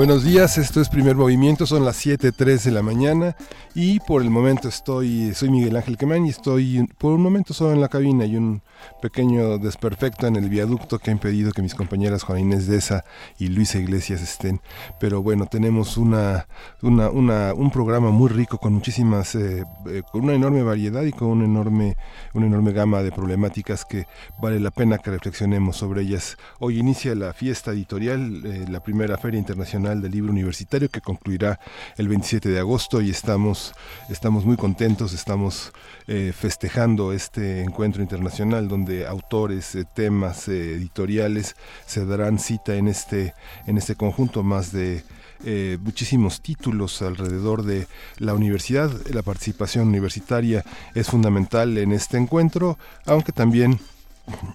Buenos días, esto es Primer Movimiento, son las 7.03 de la mañana y por el momento estoy, soy Miguel Ángel Quemán y estoy por un momento solo en la cabina y un pequeño desperfecto en el viaducto que ha impedido que mis compañeras Juan Inés Deza y Luisa Iglesias estén. Pero bueno, tenemos un programa muy rico con muchísimas, eh, eh, con una enorme variedad y con una enorme, una enorme gama de problemáticas que vale la pena que reflexionemos sobre ellas. Hoy inicia la fiesta editorial, eh, la primera Feria Internacional del Libro Universitario que concluirá el 27 de agosto. Y estamos estamos, muy contentos, estamos eh, festejando este encuentro internacional donde autores, eh, temas eh, editoriales se darán cita en este, en este conjunto. Más de muchísimos títulos alrededor de la universidad. La participación universitaria es fundamental en este encuentro, aunque también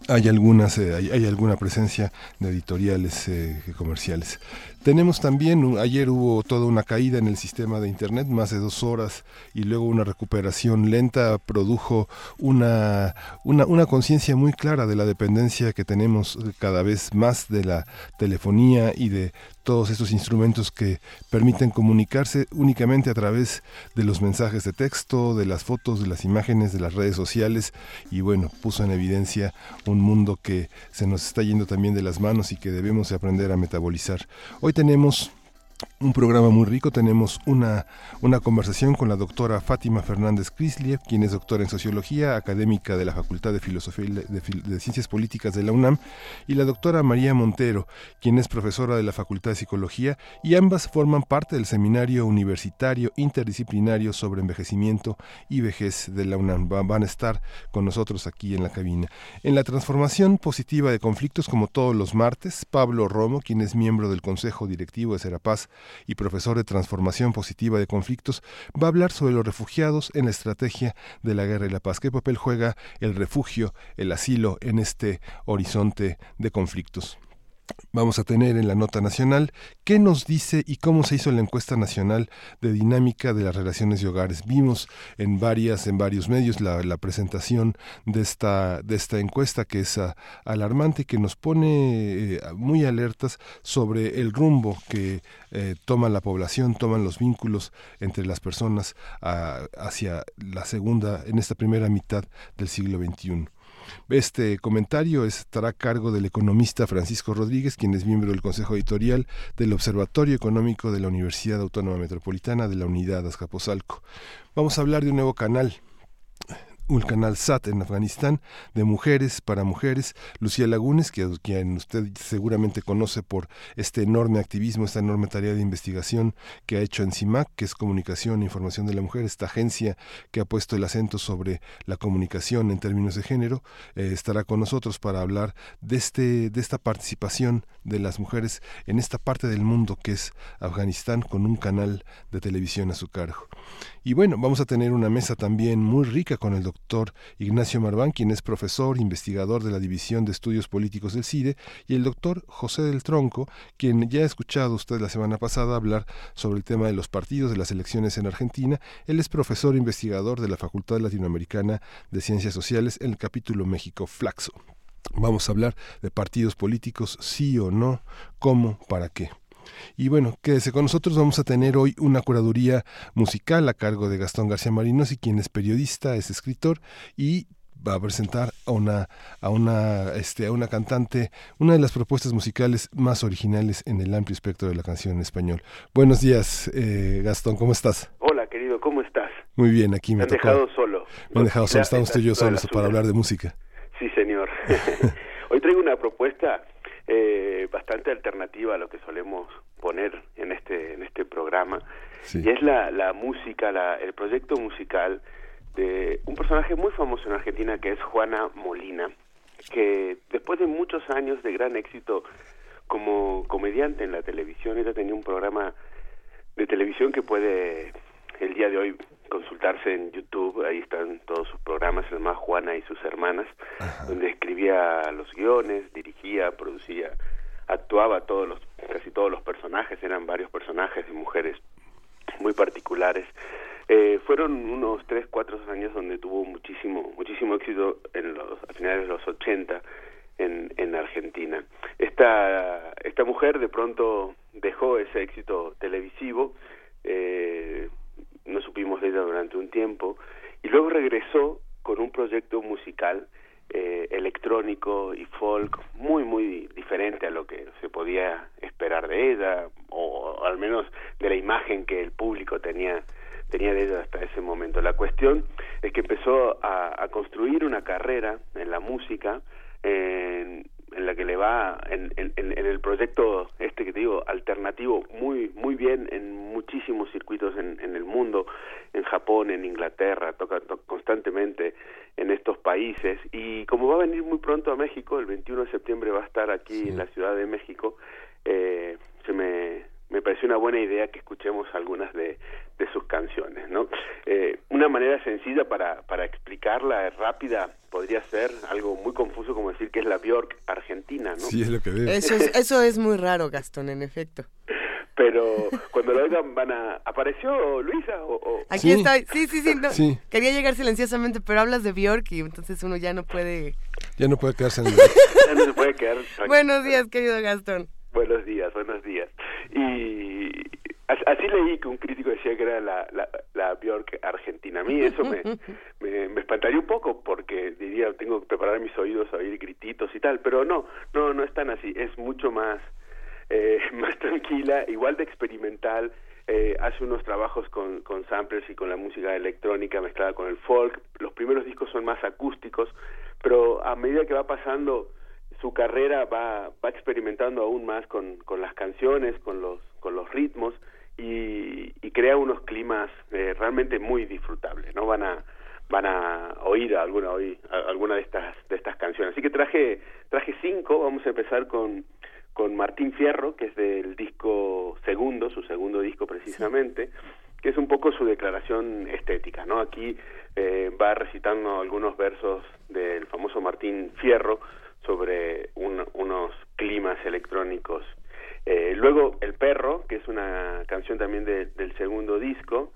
hay algunas hay, hay, alguna presencia de editoriales comerciales tenemos también, ayer hubo toda una caída en el sistema de Internet, más de dos horas, y luego una recuperación lenta produjo una, una, una conciencia muy clara de la dependencia que tenemos cada vez más de la telefonía y de todos estos instrumentos que permiten comunicarse únicamente a través de los mensajes de texto, de las fotos, de las imágenes, de las redes sociales y bueno, puso en evidencia un mundo que se nos está yendo también de las manos y que debemos aprender a metabolizar. Hoy tenemos un programa muy rico. Tenemos una, una conversación con la doctora Fátima Fernández Crisliev, quien es doctora en Sociología, académica de la Facultad de Filosofía y de, Ciencias Políticas de la UNAM, y la doctora María Montero, quien es profesora de la Facultad de Psicología, y ambas forman parte del Seminario Universitario Interdisciplinario sobre Envejecimiento y Vejez de la UNAM. Van a estar con nosotros aquí en la cabina. En la transformación positiva de conflictos, como todos los martes, Pablo Romo, quien es miembro del Consejo Directivo de Serapaz, y profesor de transformación positiva de conflictos, va a hablar sobre los refugiados en la estrategia de la guerra y la paz. ¿Qué papel juega el refugio, el asilo en este horizonte de conflictos? Vamos a tener en la nota nacional qué nos dice y cómo se hizo la encuesta nacional de dinámica de las relaciones de hogares. Vimos en varias en varios medios la, presentación de esta de esta encuesta que es ah, alarmante y que nos pone eh, muy alertas sobre el rumbo que eh, toma la población, toman los vínculos entre las personas ah, hacia la segunda en esta primera mitad del siglo XXI. Este comentario estará a cargo del economista Francisco Rodríguez, quien es miembro del Consejo Editorial del Observatorio Económico de la Universidad Autónoma Metropolitana de la Unidad Azcapotzalco. Vamos a hablar de un nuevo canal un canal SAT en Afganistán de mujeres para mujeres. Lucía Lagunes, que quien usted seguramente conoce por este enorme activismo, esta enorme tarea de investigación que ha hecho en CIMAC, que es Comunicación e Información de la Mujer, esta agencia que ha puesto el acento sobre la comunicación en términos de género, eh, estará con nosotros para hablar de, este, de esta participación de las mujeres en esta parte del mundo que es Afganistán con un canal de televisión a su cargo. Y bueno, vamos a tener una mesa también muy rica con el doctor Ignacio Marván, quien es profesor, investigador de la División de Estudios Políticos del CIDE, y el doctor José del Tronco, quien ya ha escuchado usted la semana pasada hablar sobre el tema de los partidos de las elecciones en Argentina. Él es profesor investigador de la Facultad Latinoamericana de Ciencias Sociales en el capítulo México Flaxo. Vamos a hablar de partidos políticos, sí o no, cómo, para qué. Y bueno, quédese con nosotros, vamos a tener hoy una curaduría musical a cargo de Gastón García Marinos, y quien es periodista, es escritor y va a presentar a una a una este a una cantante una de las propuestas musicales más originales en el amplio espectro de la canción en español. Buenos días eh, Gastón cómo estás hola querido cómo estás muy bien aquí me, han dejado solo me han dejado solo estamos tú y yo solos para hablar de música. Sí señor. Hoy traigo una propuesta eh, bastante alternativa a lo que solemos poner en este en este programa. Y es la, la música la, el proyecto musical de un personaje muy famoso en Argentina que es Juana Molina, que después de muchos años de gran éxito como comediante en la televisión, ella tenía un programa de televisión que puede el día de hoy consultarse en YouTube, ahí están todos sus programas, el más Juana y sus hermanas, donde escribía los guiones, dirigía, producía, actuaba todos los, casi todos los personajes, eran varios personajes de mujeres muy particulares. Eh, fueron unos tres, cuatro años donde tuvo muchísimo, muchísimo éxito en los, a finales de los 80 en, en Argentina. Esta, esta mujer de pronto dejó ese éxito televisivo, durante un tiempo, y luego regresó con un proyecto musical eh, electrónico y folk muy, muy diferente a lo que se podía esperar de ella, o al menos de la imagen que el público tenía tenía de ella hasta ese momento. La cuestión es que empezó a, a construir una carrera en la música, en, en la que le va en, en, en, el proyecto este que te digo alternativo muy muy bien en muchísimos circuitos en, en el mundo en Japón en Inglaterra toca, constantemente en estos países. Y como va a venir muy pronto a México el 21 de septiembre va a estar aquí en la Ciudad de México eh, se me me pareció una buena idea que escuchemos algunas de, de sus canciones, ¿no? Eh, una manera sencilla para, para explicarla, rápida, podría ser algo muy confuso como decir que es la Bjork argentina, ¿no? Sí, es lo que veo. Eso es, eso es muy raro, Gastón, en efecto. Pero cuando lo oigan van a... ¿Apareció Luisa o...? Aquí sí. está, sí, sí, sí, no. sí, Quería llegar silenciosamente, pero hablas de Bjork y entonces uno ya no puede... Ya no puede quedarse en el... ya no se puede quedar... Buenos días, querido Gastón. Buenos días, buenos días. Y así leí que un crítico decía que era la, la, la Bjork argentina. A mí eso me, me, me, espantaría un poco porque diría, tengo que preparar mis oídos a oír grititos y tal, pero no, no, no es tan así, es mucho más, eh, más tranquila, igual de experimental, eh, hace unos trabajos con, con samplers y con la música electrónica mezclada con el folk, los primeros discos son más acústicos, pero a medida que va pasando su carrera va, va experimentando aún más con, con las canciones, con los, con los ritmos y, y crea unos climas eh, realmente muy disfrutables, ¿no? Van a van a oír alguna hoy alguna de estas de estas canciones. Así que traje traje cinco, vamos a empezar con con Martín Fierro, que es del disco segundo, su segundo disco precisamente, que es un poco su declaración estética, ¿no? Aquí eh, va recitando algunos versos del famoso Martín Fierro, sobre un, unos climas electrónicos. Eh, luego El Perro, que es una canción también de, del segundo disco.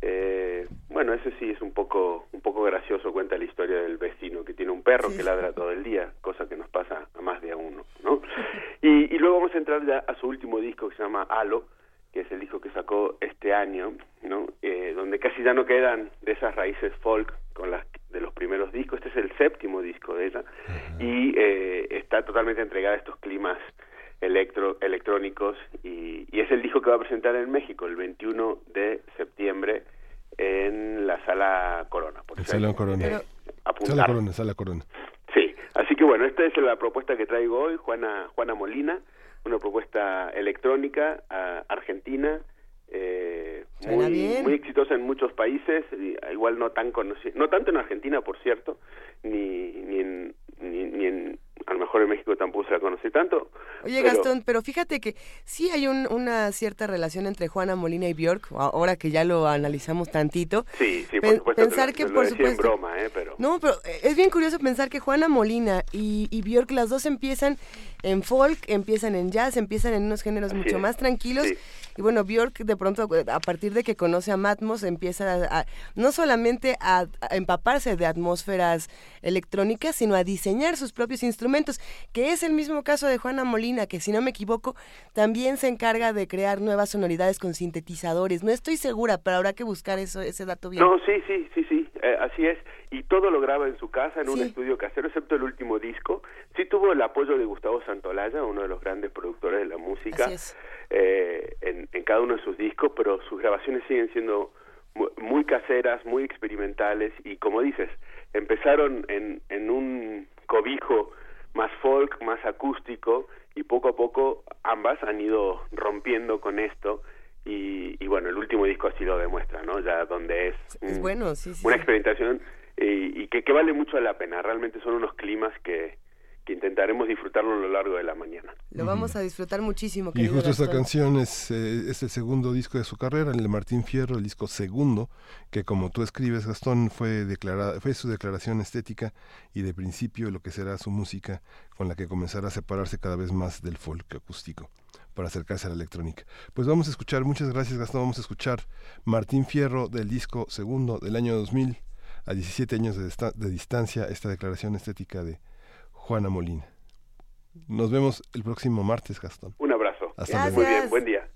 Eh, bueno, ese sí es un poco, un poco gracioso, cuenta la historia del vecino que tiene un perro sí. que ladra todo el día, cosa que nos pasa a más de a uno, ¿no? Y, y luego vamos a entrar ya a su último disco que se llama Halo, que es el disco que sacó este año, ¿no? Eh, donde casi ya no quedan de esas raíces folk con las de los primeros discos. Este es el séptimo disco de ella uh -huh. y eh, está totalmente entregada a estos climas electro electrónicos y, y, es el disco que va a presentar en México el 21 de septiembre en la sala Corona. Por sala Corona. Eh, sala Corona, sala Corona. Sí, así que bueno, esta es la propuesta que traigo hoy, Juana Juana Molina una propuesta electrónica uh, argentina eh, muy, muy exitosa en muchos países igual no tan conocida no tanto en Argentina por cierto ni ni en ni, ni en a lo mejor en México tampoco se la conoce tanto. Oye, pero... Gastón, pero fíjate que sí hay un, una cierta relación entre Juana Molina y Bjork, ahora que ya lo analizamos tantito. Sí, sí, por supuesto. Pensar que, lo por supuesto. En broma, ¿eh? Pero... No, pero es bien curioso pensar que Juana Molina y, y Bjork, las dos empiezan en folk, empiezan en jazz, empiezan en unos géneros Así mucho es. más tranquilos. Sí. Y bueno, Bjork de pronto, a partir de que conoce a Matmos, empieza a, a no solamente a, a, empaparse de atmósferas electrónicas, sino a diseñar sus propios instrumentos, que es el mismo caso de Juana Molina, que si no me equivoco, también se encarga de crear nuevas sonoridades con sintetizadores. No estoy segura, pero habrá que buscar eso, ese dato bien. No, sí, sí, sí, sí, eh, así es. Y todo lo graba en su casa, en sí. un estudio casero, excepto el último disco. Sí tuvo el apoyo de Gustavo Santolaya, uno de los grandes productores de la música, eh, en, en, cada uno de sus discos, pero sus grabaciones siguen siendo muy, muy caseras, muy experimentales y, como dices, empezaron en, en un cobijo más folk, más acústico y poco a poco ambas han ido rompiendo con esto y, bueno, el último disco así lo demuestra, ¿no? Ya donde es, es bueno, sí, una experimentación y, que, que, vale mucho la pena. Realmente son unos climas que, que intentaremos disfrutarlo a lo largo de la mañana. Lo vamos a disfrutar muchísimo. Y justo esta canción es, eh, es el segundo disco de su carrera, el de Martín Fierro, el disco segundo, que como tú escribes, Gastón, fue, declarada, fue su declaración estética y de principio lo que será su música con la que comenzará a separarse cada vez más del folk acústico para acercarse a la electrónica. Pues vamos a escuchar, muchas gracias Gastón, vamos a escuchar Martín Fierro del disco segundo del año 2000 a 17 años de, de distancia, esta declaración estética de Juana Molina. Nos vemos el próximo martes, Gastón. Un abrazo. Hasta luego. Muy bien, buen día.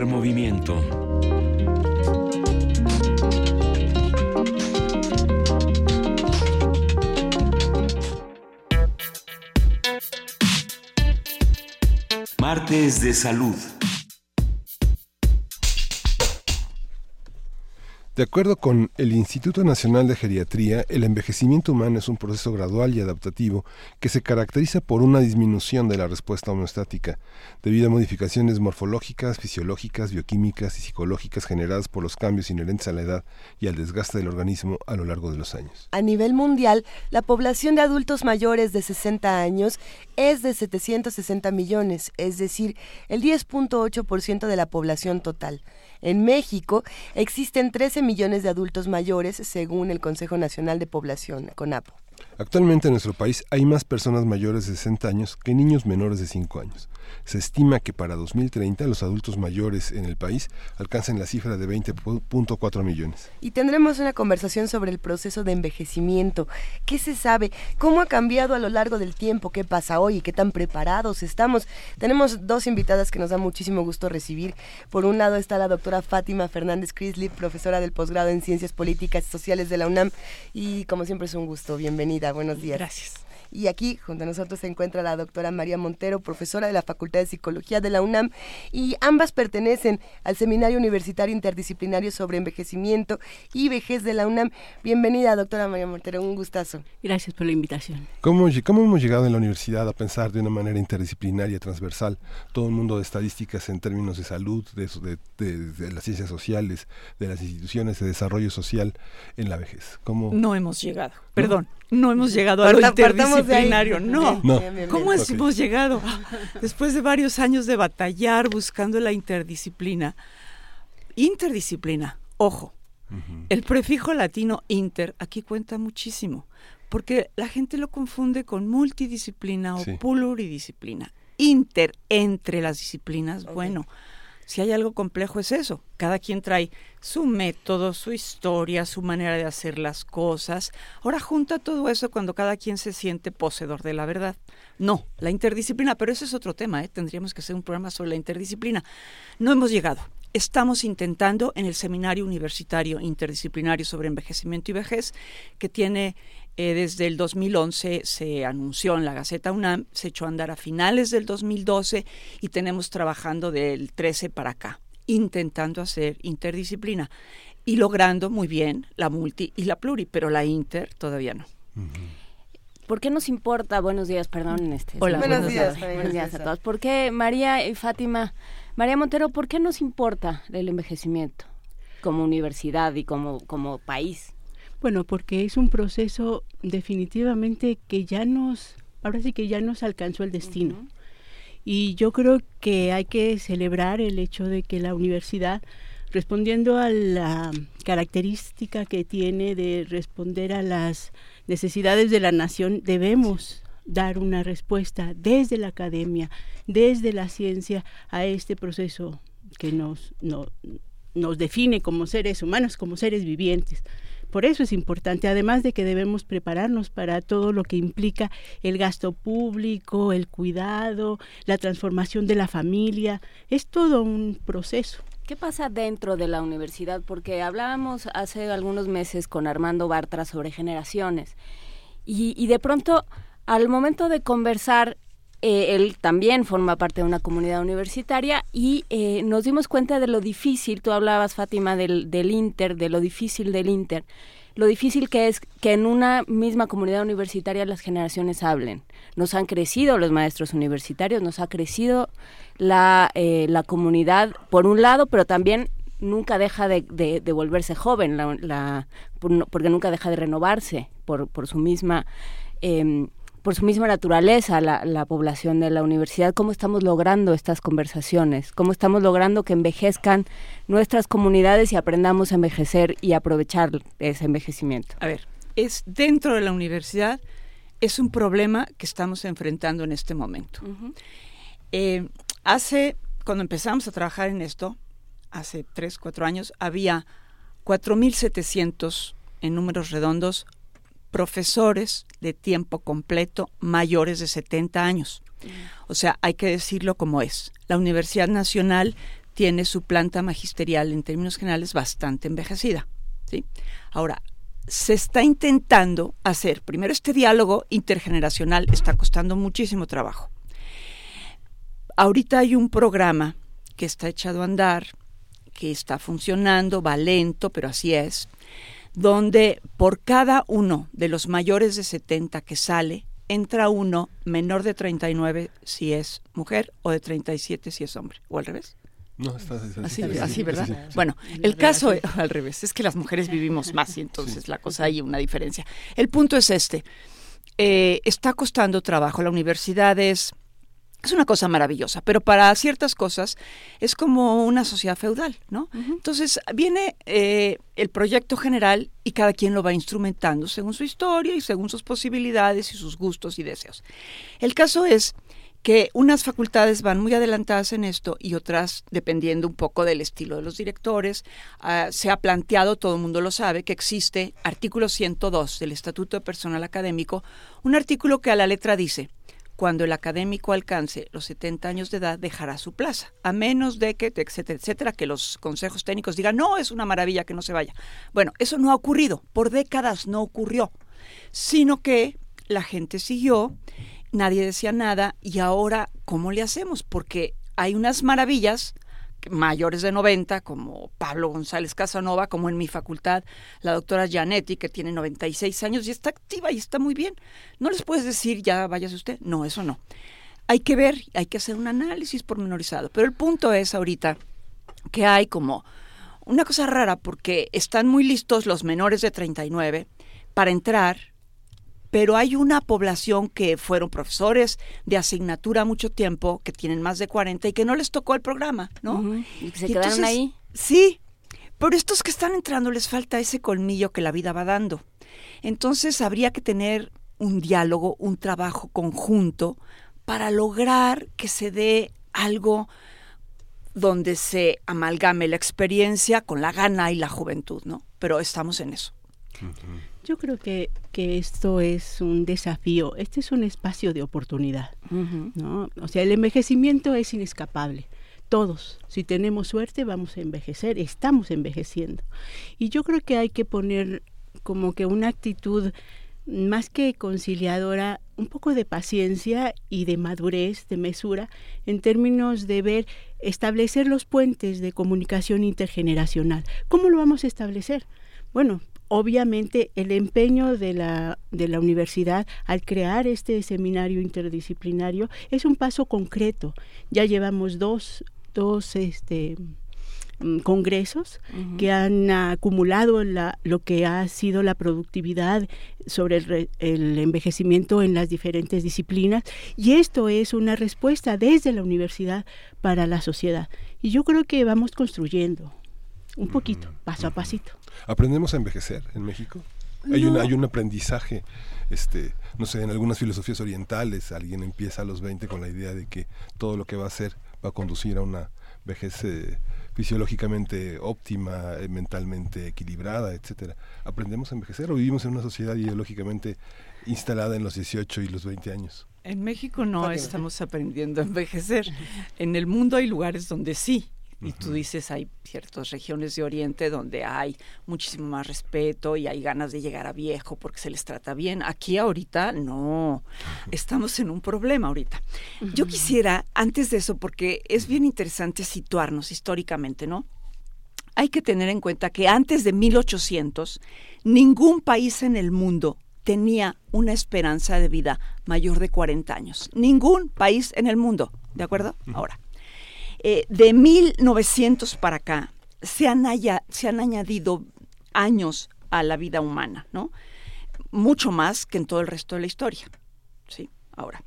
Primer movimiento. Martes de salud. De acuerdo con el Instituto Nacional de Geriatría, el envejecimiento humano es un proceso gradual y adaptativo que se caracteriza por una disminución de la respuesta homeostática, debido a modificaciones morfológicas, fisiológicas, bioquímicas y psicológicas generadas por los cambios inherentes a la edad y al desgaste del organismo a lo largo de los años. A nivel mundial, la población de adultos mayores de 60 años es de 760 millones, es decir, el 10.8% de la población total. En México existen 13 millones de adultos mayores, según el Consejo Nacional de Población, CONAPO. Actualmente en nuestro país hay más personas mayores de 60 años que niños menores de 5 años. Se estima que para 2030 los adultos mayores en el país alcancen la cifra de 20.4 millones. Y tendremos una conversación sobre el proceso de envejecimiento. ¿Qué se sabe? ¿Cómo ha cambiado a lo largo del tiempo? ¿Qué pasa hoy? ¿Qué tan preparados estamos? Tenemos dos invitadas que nos da muchísimo gusto recibir. Por un lado está la doctora Fátima Fernández Crisley, profesora del posgrado en Ciencias Políticas y Sociales de la UNAM. Y como siempre es un gusto. Bienvenida. Buenos días. Gracias. Y aquí junto a nosotros se encuentra la doctora María Montero, profesora de la Facultad de Psicología de la UNAM, y ambas pertenecen al Seminario Universitario Interdisciplinario sobre Envejecimiento y Vejez de la UNAM. Bienvenida, doctora María Montero, un gustazo. Gracias por la invitación. ¿Cómo, cómo hemos llegado en la universidad a pensar de una manera interdisciplinaria, transversal, todo el mundo de estadísticas en términos de salud, de, de, de, las ciencias sociales, de las instituciones de desarrollo social en la vejez? ¿Cómo? No hemos llegado, perdón no hemos llegado a lo interdisciplinario. No. ¿Cómo hemos llegado? Después de varios años de batallar buscando la interdisciplina. Interdisciplina, ojo. El prefijo latino inter aquí cuenta muchísimo, porque la gente lo confunde con multidisciplina o pluridisciplina. Inter, entre las disciplinas, bueno si hay algo complejo es eso. Cada quien trae su método, su historia, su manera de hacer las cosas. Ahora junta todo eso cuando cada quien se siente poseedor de la verdad. No, la interdisciplina, pero ese es otro tema, ¿eh? tendríamos que hacer un programa sobre la interdisciplina. No hemos llegado. Estamos intentando en el Seminario Universitario Interdisciplinario sobre Envejecimiento y Vejez, que tiene eh, desde el 2011 se anunció en la Gaceta UNAM, se echó a andar a finales del 2012 y tenemos trabajando del 13 para acá, intentando hacer interdisciplina y logrando muy bien la multi y la pluri, pero la inter todavía no. ¿Por qué nos importa? Buenos días, perdón. Este, Hola, buenos, días. Buenos días a todos. ¿Por qué, María y Fátima, María Montero, por qué nos importa el envejecimiento como universidad y como, como país? Bueno, porque es un proceso definitivamente que ya nos, ahora sí que ya nos alcanzó el destino. Y yo creo que hay que celebrar el hecho de que la universidad, respondiendo a la característica que tiene de responder a las necesidades de la nación, debemos dar una respuesta desde la academia, desde la ciencia, a este proceso que nos, nos define como seres humanos, como seres vivientes. Por eso es importante, además de que debemos prepararnos para todo lo que implica el gasto público, el cuidado, la transformación de la familia. Es todo un proceso. ¿Qué pasa dentro de la universidad? Porque hablábamos hace algunos meses con Armando Bartra sobre generaciones y, de pronto al momento de conversar eh, él también forma parte de una comunidad universitaria y eh, nos dimos cuenta de lo difícil, tú hablabas Fátima del, del Inter, de lo difícil del Inter, lo difícil que es que en una misma comunidad universitaria las generaciones hablen. Nos han crecido los maestros universitarios, nos ha crecido la, eh, la comunidad por un lado, pero también nunca deja de, de, volverse joven, la, porque nunca deja de renovarse por, por su misma... Eh, por su misma naturaleza la, la, población de la universidad, cómo estamos logrando estas conversaciones, cómo estamos logrando que envejezcan nuestras comunidades y aprendamos a envejecer y aprovechar ese envejecimiento. A ver, es dentro de la universidad, es un problema que estamos enfrentando en este momento. Eh, hace, cuando empezamos a trabajar en esto, hace tres, cuatro años, había 4.700 en números redondos profesores de tiempo completo mayores de 70 años. O sea, hay que decirlo como es. La Universidad Nacional tiene su planta magisterial en términos generales bastante envejecida. ¿sí? Ahora, se está intentando hacer, primero este diálogo intergeneracional está costando muchísimo trabajo. Ahorita hay un programa que está echado a andar, que está funcionando, va lento, pero así es, donde por cada uno de los mayores de 70 que sale, entra uno menor de 39 si es mujer o de 37 si es hombre, o al revés. No, está, así, así, ¿verdad? bueno, el caso al revés, es que las mujeres vivimos más y entonces la cosa hay una diferencia. El punto es este, eh, está costando trabajo, la universidad es una cosa maravillosa, pero para ciertas cosas es como una sociedad feudal, ¿no? Entonces viene eh, el proyecto general y cada quien lo va instrumentando según su historia y según sus posibilidades y sus gustos y deseos. El caso es que unas facultades van muy adelantadas en esto y otras, dependiendo un poco del estilo de los directores, ah, se ha planteado, todo el mundo lo sabe, que existe artículo 102 del Estatuto de Personal Académico, un artículo que a la letra dice, cuando el académico alcance los 70 años de edad, dejará su plaza, a menos de que, etcétera, etcétera, que los consejos técnicos digan, no, es una maravilla que no se vaya. Bueno, eso no ha ocurrido, por décadas no ocurrió, sino que la gente siguió, nadie decía nada, y ahora, ¿cómo le hacemos? Porque hay unas maravillas mayores de 90, como Pablo González Casanova, como en mi facultad, la doctora Janetti, que tiene 96 años y está activa y está muy bien. No les puedes decir, ya váyase usted. No, eso no. Hay que ver, hay que hacer un análisis pormenorizado. Pero el punto es ahorita que hay como una cosa rara, porque están muy listos los menores de 39 para entrar pero hay una población que fueron profesores de asignatura mucho tiempo, que tienen más de 40 y que no les tocó el programa, ¿no? Y que se quedaron ahí. Sí, pero estos que están entrando les falta ese colmillo que la vida va dando. Entonces habría que tener un diálogo, un trabajo conjunto para lograr que se dé algo donde se amalgame la experiencia con la gana y la juventud, ¿no? Pero estamos en eso. Yo creo que, que, esto es un desafío, este es un espacio de oportunidad. ¿no? O sea, el envejecimiento es inescapable. Todos, si tenemos suerte, vamos a envejecer, estamos envejeciendo. Y yo creo que hay que poner como que una actitud más que conciliadora, un poco de paciencia y de madurez, de mesura, en términos de ver, establecer los puentes de comunicación intergeneracional. ¿Cómo lo vamos a establecer? Bueno, obviamente el empeño de la, de la universidad al crear este seminario interdisciplinario es un paso concreto. Ya llevamos dos, dos este, mm, congresos que han acumulado la, lo que ha sido la productividad sobre el, el, envejecimiento en las diferentes disciplinas y esto es una respuesta desde la universidad para la sociedad. Y yo creo que vamos construyendo un poquito, paso a pasito. ¿Aprendemos a envejecer en México? Hay, un, hay un aprendizaje, este, no sé, en algunas filosofías orientales alguien empieza a los 20 con la idea de que todo lo que va a hacer va a conducir a una vejez eh, fisiológicamente óptima, eh, mentalmente equilibrada, etcétera. ¿Aprendemos a envejecer o vivimos en una sociedad ideológicamente instalada en los 18 y los 20 años? En México no estamos aprendiendo a envejecer. En el mundo hay lugares donde sí, y tú dices, hay ciertas regiones de Oriente donde hay muchísimo más respeto y hay ganas de llegar a viejo porque se les trata bien. Aquí ahorita no, estamos en un problema ahorita. Yo quisiera, antes de eso, porque es bien interesante situarnos históricamente, ¿no? Hay que tener en cuenta que antes de 1800, ningún país en el mundo tenía una esperanza de vida mayor de 40 años. Ningún país en el mundo, ¿de acuerdo? Ahora, eh, de 1900 para acá se han, se han añadido años a la vida humana, ¿no? Mucho más que en todo el resto de la historia. ¿sí? Ahora,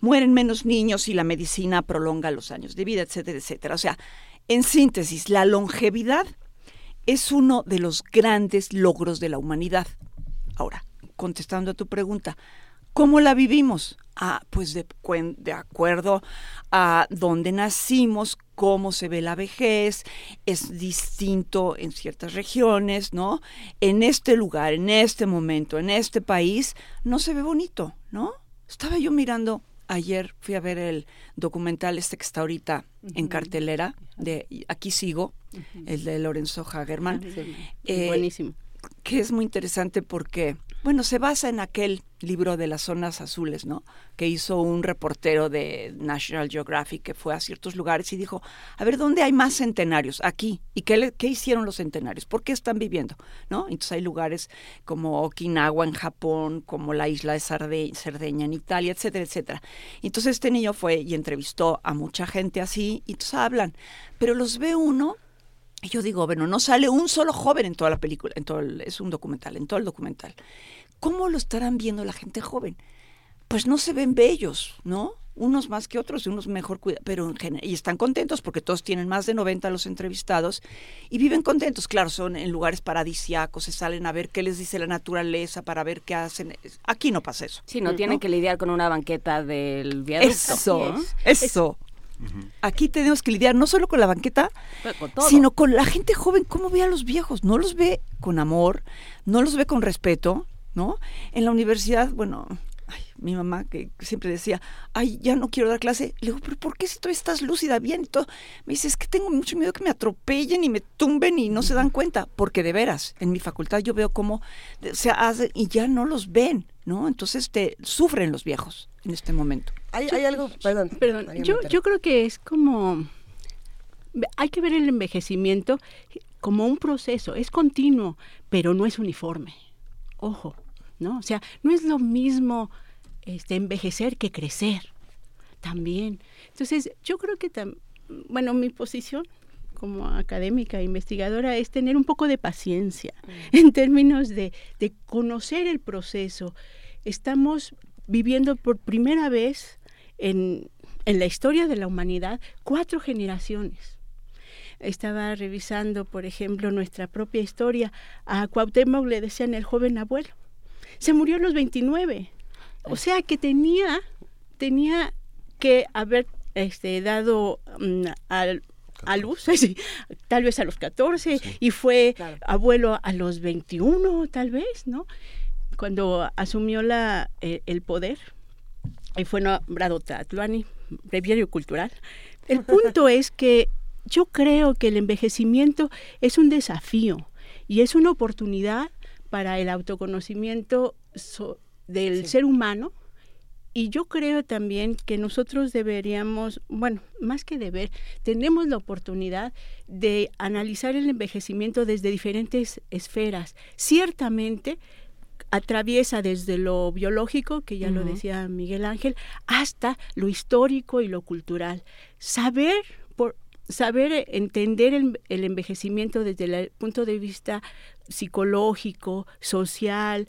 mueren menos niños y la medicina prolonga los años de vida, etcétera, etcétera. O sea, en síntesis, la longevidad es uno de los grandes logros de la humanidad. Ahora, contestando a tu pregunta, ¿cómo la vivimos? Ah, pues de, de acuerdo a dónde nacimos, cómo se ve la vejez, es distinto en ciertas regiones, ¿no? En este lugar, en este momento, en este país, no se ve bonito, ¿no? Estaba yo mirando ayer fui a ver el documental este que está ahorita en cartelera de Aquí sigo, el de Lorenzo Hagerman. Eh, buenísimo. Que es muy interesante porque bueno, se basa en aquel libro de las zonas azules, ¿no? Que hizo un reportero de National Geographic que fue a ciertos lugares y dijo, a ver, ¿dónde hay más centenarios? Aquí. ¿Y qué, qué hicieron los centenarios? ¿Por qué están viviendo? ¿No? Entonces hay lugares como Okinawa en Japón, como la isla de Cerdeña en Italia, etcétera, etcétera. Entonces este niño fue y entrevistó a mucha gente así y entonces hablan, pero los ve uno y yo digo, bueno, no sale un solo joven en toda la película, en todo es un documental, en todo el documental. ¿Cómo lo estarán viendo la gente joven? Pues no se ven bellos, ¿no? Unos más que otros, unos mejor cuidados, pero en general, y están contentos porque todos tienen más de 90 los entrevistados y viven contentos. Claro, son en lugares paradisiacos, se salen a ver qué les dice la naturaleza para ver qué hacen. Aquí no pasa eso. Sí, no, tienen que lidiar con una banqueta del viaducto. Eso, eso. Aquí tenemos que lidiar no solo con la banqueta, sino con la gente joven. ¿Cómo ve a los viejos? No los ve con amor, no los ve con respeto, ¿no? En la universidad, bueno, mi mamá que siempre decía, ay, ya no quiero dar clase. Le digo, pero ¿por qué si tú estás lúcida bien? Y todo? Me dice, es que tengo mucho miedo que me atropellen y me tumben y no se dan cuenta. Porque de veras, en mi facultad yo veo cómo se hace y ya no los ven, ¿no? Entonces te sufren los viejos en este momento. Hay, algo, perdón. Perdón, yo, yo creo que es como, hay que ver el envejecimiento como un proceso, es continuo, pero no es uniforme. Ojo, ¿no? O sea, no es lo mismo este, envejecer que crecer también. Entonces, yo creo que, bueno, mi posición como académica e investigadora es tener un poco de paciencia mm. en términos de, de conocer el proceso. Estamos viviendo por primera vez en, en la historia de la humanidad cuatro generaciones estaba revisando, por ejemplo, nuestra propia historia. A Cuauhtémoc le decían el joven abuelo. Se murió a los 29. O sea que tenía, tenía que haber este, dado mm, a luz, tal vez a los 14, y fue abuelo a los 21, tal vez, ¿no? Cuando asumió la, eh, el poder, y fue nombrado Tatuani, breviario cultural. El punto es que yo creo que el envejecimiento es un desafío y es una oportunidad para el autoconocimiento del ser humano. Y yo creo también que nosotros deberíamos, bueno, más que deber, tenemos la oportunidad de analizar el envejecimiento desde diferentes esferas. Ciertamente, atraviesa desde lo biológico, que ya lo decía Miguel Ángel, hasta lo histórico y lo cultural. Saber por saber eh, entender el, el, envejecimiento desde el punto de vista psicológico, social,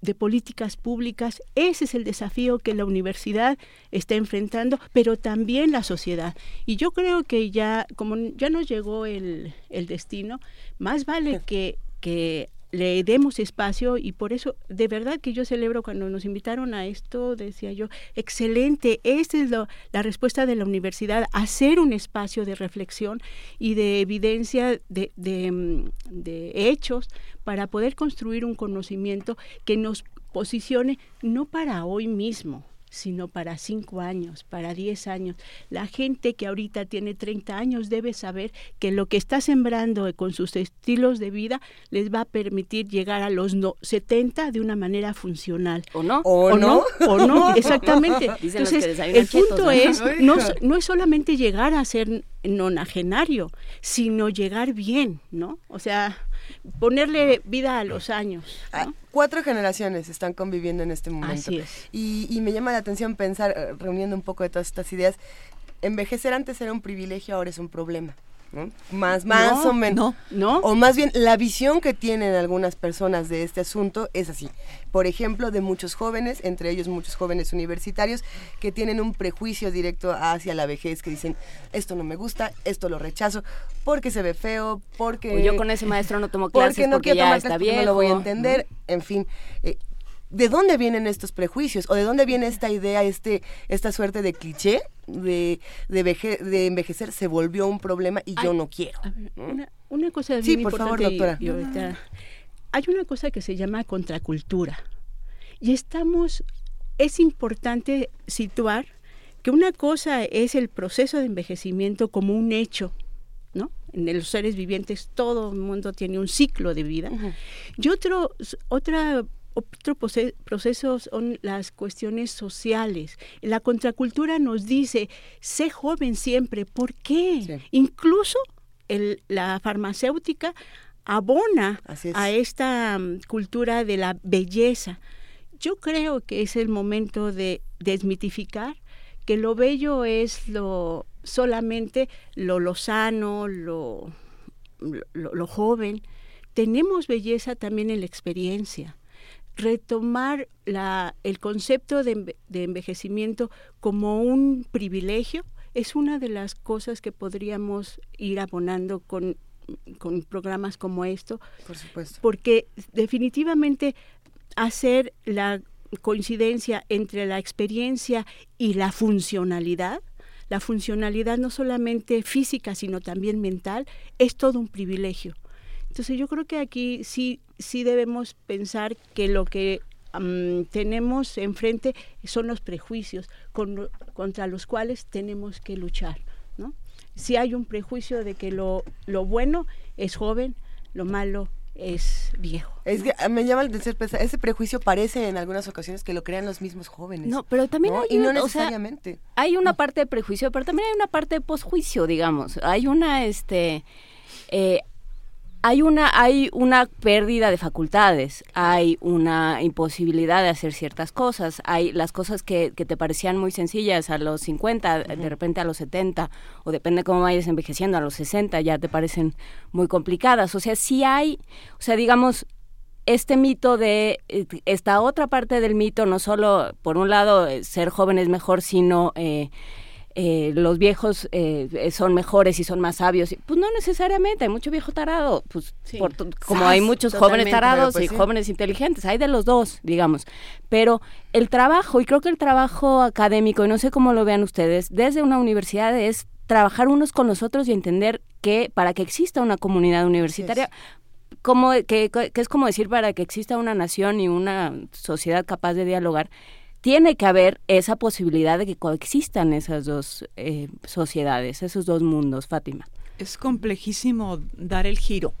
de políticas públicas, ese es el desafío que la universidad está enfrentando, pero también la sociedad. Y yo creo que ya, como ya nos llegó el, el destino, más vale que, que le demos espacio y por eso de verdad que yo celebro cuando nos invitaron a esto, decía yo, excelente, esta es la respuesta de la universidad, hacer un espacio de reflexión y de evidencia de, de, mm, de hechos para poder construir un conocimiento que nos posicione no para hoy mismo, sino para cinco años, para diez años. La gente que ahorita tiene 30 años debe saber que lo que está sembrando con sus estilos de vida les va a permitir llegar a los no, 70 de una manera funcional. ¿O no? ¿O, no? ¿O no? Exactamente. Entonces, el punto es, no, no es solamente llegar a ser nonagenario, sino llegar bien, ¿no? O sea, ponerle vida a los años. Ah, cuatro generaciones están conviviendo en este momento. Así es. Y, y me llama la atención pensar, eh, reuniendo un poco de todas estas ideas, envejecer antes era un privilegio, ahora es un problema. Más, más o menos. No, O más bien, la visión que tienen algunas personas de este asunto es así. Por ejemplo, de muchos jóvenes, entre ellos muchos jóvenes universitarios, que tienen un prejuicio directo hacia la vejez, que dicen, esto no me gusta, esto lo rechazo, porque se ve feo, porque... yo con ese maestro no tomo clases porque, no porque ya está bien. No lo voy a entender, en fin. Eh, ¿De dónde vienen estos prejuicios? ¿O de dónde viene esta idea, este, esta suerte de cliché de, de, envejecer se volvió un problema y yo no quiero? una, cosa sí, por favor, doctora. hay una cosa que se llama contracultura. Y estamos, es importante situar que una cosa es el proceso de envejecimiento como un hecho, ¿no? En los seres vivientes todo el mundo tiene un ciclo de vida. Y otro, otra otro proceso son las cuestiones sociales. La contracultura nos dice, sé joven siempre. ¿Por qué? Incluso la farmacéutica abona a esta mm, cultura de la belleza. Yo creo que es el momento de desmitificar que lo bello es lo solamente lo lozano, lo, lo joven. Tenemos belleza también en la experiencia retomar la, el concepto de, envejecimiento como un privilegio es una de las cosas que podríamos ir abonando con, con programas como esto. Por supuesto. Porque definitivamente hacer la coincidencia entre la experiencia y la funcionalidad, la funcionalidad no solamente física, sino también mental, es todo un privilegio. Entonces yo creo que aquí sí, sí debemos pensar que lo que tenemos enfrente son los prejuicios contra los cuales tenemos que luchar. ¿no? Si hay un prejuicio de que lo, lo bueno es joven, lo malo es viejo. Es que me llama la atención ese prejuicio parece en algunas ocasiones que lo crean los mismos jóvenes. No, pero también hay y no necesariamente. hay una parte de prejuicio, pero también hay una parte de posjuicio, digamos. Hay una este eh, hay una, hay una pérdida de facultades, hay una imposibilidad de hacer ciertas cosas, hay las cosas que, que te parecían muy sencillas a los 50, de repente a los 70, o depende cómo vayas envejeciendo, a los 60 ya te parecen muy complicadas. O sea, sí hay, o sea, digamos, este mito de esta otra parte del mito, no solo, por un lado, eh, ser joven es mejor, sino... Eh, eh, los viejos eh, son mejores y son más sabios. Pues no necesariamente, hay mucho viejo tarado, pues como hay muchos jóvenes tarados y pues jóvenes inteligentes, hay de los dos, digamos. Pero el trabajo, y creo que el trabajo académico, y no sé cómo lo vean ustedes, desde una universidad es trabajar unos con los otros y entender que para que exista una comunidad universitaria, como, que, que es como decir para que exista una nación y una sociedad capaz de dialogar, tiene que haber esa posibilidad de que coexistan esas dos eh, sociedades, esos dos mundos, Fátima. Es complejísimo dar el giro,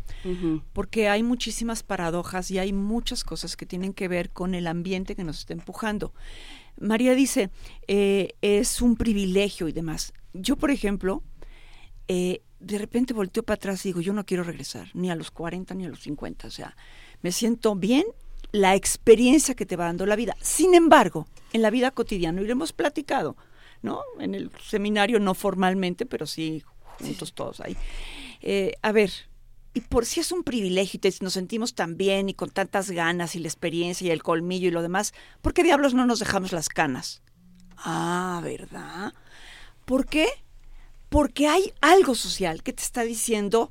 porque hay muchísimas paradojas y hay muchas cosas que tienen que ver con el ambiente que nos está empujando. María dice, eh, es un privilegio y demás. Yo, por ejemplo, eh, de repente volteo para atrás y digo, yo no quiero regresar, ni a los 40 ni a los 50. O sea, me siento bien la experiencia que te va dando la vida. Sin embargo, en la vida cotidiana, y lo hemos platicado, ¿no? En el seminario no formalmente, pero sí juntos todos ahí. Eh, a ver, y por si es un privilegio y nos sentimos tan bien y con tantas ganas y la experiencia y el colmillo y lo demás, ¿por qué diablos no nos dejamos las canas? Ah, ¿verdad? ¿Por qué? Porque hay algo social que te está diciendo,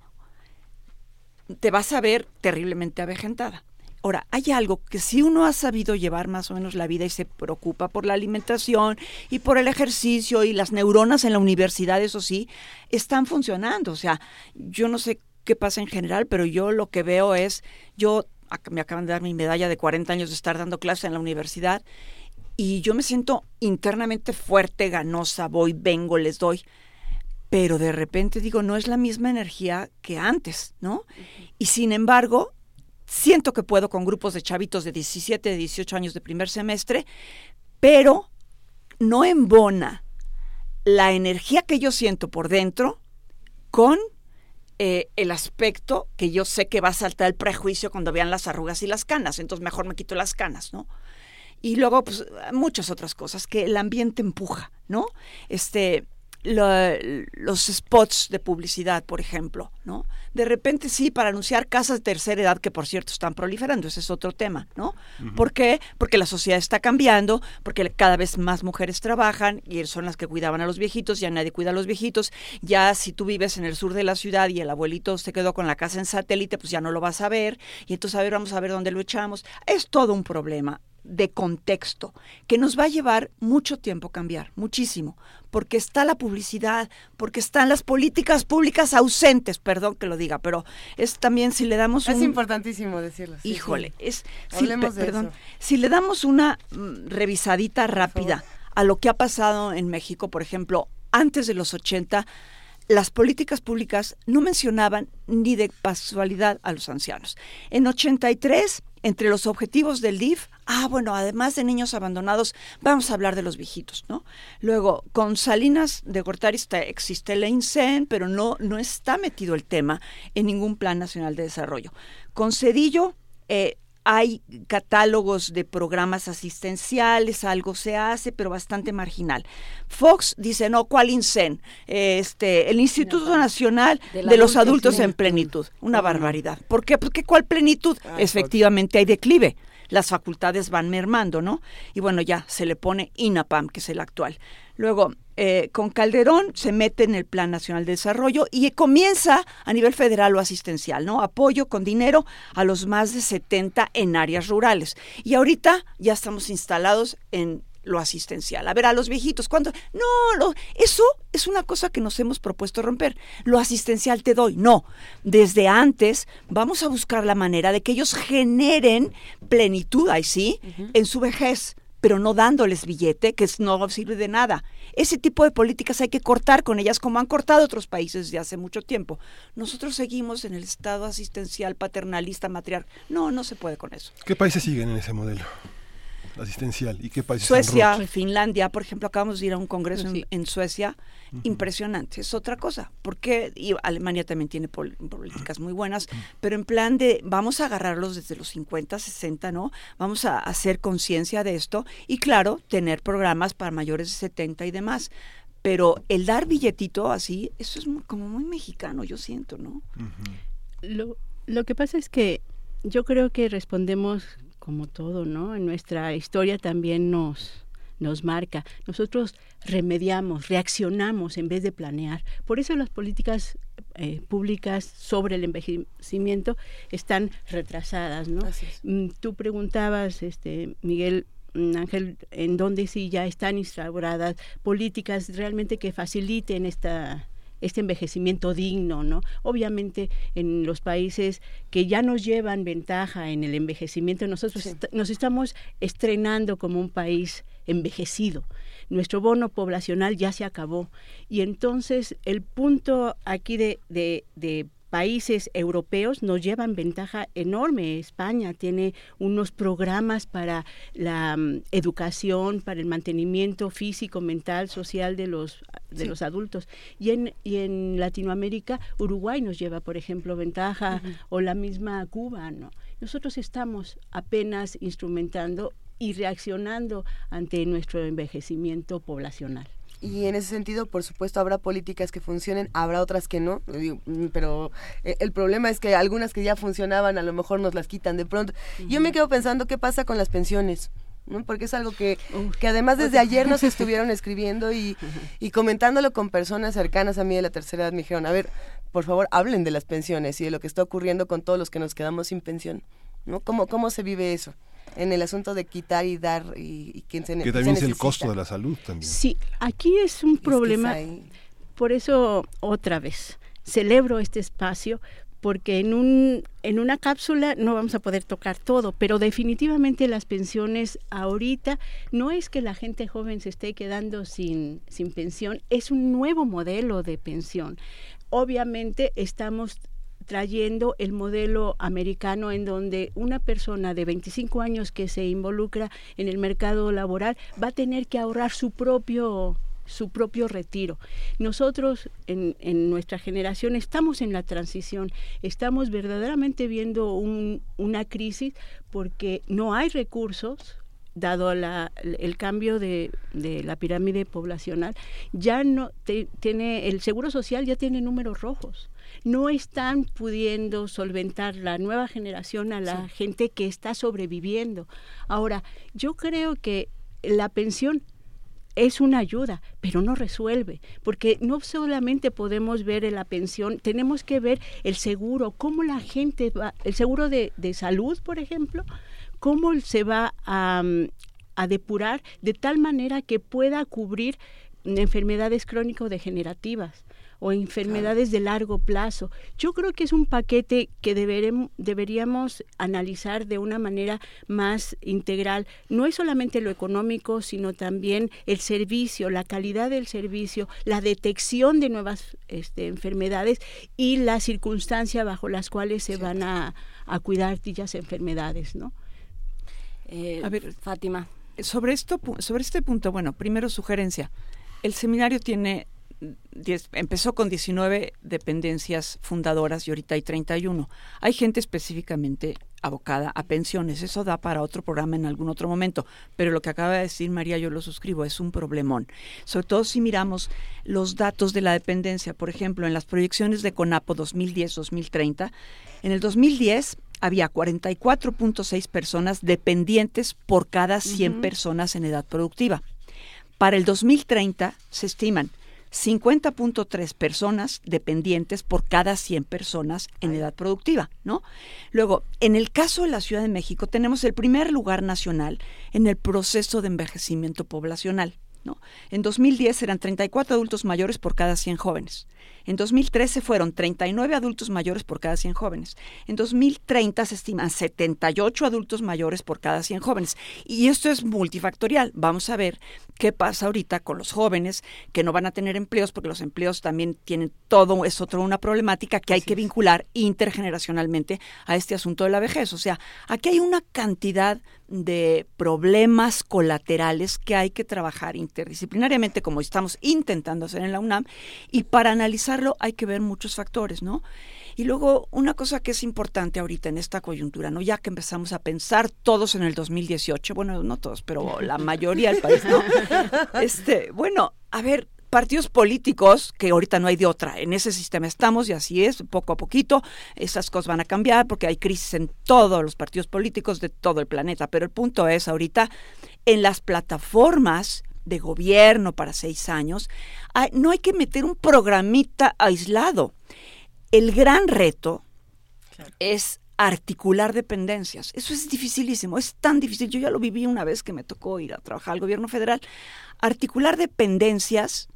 te vas a ver terriblemente avejentada. Ahora, hay algo que si uno ha sabido llevar más o menos la vida y se preocupa por la alimentación y por el ejercicio y las neuronas en la universidad, eso sí, están funcionando. O sea, yo no sé qué pasa en general, pero yo lo que veo es, yo me acaban de dar mi medalla de 40 años de estar dando clase en la universidad y yo me siento internamente fuerte, ganosa, voy, vengo, les doy pero de repente digo, no es la misma energía que antes, ¿no? Y sin embargo, siento que puedo con grupos de chavitos de 17, de 18 años de primer semestre, pero no embona la energía que yo siento por dentro con eh, el aspecto que yo sé que va a saltar el prejuicio cuando vean las arrugas y las canas, entonces mejor me quito las canas, ¿no? Y luego, pues, muchas otras cosas que el ambiente empuja, ¿no? Este, los spots de publicidad, por ejemplo, ¿no? De repente sí, para anunciar casas de tercera edad, que por cierto están proliferando, ese es otro tema, ¿no? ¿Por qué? Porque la sociedad está cambiando, porque cada vez más mujeres trabajan y son las que cuidaban a los viejitos, ya nadie cuida a los viejitos, ya si tú vives en el sur de la ciudad y el abuelito se quedó con la casa en satélite, pues ya no lo vas a ver, y entonces a ver, vamos a ver dónde lo echamos. Es todo un problema de contexto que nos va a llevar mucho tiempo cambiar, muchísimo, porque está la publicidad, porque están las políticas públicas ausentes, perdón que lo diga, pero es también si le damos Es importantísimo decirlo. híjole, es si, perdón, si le damos una mm, revisadita rápida a lo que ha pasado en México, por ejemplo, antes de los 80, las políticas públicas no mencionaban ni de casualidad a los ancianos. En 83, entre los objetivos del DIF, ah, bueno, además de niños abandonados, vamos a hablar de los viejitos, ¿no? Luego, con Salinas de Gortari existe la INSEN, pero no, no está metido el tema en ningún plan nacional de desarrollo. Con Cedillo, eh, hay catálogos de programas asistenciales, algo se hace, pero bastante marginal. Fox dice, no, ¿cuál INSEN? Este, el Instituto Nacional de, los Adultos en Plenitud. Una barbaridad. ¿Por qué? Porque ¿cuál plenitud? Ah, Efectivamente hay declive las facultades van mermando, ¿no? Y bueno, ya se le pone INAPAM, que es el actual. Luego, eh, con Calderón se mete en el Plan Nacional de Desarrollo y comienza a nivel federal o asistencial, ¿no? Apoyo con dinero a los más de 70 en áreas rurales. Y ahorita ya estamos instalados en lo asistencial. A ver, a los viejitos, ¿cuándo? No, lo, eso es una cosa que nos hemos propuesto romper. Lo asistencial te doy. No, desde antes vamos a buscar la manera de que ellos generen plenitud, ahí sí, en su vejez pero no dándoles billete, que no sirve de nada. Ese tipo de políticas hay que cortar con ellas, como han cortado otros países desde hace mucho tiempo. Nosotros seguimos en el estado asistencial, paternalista, matriarcal. No, no se puede con eso. ¿Qué países siguen en ese modelo? Asistencial. ¿Y qué países? Suecia, Finlandia, por ejemplo, acabamos de ir a un congreso en, Suecia, impresionante. Es otra cosa, porque y Alemania también tiene políticas muy buenas, pero en plan de vamos a agarrarlos desde los 50, 60, ¿no? Vamos a hacer conciencia de esto y claro, tener programas para mayores de 70 y demás. Pero el dar billetito así, eso es como muy mexicano, yo siento, ¿no? lo, lo que pasa es que yo creo que respondemos como todo, ¿no? En nuestra historia también nos, nos marca. Nosotros remediamos, reaccionamos en vez de planear. Por eso las políticas eh, públicas sobre el envejecimiento están retrasadas, ¿no? Mm, tú preguntabas, este, Miguel, mm, Ángel, en dónde sí ya están instauradas políticas realmente que faciliten esta este envejecimiento digno, ¿no? Obviamente en los países que ya nos llevan ventaja en el envejecimiento, nosotros nos estamos estrenando como un país envejecido. Nuestro bono poblacional ya se acabó. Y entonces el punto aquí de, de, de países europeos nos llevan ventaja enorme. España tiene unos programas para la mm, educación, para el mantenimiento físico, mental, social de los de los adultos. Y en, y en Latinoamérica, Uruguay nos lleva, por ejemplo, ventaja, o la misma Cuba, ¿no? Nosotros estamos apenas instrumentando y reaccionando ante nuestro envejecimiento poblacional. Y en ese sentido, por supuesto, habrá políticas que funcionen, habrá otras que no, mm, pero eh, el problema es que algunas que ya funcionaban a lo mejor nos las quitan de pronto. Yo me quedo pensando qué pasa con las pensiones. ¿no? porque es algo que, que además desde ayer nos estuvieron escribiendo y, y, comentándolo con personas cercanas a mí de la tercera edad, me dijeron, a ver, por favor, hablen de las pensiones y de lo que está ocurriendo con todos los que nos quedamos sin pensión. ¿no? ¿Cómo, cómo se vive eso? En el asunto de quitar y dar y, quién se Que también es el costo de la salud también. Sí, aquí es un problema. Por eso, otra vez, celebro este espacio porque en, un, en una cápsula no vamos a poder tocar todo, pero definitivamente las pensiones ahorita no es que la gente joven se esté quedando sin, sin pensión, es un nuevo modelo de pensión. Obviamente estamos trayendo el modelo americano en donde una persona de 25 años que se involucra en el mercado laboral va a tener que ahorrar su propio su propio retiro. Nosotros en, en, nuestra generación estamos en la transición, estamos verdaderamente viendo un, una crisis porque no hay recursos dado la, el cambio de, de, la pirámide poblacional, ya no tiene el seguro social ya tiene números rojos no están pudiendo solventar la nueva generación a la gente que está sobreviviendo. Ahora, yo creo que la pensión es una ayuda, pero no resuelve, porque no solamente podemos ver la pensión, tenemos que ver el seguro, cómo la gente va, el seguro de, salud, por ejemplo, cómo se va a, a depurar de tal manera que pueda cubrir enfermedades crónico-degenerativas o enfermedades de largo plazo. Yo creo que es un paquete que deberíamos analizar de una manera más integral. No es solamente lo económico, sino también el servicio, la calidad del servicio, la detección de nuevas este, enfermedades y la circunstancia bajo las cuales se van a, cuidar dichas enfermedades, ¿no? Eh, a ver, Fátima. Sobre, esto, sobre este punto, bueno, primero sugerencia. El seminario tiene empezó con 19 dependencias fundadoras y ahorita hay 31. Hay gente específicamente abocada a pensiones. Eso da para otro programa en algún otro momento. Pero lo que acaba de decir María, yo lo suscribo, es un problemón. Sobre todo si miramos los datos de la dependencia. Por ejemplo, en las proyecciones de CONAPO 2010-2030, en el 2010 había 44.6 personas dependientes por cada 100 personas en edad productiva. Para el 2030 se estiman 50.3 personas dependientes por cada 100 personas en edad productiva, ¿no? Luego, en el caso de la Ciudad de México tenemos el primer lugar nacional en el proceso de envejecimiento poblacional. En 2010 eran 34 adultos mayores por cada 100 jóvenes. En 2013 fueron 39 adultos mayores por cada 100 jóvenes. En 2030 se estiman 78 adultos mayores por cada 100 jóvenes. Y esto es multifactorial. Vamos a ver qué pasa ahorita con los jóvenes que no van a tener empleos, porque los empleos también tienen todo, es otra una problemática que hay que vincular intergeneracionalmente a este asunto de la vejez. O sea, aquí hay una cantidad de problemas colaterales que hay que trabajar interdisciplinariamente, como estamos intentando hacer en la UNAM, y para analizarlo hay que ver muchos factores, ¿no? Y luego, una cosa que es importante ahorita en esta coyuntura, ¿no? Ya que empezamos a pensar todos en el 2018, bueno, no todos, pero la mayoría del país, ¿no? Este, bueno, a ver, partidos políticos, que ahorita no hay de otra, en ese sistema estamos y así es, poco a poquito, esas cosas van a cambiar porque hay crisis en todos los partidos políticos de todo el planeta, pero el punto es ahorita en las plataformas de gobierno para seis años, no hay que meter un programita aislado. El gran reto es articular dependencias. Eso es dificilísimo, es tan difícil. Yo ya lo viví una vez que me tocó ir a trabajar al gobierno federal. Articular dependencias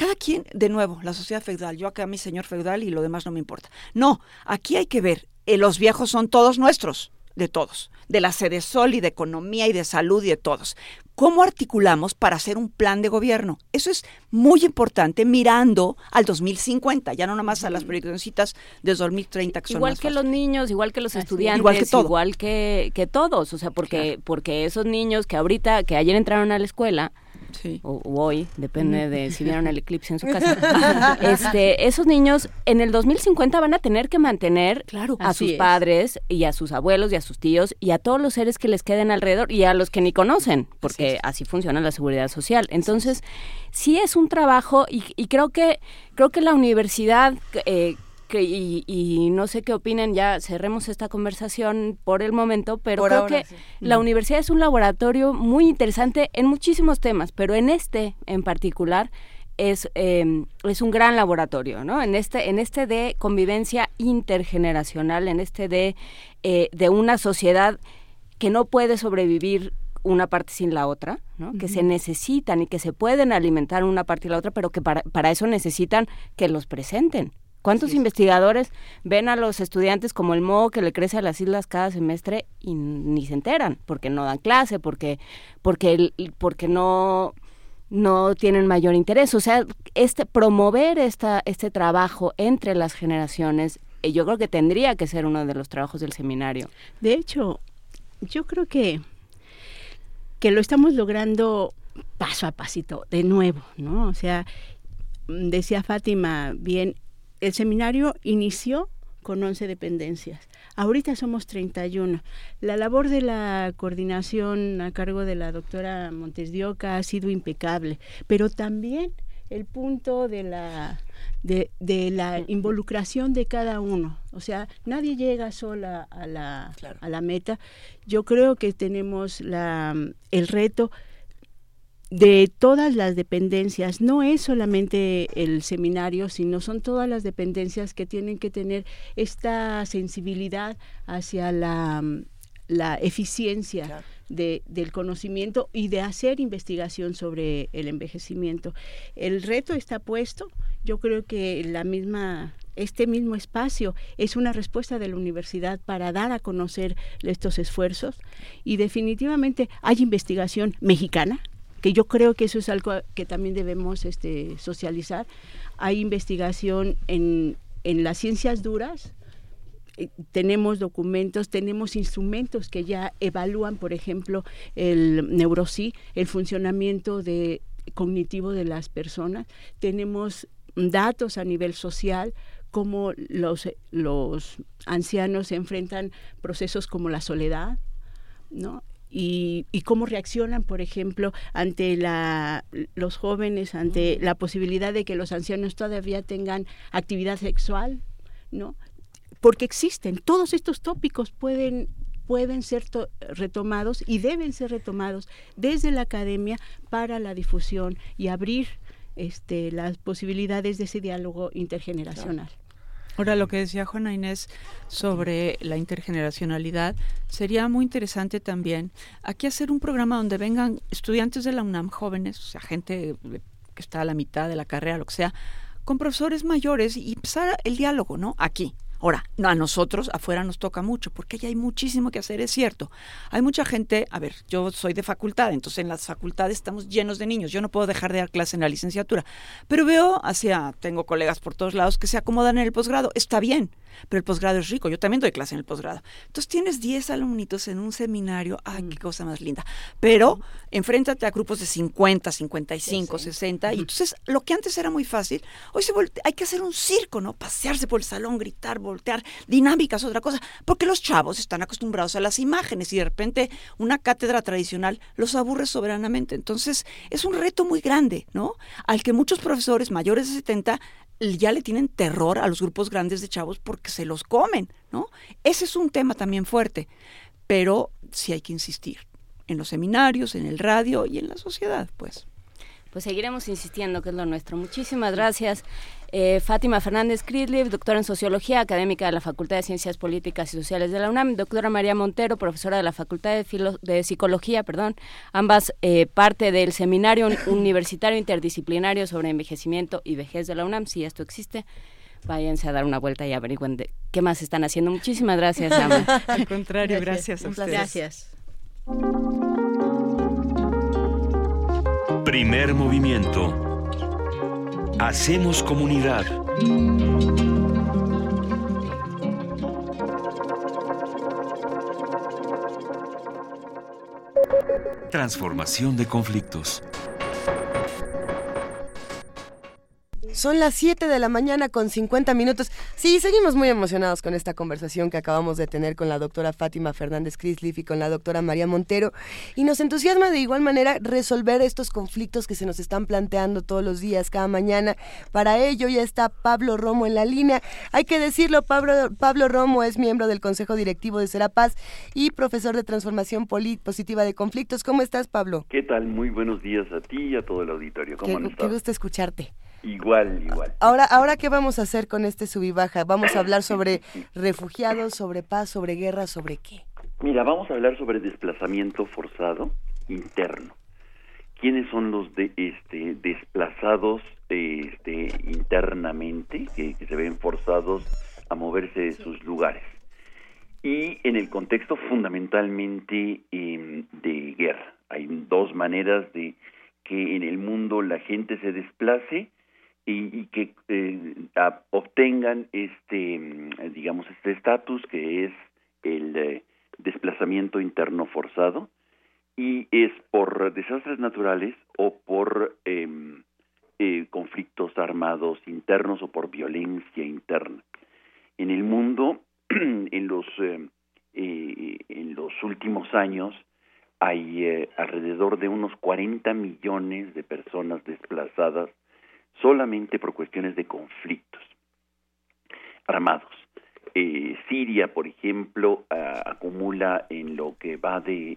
cada quien, de nuevo, la sociedad feudal, yo acá mi señor feudal y lo demás no me importa. No, aquí hay que ver, eh, los viejos son todos nuestros, de todos, de la sede sol y de economía y de salud y de todos. ¿Cómo articulamos para hacer un plan de gobierno? Eso es muy importante mirando al 2050, ya no nomás a las proyeccioncitas de 2030 que Igual que los niños, igual que los estudiantes, igual que, igual que, que todos, o sea, porque, porque esos niños que ahorita, que ayer entraron a la escuela, o, hoy, depende de si vieron el eclipse en su casa. este, esos niños en el 2050 van a tener que mantener claro, a sus padres y a sus abuelos y a sus tíos y a todos los seres que les queden alrededor y a los que ni conocen, porque así, funciona la seguridad social. Entonces, sí es un trabajo y, y creo que creo que la universidad eh, y, no sé qué opinen, ya cerremos esta conversación por el momento, pero creo que la universidad es un laboratorio muy interesante en muchísimos temas, pero en este en particular es, em, es un gran laboratorio, ¿no? En este, en este de convivencia intergeneracional, en este de, eh, de una sociedad que no puede sobrevivir una parte sin la otra, ¿no? que se necesitan y que se pueden alimentar una parte y la otra, pero que para, para eso necesitan que los presenten. ¿Cuántos investigadores ven a los estudiantes como el modo que le crece a las islas cada semestre y ni se enteran? Porque no dan clase, porque, porque, porque no, no tienen mayor interés. O sea, este, promover esta, este trabajo entre las generaciones, eh, yo creo que tendría que ser uno de los trabajos del seminario. De hecho, yo creo que, que lo estamos logrando paso a pasito, de nuevo, ¿no? O sea, decía Fátima bien, el seminario inició con 11 dependencias. Ahorita somos 31. La labor de la coordinación a cargo de la doctora Montes de Oca ha sido impecable, pero también el punto de la de, la involucración de cada uno. O sea, nadie llega sola a la, a la meta. Yo creo que tenemos la, el reto de todas las dependencias, no es solamente el seminario, sino son todas las dependencias que tienen que tener esta sensibilidad hacia la, la eficiencia de, del conocimiento y de hacer investigación sobre el envejecimiento. El reto está puesto. Yo creo que la misma este mismo espacio es una respuesta de la universidad para dar a conocer estos esfuerzos y definitivamente hay investigación mexicana que yo creo que eso es algo que también debemos este, socializar. Hay investigación en, en las ciencias duras, eh, tenemos documentos, tenemos instrumentos que ya evalúan, por ejemplo, el neurosí, el funcionamiento de, cognitivo de las personas. Tenemos datos a nivel social, cómo los, los ancianos enfrentan procesos como la soledad, ¿no? Y, y, cómo reaccionan, por ejemplo, ante la, los jóvenes, ante la posibilidad de que los ancianos todavía tengan actividad sexual, ¿no? Porque existen, todos estos tópicos pueden pueden ser retomados y deben ser retomados desde la academia para la difusión y abrir este, las posibilidades de ese diálogo intergeneracional. Ahora, lo que decía Juana Inés sobre la intergeneracionalidad, sería muy interesante también aquí hacer un programa donde vengan estudiantes de la UNAM jóvenes, o sea, gente que está a la mitad de la carrera, lo que sea, con profesores mayores y empezar el diálogo, ¿no? Aquí, Ahora, a nosotros afuera nos toca mucho, porque ya hay muchísimo que hacer, es cierto. Hay mucha gente, a ver, yo soy de facultad, entonces en las facultades estamos llenos de niños, yo no puedo dejar de dar clase en la licenciatura, pero veo hacia, tengo colegas por todos lados que se acomodan en el posgrado, está bien, pero el posgrado es rico, yo también doy clase en el posgrado. Entonces tienes 10 alumnitos en un seminario, ay, qué mm. cosa más linda, pero enfréntate a grupos de 50, 55, 60, y entonces lo que antes era muy fácil, hoy se hay que hacer un circo, ¿no? Pasearse por el salón, gritar, voltear, dinámicas, otra cosa, porque los chavos están acostumbrados a las imágenes y de repente una cátedra tradicional los aburre soberanamente. Entonces es un reto muy grande, ¿no? Al que muchos profesores mayores de 70 ya le tienen terror a los grupos grandes de chavos porque se los comen, ¿no? Ese es un tema también fuerte, pero sí hay que insistir en los seminarios, en el radio y en la sociedad, pues. Pues seguiremos insistiendo, que es lo nuestro. Muchísimas gracias. Eh, Fátima Fernández Kridliv, doctora en Sociología, académica de la Facultad de Ciencias Políticas y Sociales de la UNAM, doctora María Montero, profesora de la Facultad de, de Psicología, perdón, ambas eh, parte del Seminario Universitario Interdisciplinario sobre Envejecimiento y Vejez de la UNAM, si esto existe váyanse a dar una vuelta y averigüen qué más están haciendo. Muchísimas gracias, Ama. Al contrario, gracias, a ustedes. Gracias. Primer movimiento. Hacemos comunidad. Transformación de conflictos. Son las 7 de la mañana con 50 minutos. Sí, seguimos muy emocionados con esta conversación que acabamos de tener con la doctora Fátima Fernández Crislif y con la doctora María Montero. Y nos entusiasma de igual manera resolver estos conflictos que se nos están planteando todos los días, cada mañana. Para ello ya está Pablo Romo en la línea. Hay que decirlo, Pablo, Pablo Romo es miembro del Consejo Directivo de Serapaz y profesor de Transformación Positiva de Conflictos. ¿Cómo estás, Pablo? ¿Qué tal? Muy buenos días a ti y a todo el auditorio. ¿Cómo qué, Qué gusto escucharte. Igual, igual. Ahora, ahora qué vamos a hacer con este sub y baja? Vamos a hablar sobre refugiados, sobre paz, sobre guerra, sobre qué. Mira, vamos a hablar sobre desplazamiento forzado interno. ¿Quiénes son los de, este, desplazados este, internamente que, se ven forzados a moverse de sus lugares? Y en el contexto fundamentalmente em, de guerra. Hay dos maneras de que en el mundo la gente se desplace y, que eh, obtengan este, mm, digamos, este estatus que es el eh, desplazamiento interno forzado y es por desastres naturales o por em, eh, conflictos armados internos o por violencia interna. En el mundo, en los en los últimos años, hay alrededor de unos 40 millones de personas desplazadas solamente por cuestiones de conflictos armados. Eh, Siria, por ejemplo, acumula en lo que va de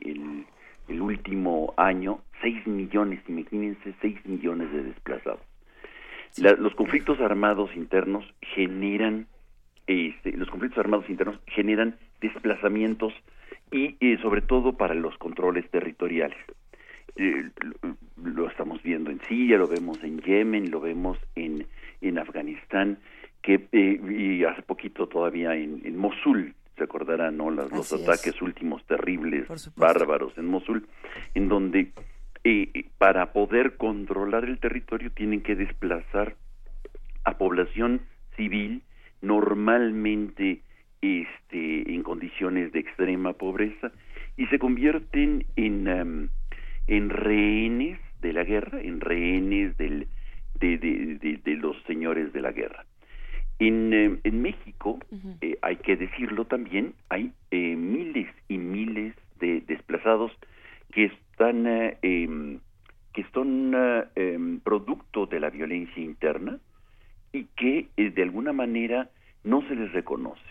el, último año 6 millones, imagínense 6 millones de desplazados. los conflictos armados internos generan este, los conflictos armados internos generan desplazamientos y sobre todo para los controles territoriales. Eh, lo, estamos viendo en Siria, lo vemos en Yemen, lo vemos en, en Afganistán, que eh, y hace poquito todavía en, Mosul, se acordarán, ¿no? Los, ataques últimos terribles, bárbaros en Mosul, en donde eh, para poder controlar el territorio tienen que desplazar a población civil normalmente este, en condiciones de extrema pobreza y se convierten en em, en rehenes de la guerra, en rehenes del, de, de, de, los señores de la guerra. En, eh, en México, eh, hay que decirlo también, hay eh, miles y miles de desplazados que están em, que son em, producto de la violencia interna y que de alguna manera no se les reconoce.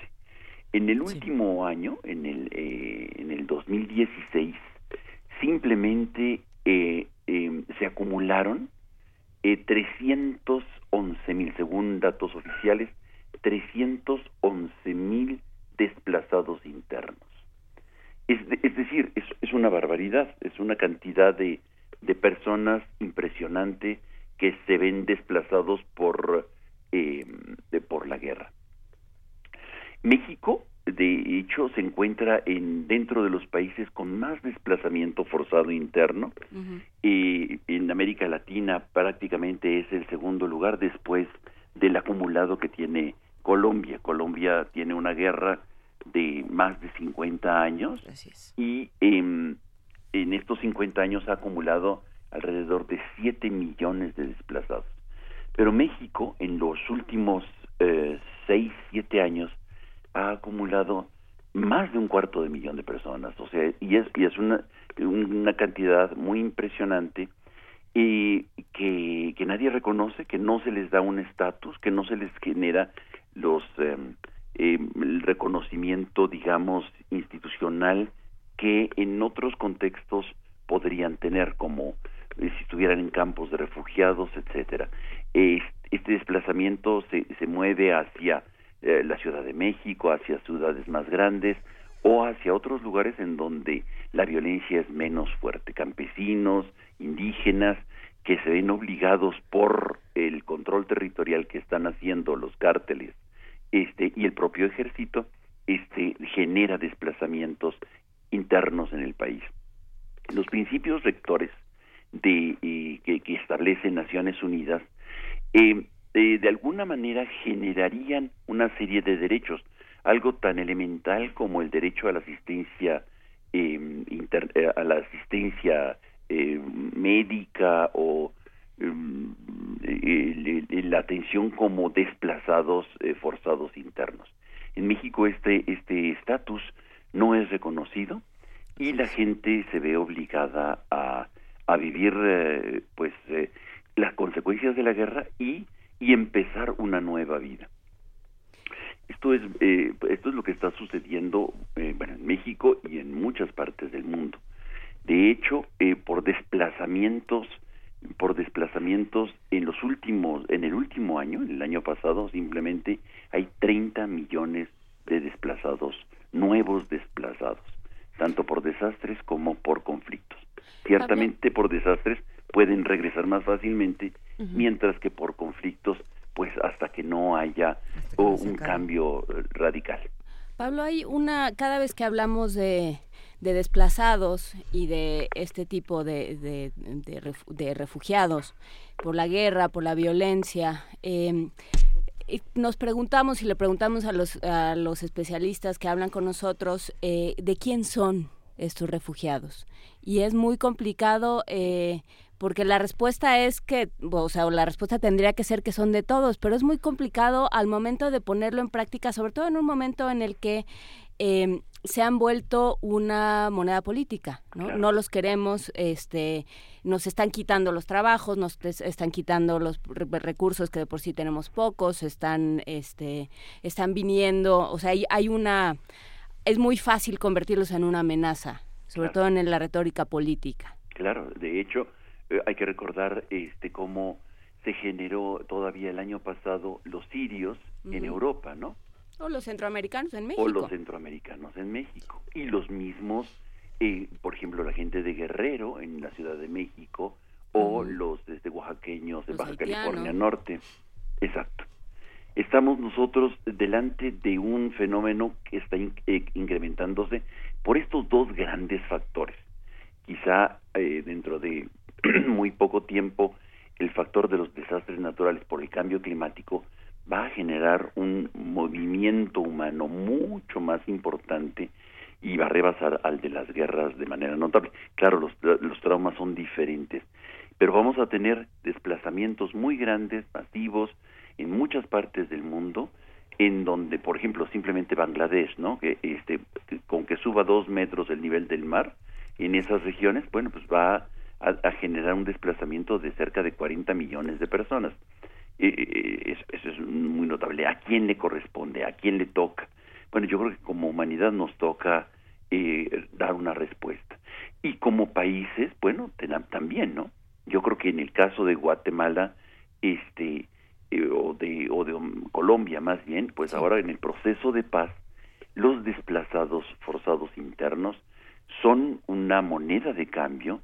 En el último año, en el, en el 2016, simplemente eh, em, se acumularon eh, 311 mil, según datos oficiales, 311 mil desplazados internos. Es, es decir, es, es, una barbaridad, es una cantidad de, de, personas impresionante que se ven desplazados por, eh, por la guerra. México de hecho se encuentra en dentro de los países con más desplazamiento forzado interno y en América Latina prácticamente es el segundo lugar después del acumulado que tiene Colombia. Colombia tiene una guerra de más de 50 años y en estos 50 años ha acumulado alrededor de 7 millones de desplazados. Pero México en los últimos eh, 6, 7 años ha acumulado más de un cuarto de millón de personas, o sea, y es, y es una, una cantidad muy impresionante y que, que nadie reconoce, que no se les da un estatus, que no se les genera los em, el reconocimiento, digamos, institucional que en otros contextos podrían tener, como eh, si estuvieran en campos de refugiados, etcétera. este desplazamiento se, se mueve hacia eh, la Ciudad de México, hacia ciudades más grandes o hacia otros lugares en donde la violencia es menos fuerte, campesinos, indígenas, que se ven obligados por el control territorial que están haciendo los cárteles este y el propio ejército este genera desplazamientos internos en el país. Los principios rectores de eh, que, que establecen Naciones Unidas eh, eh, de alguna manera generarían una serie de derechos, algo tan elemental como el derecho a la asistencia em, eh, a la asistencia em, médica o em, la atención como desplazados eh, forzados internos. En México este este estatus no es reconocido y la gente se ve obligada a, a vivir pues las consecuencias de la guerra y y empezar una nueva vida. Esto es, eh, esto es lo que está sucediendo eh, bueno, en México y en muchas partes del mundo. De hecho, eh, por desplazamientos, por desplazamientos en los últimos, en el último año, en el año pasado, simplemente hay 30 millones de desplazados, nuevos desplazados, tanto por desastres como por conflictos. Ciertamente por desastres pueden regresar más fácilmente mientras que por conflictos, pues hasta que no haya un cambio eh, radical. Pablo, hay una, cada vez que hablamos de, de desplazados y de este tipo de, de, de, refugiados por la guerra, por la violencia, em, nos preguntamos y le preguntamos a los, a los especialistas que hablan con nosotros eh, de quién son estos refugiados. Y es muy complicado eh, porque la respuesta es que, o sea, la respuesta tendría que ser que son de todos, pero es muy complicado al momento de ponerlo en práctica, sobre todo en un momento en el que em, se han vuelto una moneda política, ¿no? No los queremos, este, nos están quitando los trabajos, nos están quitando los recursos que de por sí tenemos pocos, están, este, están viniendo, o sea, hay, hay una, es muy fácil convertirlos en una amenaza, sobre todo en la retórica política. Claro, de hecho, eh, hay que recordar este cómo se generó todavía el año pasado los sirios en Europa, ¿no? O los centroamericanos en México. O los centroamericanos en México. Y los mismos, eh, por ejemplo, la gente de Guerrero en la Ciudad de México o los desde oaxaqueños de Baja California Norte. Exacto. Estamos nosotros delante de un fenómeno que está eh, incrementándose por estos dos grandes factores. Quizá eh, dentro de muy poco tiempo el factor de los desastres naturales por el cambio climático va a generar un movimiento humano mucho más importante y va a rebasar al de las guerras de manera notable. Claro, los, los traumas son diferentes, pero vamos a tener desplazamientos muy grandes, masivos, en muchas partes del mundo, en donde, por ejemplo, simplemente Bangladesh, ¿no? Que este, con que suba dos metros el nivel del mar en esas regiones, bueno, pues va a, generar un desplazamiento de cerca de 40 millones de personas. eso, es muy notable. ¿A quién le corresponde? ¿A quién le toca? Bueno, yo creo que como humanidad nos toca eh, dar una respuesta. Y como países, bueno, también, ¿no? Yo creo que en el caso de Guatemala, este, eh, o de, o de Colombia más bien, pues ahora en el proceso de paz, los desplazados forzados internos son una moneda de cambio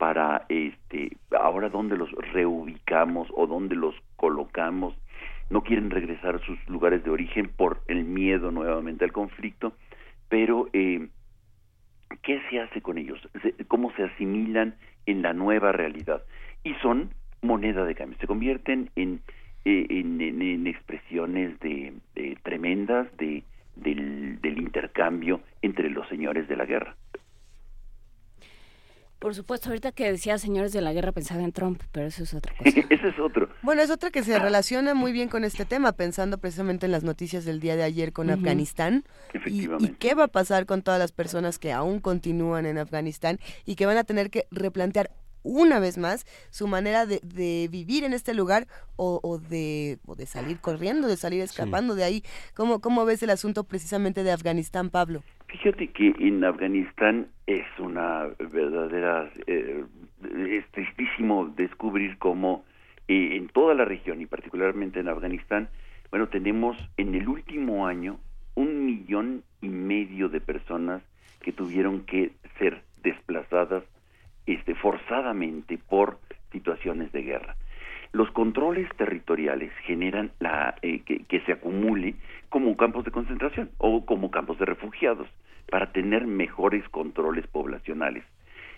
para este ahora dónde los reubicamos o dónde los colocamos. No quieren regresar a sus lugares de origen por el miedo nuevamente al conflicto pero eh, qué se hace con ellos cómo se asimilan en la nueva realidad y son moneda de cambio. Se convierten en eh, en, expresiones de, tremendas de del intercambio entre los señores de la guerra por supuesto, ahorita que decía señores de la guerra pensaba en Trump, pero eso es otra cosa. Ese es otro. Bueno, es otra que se relaciona muy bien con este tema, pensando precisamente en las noticias del día de ayer con Afganistán. Y, y, qué va a pasar con todas las personas que aún continúan en Afganistán y que van a tener que replantear una vez más su manera de, vivir en este lugar o, de, de salir corriendo, de salir escapando de ahí. ¿Cómo, ¿Cómo ves el asunto precisamente de Afganistán, Pablo? Fíjate que en Afganistán es una verdadera... Eh, es tristísimo descubrir cómo eh, en toda la región y particularmente en Afganistán, bueno, tenemos en el último año un millón y medio de personas que tuvieron que ser desplazadas este, forzadamente por situaciones de guerra. Los controles territoriales generan la, eh, que, se acumule como campos de concentración o como campos de refugiados para tener mejores controles poblacionales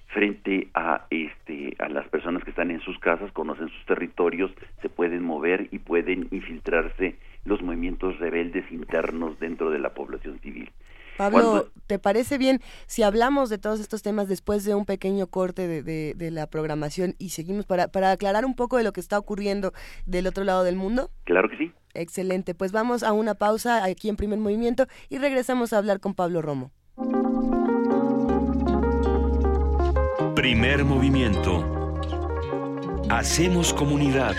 frente a este a las personas que están en sus casas conocen sus territorios se pueden mover y pueden infiltrarse los movimientos rebeldes internos dentro de la población civil Pablo, ¿te parece bien si hablamos de todos estos temas después de un pequeño corte de, la programación y seguimos para, para aclarar un poco de lo que está ocurriendo del otro lado del mundo? Claro que sí. Excelente, pues vamos a una pausa aquí en primer movimiento y regresamos a hablar con Pablo Romo. Primer movimiento. Hacemos comunidad.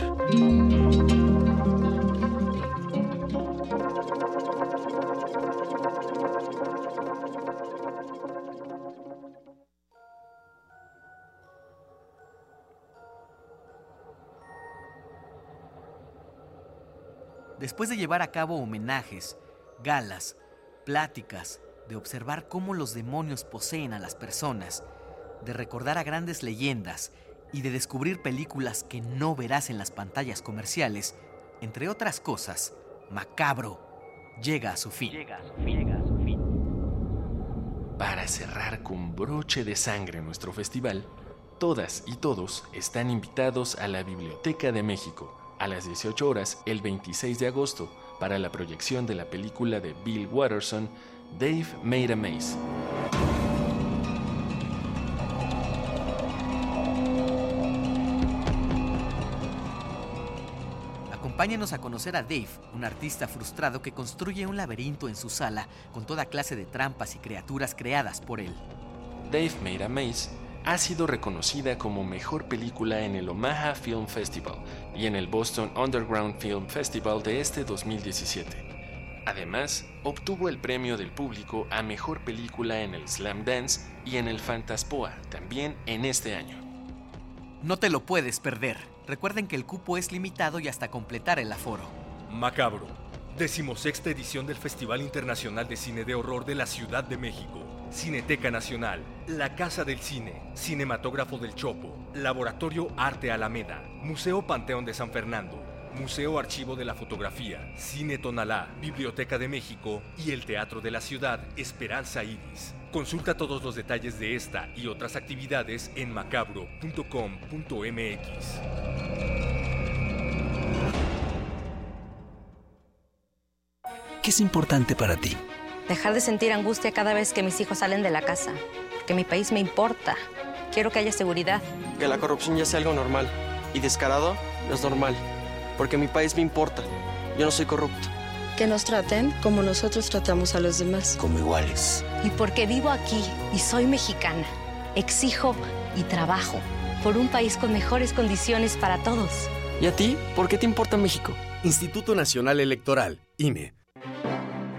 Después de llevar a cabo homenajes, galas, pláticas, de observar cómo los demonios poseen a las personas, de recordar a grandes leyendas y de descubrir películas que no verás en las pantallas comerciales, entre otras cosas, Macabro llega a su fin. Llega a su fin. Para cerrar con broche de sangre nuestro festival, todas y todos están invitados a la Biblioteca de México a las 18 horas el 26 de agosto para la proyección de la película de Bill Watterson, Dave Made a Maze. Acompáñenos a conocer a Dave, un artista frustrado que construye un laberinto en su sala con toda clase de trampas y criaturas creadas por él. Dave Made a Maze ha sido reconocida como mejor película en el Omaha Film Festival y en el Boston Underground Film Festival de este 2017. Además, obtuvo el premio del público a mejor película en el Slam Dance y en el Fantaspoa, también en este año. No te lo puedes perder. Recuerden que el cupo es limitado y hasta completar el aforo. Macabro, Decimosexta edición del Festival Internacional de Cine de Horror de la Ciudad de México. Cineteca Nacional, La Casa del Cine, Cinematógrafo del Chopo, Laboratorio Arte Alameda, Museo Panteón de San Fernando, Museo Archivo de la Fotografía, Cine Tonalá, Biblioteca de México y el Teatro de la Ciudad Esperanza Iris. Consulta todos los detalles de esta y otras actividades en macabro.com.mx. ¿Qué es importante para ti? Dejar de sentir angustia cada vez que mis hijos salen de la casa. Que mi país me importa. Quiero que haya seguridad. Que la corrupción ya sea algo normal. Y descarado no es normal. Porque mi país me importa. Yo no soy corrupto. Que nos traten como nosotros tratamos a los demás. Como iguales. Y porque vivo aquí y soy mexicana, exijo y trabajo por un país con mejores condiciones para todos. ¿Y a ti? ¿Por qué te importa México? Instituto Nacional Electoral, INE.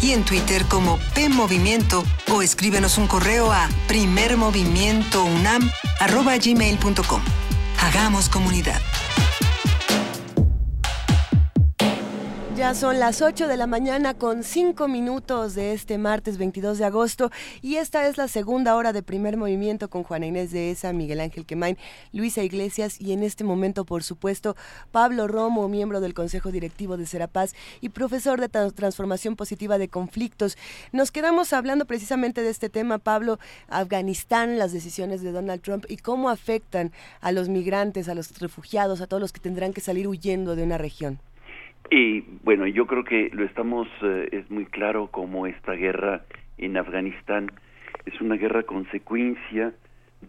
y en Twitter como P Movimiento o escríbenos un correo a primermovimientounam@gmail.com. Hagamos comunidad. Ya son las 8 de la mañana con 5 minutos de este martes 22 de agosto y esta es la segunda hora de primer movimiento con Juana Inés de Esa, Miguel Ángel Quemain, Luisa Iglesias y en este momento, por supuesto, Pablo Romo, miembro del Consejo Directivo de Serapaz y profesor de Transformación Positiva de Conflictos. Nos quedamos hablando precisamente de este tema, Pablo, Afganistán, las decisiones de Donald Trump y cómo afectan a los migrantes, a los refugiados, a todos los que tendrán que salir huyendo de una región. Y bueno, yo creo que lo estamos, eh, es muy claro como esta guerra en Afganistán es una guerra consecuencia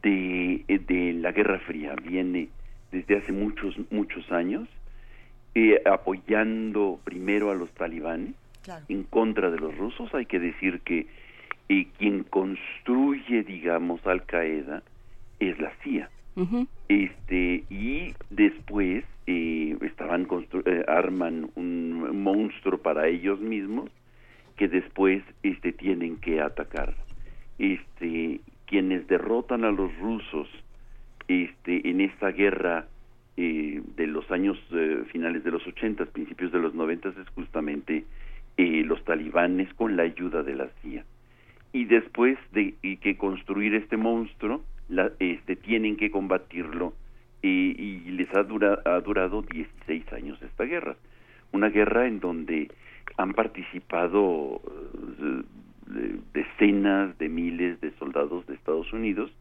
de, eh, de la Guerra Fría, viene desde hace muchos, muchos años, eh, apoyando primero a los talibanes en contra de los rusos. Hay que decir que quien construye, digamos, Al Qaeda es la CIA este y después eh, estaban eh, arman un monstruo para ellos mismos que después este tienen que atacar. Este quienes derrotan a los rusos este en esta guerra eh, de los años finales de los ochentas principios de los noventas es justamente los talibanes con la ayuda de la CIA. Y después de que construir este monstruo la, este, tienen que combatirlo y les ha, ha durado 16 años esta guerra. Una guerra en donde han participado eh, decenas de miles de soldados de Estados Unidos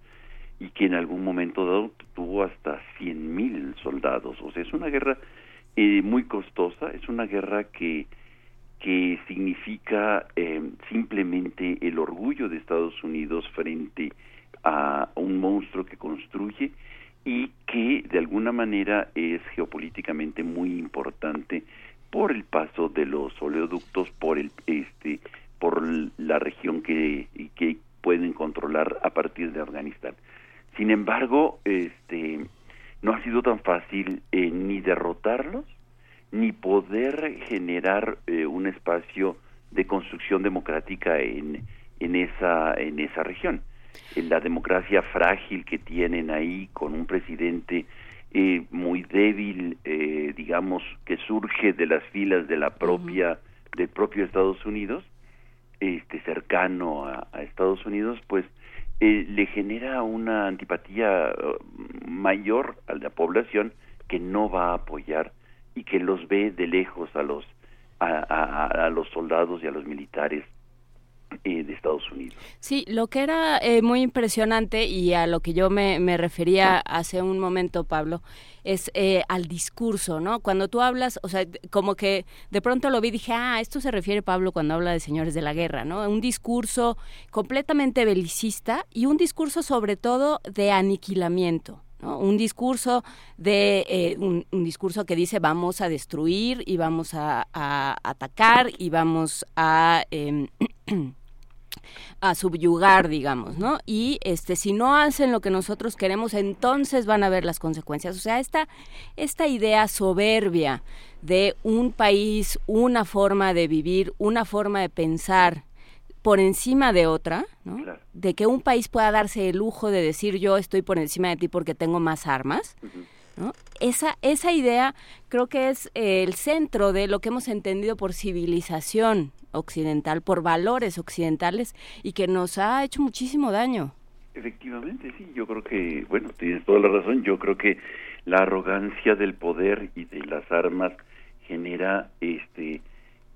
y que en algún momento dado tuvo hasta 100 mil soldados. O sea, es una guerra eh, muy costosa, es una guerra que, que significa eh, simplemente el orgullo de Estados Unidos frente a un monstruo que construye y que de alguna manera es geopolíticamente muy importante por el paso de los oleoductos por el este por la región que, que pueden controlar a partir de Afganistán. Sin embargo, este no ha sido tan fácil eh, ni derrotarlos ni poder generar eh, un espacio de construcción democrática en, en esa en esa región. La democracia frágil que tienen ahí con un presidente eh, muy débil, eh, digamos, que surge de las filas de la propia, del propio Estados Unidos, este, cercano a, Estados Unidos, pues eh, le genera una antipatía uh, mayor a la población que no va a apoyar y que los ve de lejos a los a los soldados y a los militares de Estados Unidos. Sí, lo que era eh, muy impresionante y a lo que yo me, refería hace un momento, Pablo, es eh, al discurso, ¿no? Cuando tú hablas, o sea, como que de pronto lo vi dije, ah, esto se refiere Pablo cuando habla de señores de la guerra, ¿no? Un discurso completamente belicista y un discurso sobre todo de aniquilamiento. Un discurso de un, discurso que dice vamos a destruir y vamos a, a atacar y vamos a em, a subyugar, digamos, ¿no? Y este si no hacen lo que nosotros queremos, entonces van a ver las consecuencias. O sea, esta esta idea soberbia de un país, una forma de vivir, una forma de pensar por encima de otra, ¿no? De que un país pueda darse el lujo de decir yo estoy por encima de ti porque tengo más armas. ¿No? Esa, esa idea creo que es el centro de lo que hemos entendido por civilización occidental, por valores occidentales y que nos ha hecho muchísimo daño. Efectivamente, sí, yo creo que, bueno, tienes toda la razón, yo creo que la arrogancia del poder y de las armas genera este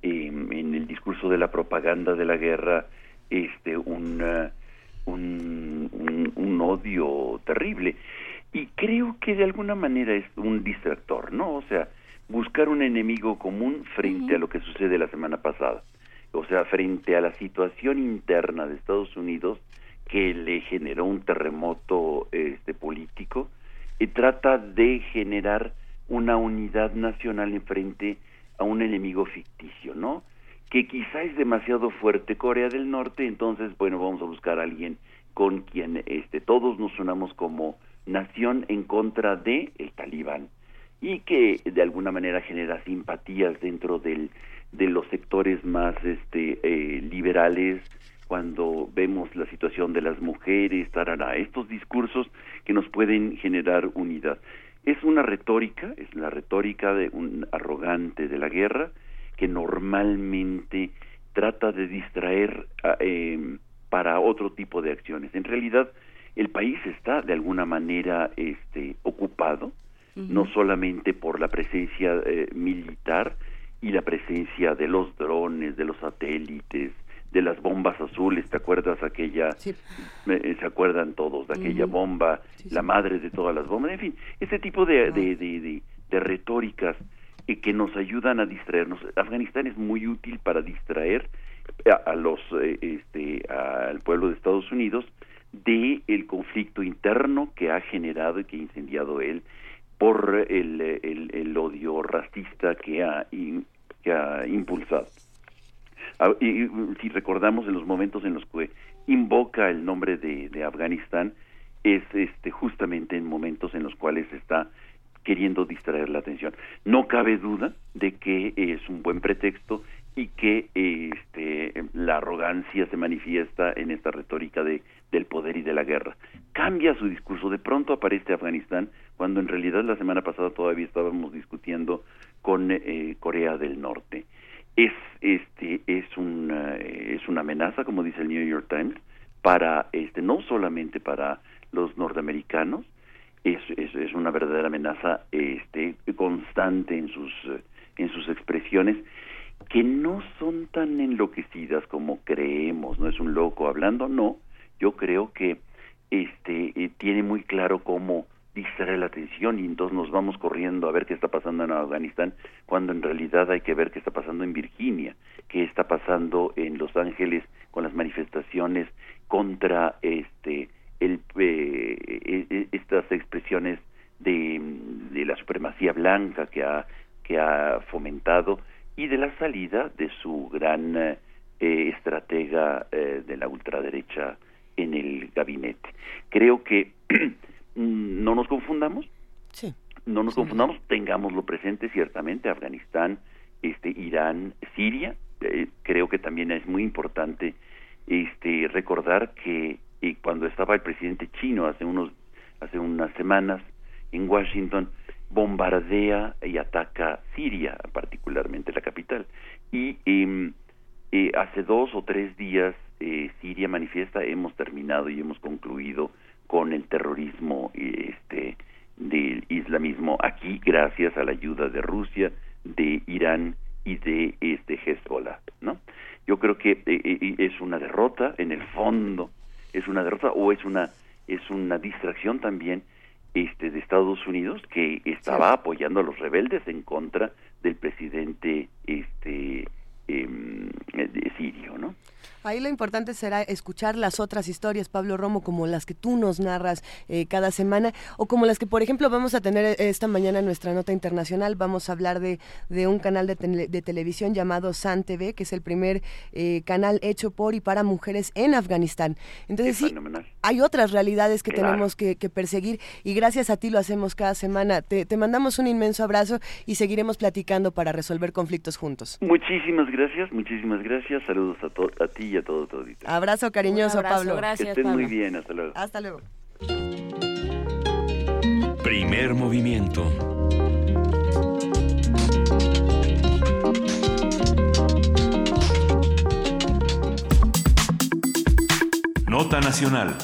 em, en el discurso de la propaganda de la guerra este un, un, un, odio terrible. Y creo que de alguna manera es un distractor no o sea buscar un enemigo común frente a lo que sucede la semana pasada. O sea, frente a la situación interna de Estados Unidos que le generó un terremoto este político, y trata de generar una unidad nacional en frente a un enemigo ficticio, ¿no? Que quizá es demasiado fuerte Corea del Norte, entonces, bueno, vamos a buscar a alguien con quien este, todos nos unamos como nación en contra de el talibán y que de alguna manera genera simpatías dentro del de los sectores más este, eh, liberales cuando vemos la situación de las mujeres, tarará, estos discursos que nos pueden generar unidad. Es una retórica, es la retórica de un arrogante de la guerra que normalmente trata de distraer em, para otro tipo de acciones. En realidad, el país está de alguna manera este, ocupado, no solamente por la presencia eh, militar, y la presencia de los drones, de los satélites, de las bombas azules, ¿te acuerdas aquella? Eh, ¿Se acuerdan todos de aquella bomba, la madre de todas las bombas? En fin, este tipo de, de, de, de, retóricas eh, que nos ayudan a distraernos. Afganistán es muy útil para distraer a, los, eh, este, al pueblo de Estados Unidos de el conflicto interno que ha generado y que ha incendiado él por el, el, odio racista que ha, que ha impulsado. Y, si recordamos en los momentos en los que invoca el nombre de, de Afganistán, es este justamente en momentos en los cuales está queriendo distraer la atención. No cabe duda de que es un buen pretexto y que este, la arrogancia se manifiesta en esta retórica de, del poder y de la guerra. Cambia su discurso, de pronto aparece Afganistán, cuando en realidad la semana pasada todavía estábamos discutiendo con eh, Corea del Norte. Es, este, es, una, es una amenaza, como dice el New York Times, para, este, no solamente para los norteamericanos, es, es, es una verdadera amenaza este, constante en sus, en sus expresiones que no son tan enloquecidas como creemos, no es un loco hablando, no, yo creo que este eh, tiene muy claro cómo distraer la atención y entonces nos vamos corriendo a ver qué está pasando en Afganistán cuando en realidad hay que ver qué está pasando en Virginia, qué está pasando en Los Ángeles con las manifestaciones contra este eh, e, e, estas expresiones de, de la supremacía blanca que ha que ha fomentado y de la salida de su gran eh, estratega eh, de la ultraderecha en el gabinete. Creo que no nos confundamos, sí. no nos confundamos, tengámoslo presente ciertamente, Afganistán, este, Irán, Siria, eh, creo que también es muy importante este, recordar que cuando estaba el presidente chino hace unos hace unas semanas en Washington bombardea y ataca Siria, particularmente la capital. Y em, eh, hace dos o tres días eh, Siria manifiesta hemos terminado y hemos concluido con el terrorismo este del islamismo aquí gracias a la ayuda de Rusia, de Irán y de este Hezbollah, ¿no? Yo creo que eh, es una derrota en el fondo, es una derrota o es una es una distracción también este de Estados Unidos que estaba apoyando a los rebeldes en contra del presidente este eh, sirio, ¿no? Ahí lo importante será escuchar las otras historias, Pablo Romo, como las que tú nos narras eh, cada semana, o como las que, por ejemplo, vamos a tener esta mañana en nuestra nota internacional. Vamos a hablar de, de un canal de, de, televisión llamado San TV, que es el primer eh, canal hecho por y para mujeres en Afganistán. Entonces, sí, hay otras realidades que tenemos que, perseguir y gracias a ti lo hacemos cada semana. Te, te mandamos un inmenso abrazo y seguiremos platicando para resolver conflictos juntos. Muchísimas gracias, muchísimas gracias. Saludos a, a ti y a todo, todo. Abrazo cariñoso, Pablo. Gracias, que estén muy bien, hasta luego. Hasta luego. Primer movimiento. Nota Nacional.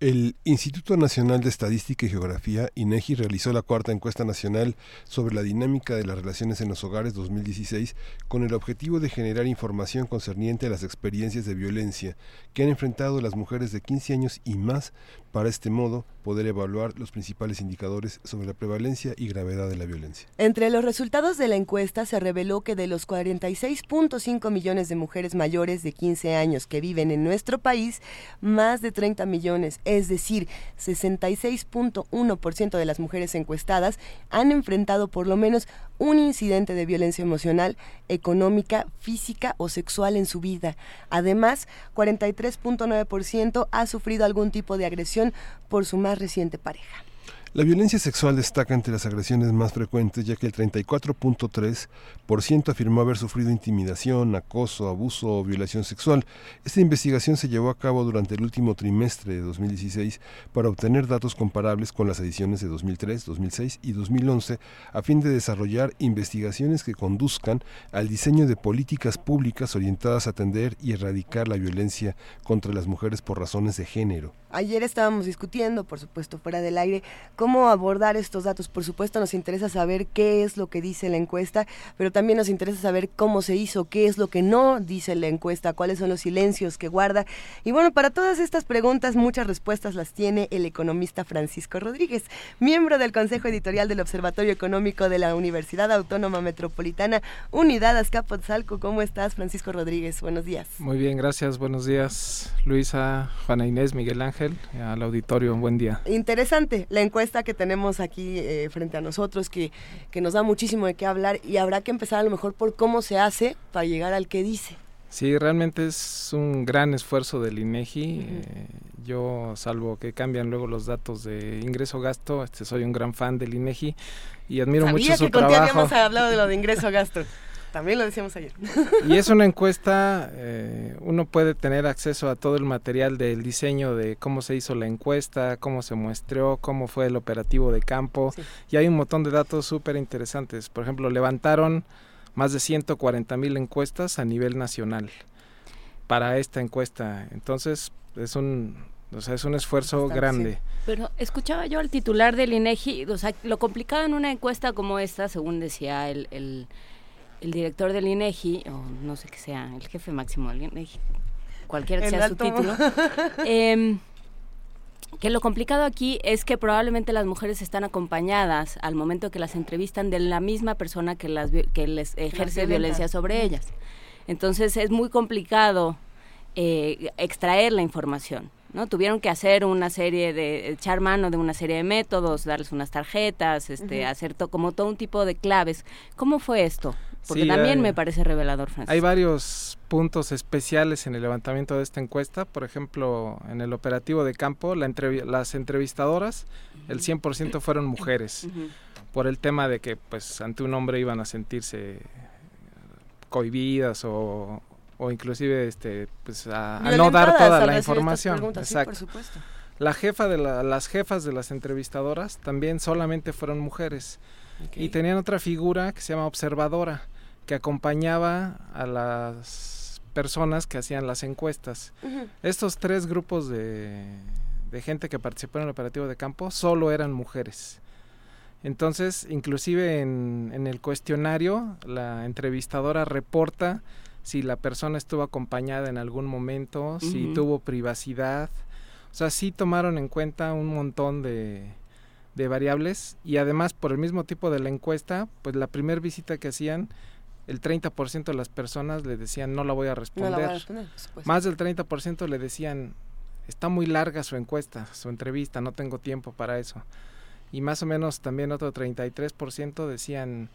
El Instituto Nacional de Estadística y Geografía, INEGI, realizó la cuarta encuesta nacional sobre la dinámica de las relaciones en los hogares 2016 con el objetivo de generar información concerniente a las experiencias de violencia que han enfrentado las mujeres de 15 años y más para este modo poder evaluar los principales indicadores sobre la prevalencia y gravedad de la violencia. Entre los resultados de la encuesta se reveló que de los 46.5 millones de mujeres mayores de 15 años que viven en nuestro país, más de 30 millones, es decir, 66.1% de las mujeres encuestadas han enfrentado por lo menos un incidente de violencia emocional, económica, física o sexual en su vida. Además, 43.9% ha sufrido algún tipo de agresión por su más reciente pareja. La violencia sexual destaca entre las agresiones más frecuentes, ya que el 34.3% afirmó haber sufrido intimidación, acoso, abuso o violación sexual. Esta investigación se llevó a cabo durante el último trimestre de 2016 para obtener datos comparables con las ediciones de 2003, 2006 y 2011, a fin de desarrollar investigaciones que conduzcan al diseño de políticas públicas orientadas a atender y erradicar la violencia contra las mujeres por razones de género. Ayer estábamos discutiendo, por supuesto, fuera del aire, cómo abordar estos datos. Por supuesto, nos interesa saber qué es lo que dice la encuesta, pero también nos interesa saber cómo se hizo, qué es lo que no dice la encuesta, cuáles son los silencios que guarda. Y bueno, para todas estas preguntas, muchas respuestas las tiene el economista Francisco Rodríguez, miembro del Consejo Editorial del Observatorio Económico de la Universidad Autónoma Metropolitana, Unidad Azcapotzalco. ¿Cómo estás, Francisco Rodríguez? Buenos días. Muy bien, gracias. Buenos días, Luisa, Juana Inés, Miguel Ángel al auditorio, un buen día. Interesante la encuesta que tenemos aquí eh, frente a nosotros, que, que nos da muchísimo de qué hablar y habrá que empezar a lo mejor por cómo se hace para llegar al que dice. Sí, realmente es un gran esfuerzo del INEGI. Eh, yo, salvo que cambian luego los datos de ingreso-gasto, este, soy un gran fan del INEGI y admiro mucho su trabajo. que habíamos hablado de lo de ingreso-gasto. También lo decíamos ayer. Y es una encuesta, eh, uno puede tener acceso a todo el material del diseño de cómo se hizo la encuesta, cómo se muestreó, cómo fue el operativo de campo. Y hay un montón de datos súper interesantes. Por ejemplo, levantaron más de 140 mil encuestas a nivel nacional para esta encuesta. Entonces, es un, o sea, es un esfuerzo grande. Pero escuchaba yo al titular del INEGI, o sea, lo complicado en una encuesta como esta, según decía el, el el director del INEGI, o no sé qué sea, el jefe máximo del INEGI, cualquiera que sea su título, em, que lo complicado aquí es que probablemente las mujeres están acompañadas al momento que las entrevistan de la misma persona que, las, que les ejerce violencia sobre ellas. Entonces es muy complicado eh, extraer la información. ¿no? Tuvieron que hacer una serie de, echar mano de una serie de métodos, darles unas tarjetas, este, hacer como todo un tipo de claves. ¿Cómo fue esto? Porque también me parece revelador, Francisco. Hay varios puntos especiales en el levantamiento de esta encuesta. Por ejemplo, en el operativo de campo, la las entrevistadoras, el 100% fueron mujeres. Por el tema de que, pues, ante un hombre iban a sentirse cohibidas o, o inclusive este pues a, no dar toda la información. exacto. la jefa de las jefas de las entrevistadoras también solamente fueron mujeres. Y tenían otra figura que se llama observadora que acompañaba a las personas que hacían las encuestas. Estos tres grupos de, de gente que participó en el operativo de campo solo eran mujeres. Entonces, inclusive en, en, el cuestionario, la entrevistadora reporta si la persona estuvo acompañada en algún momento, si tuvo privacidad. O sea, sí tomaron en cuenta un montón de, de variables y además por el mismo tipo de la encuesta, pues la primera visita que hacían, el 30% de las personas le decían no la voy a responder. Más del 30% le decían está muy larga su encuesta, su entrevista, no tengo tiempo para eso. Y más o menos también otro 33% decían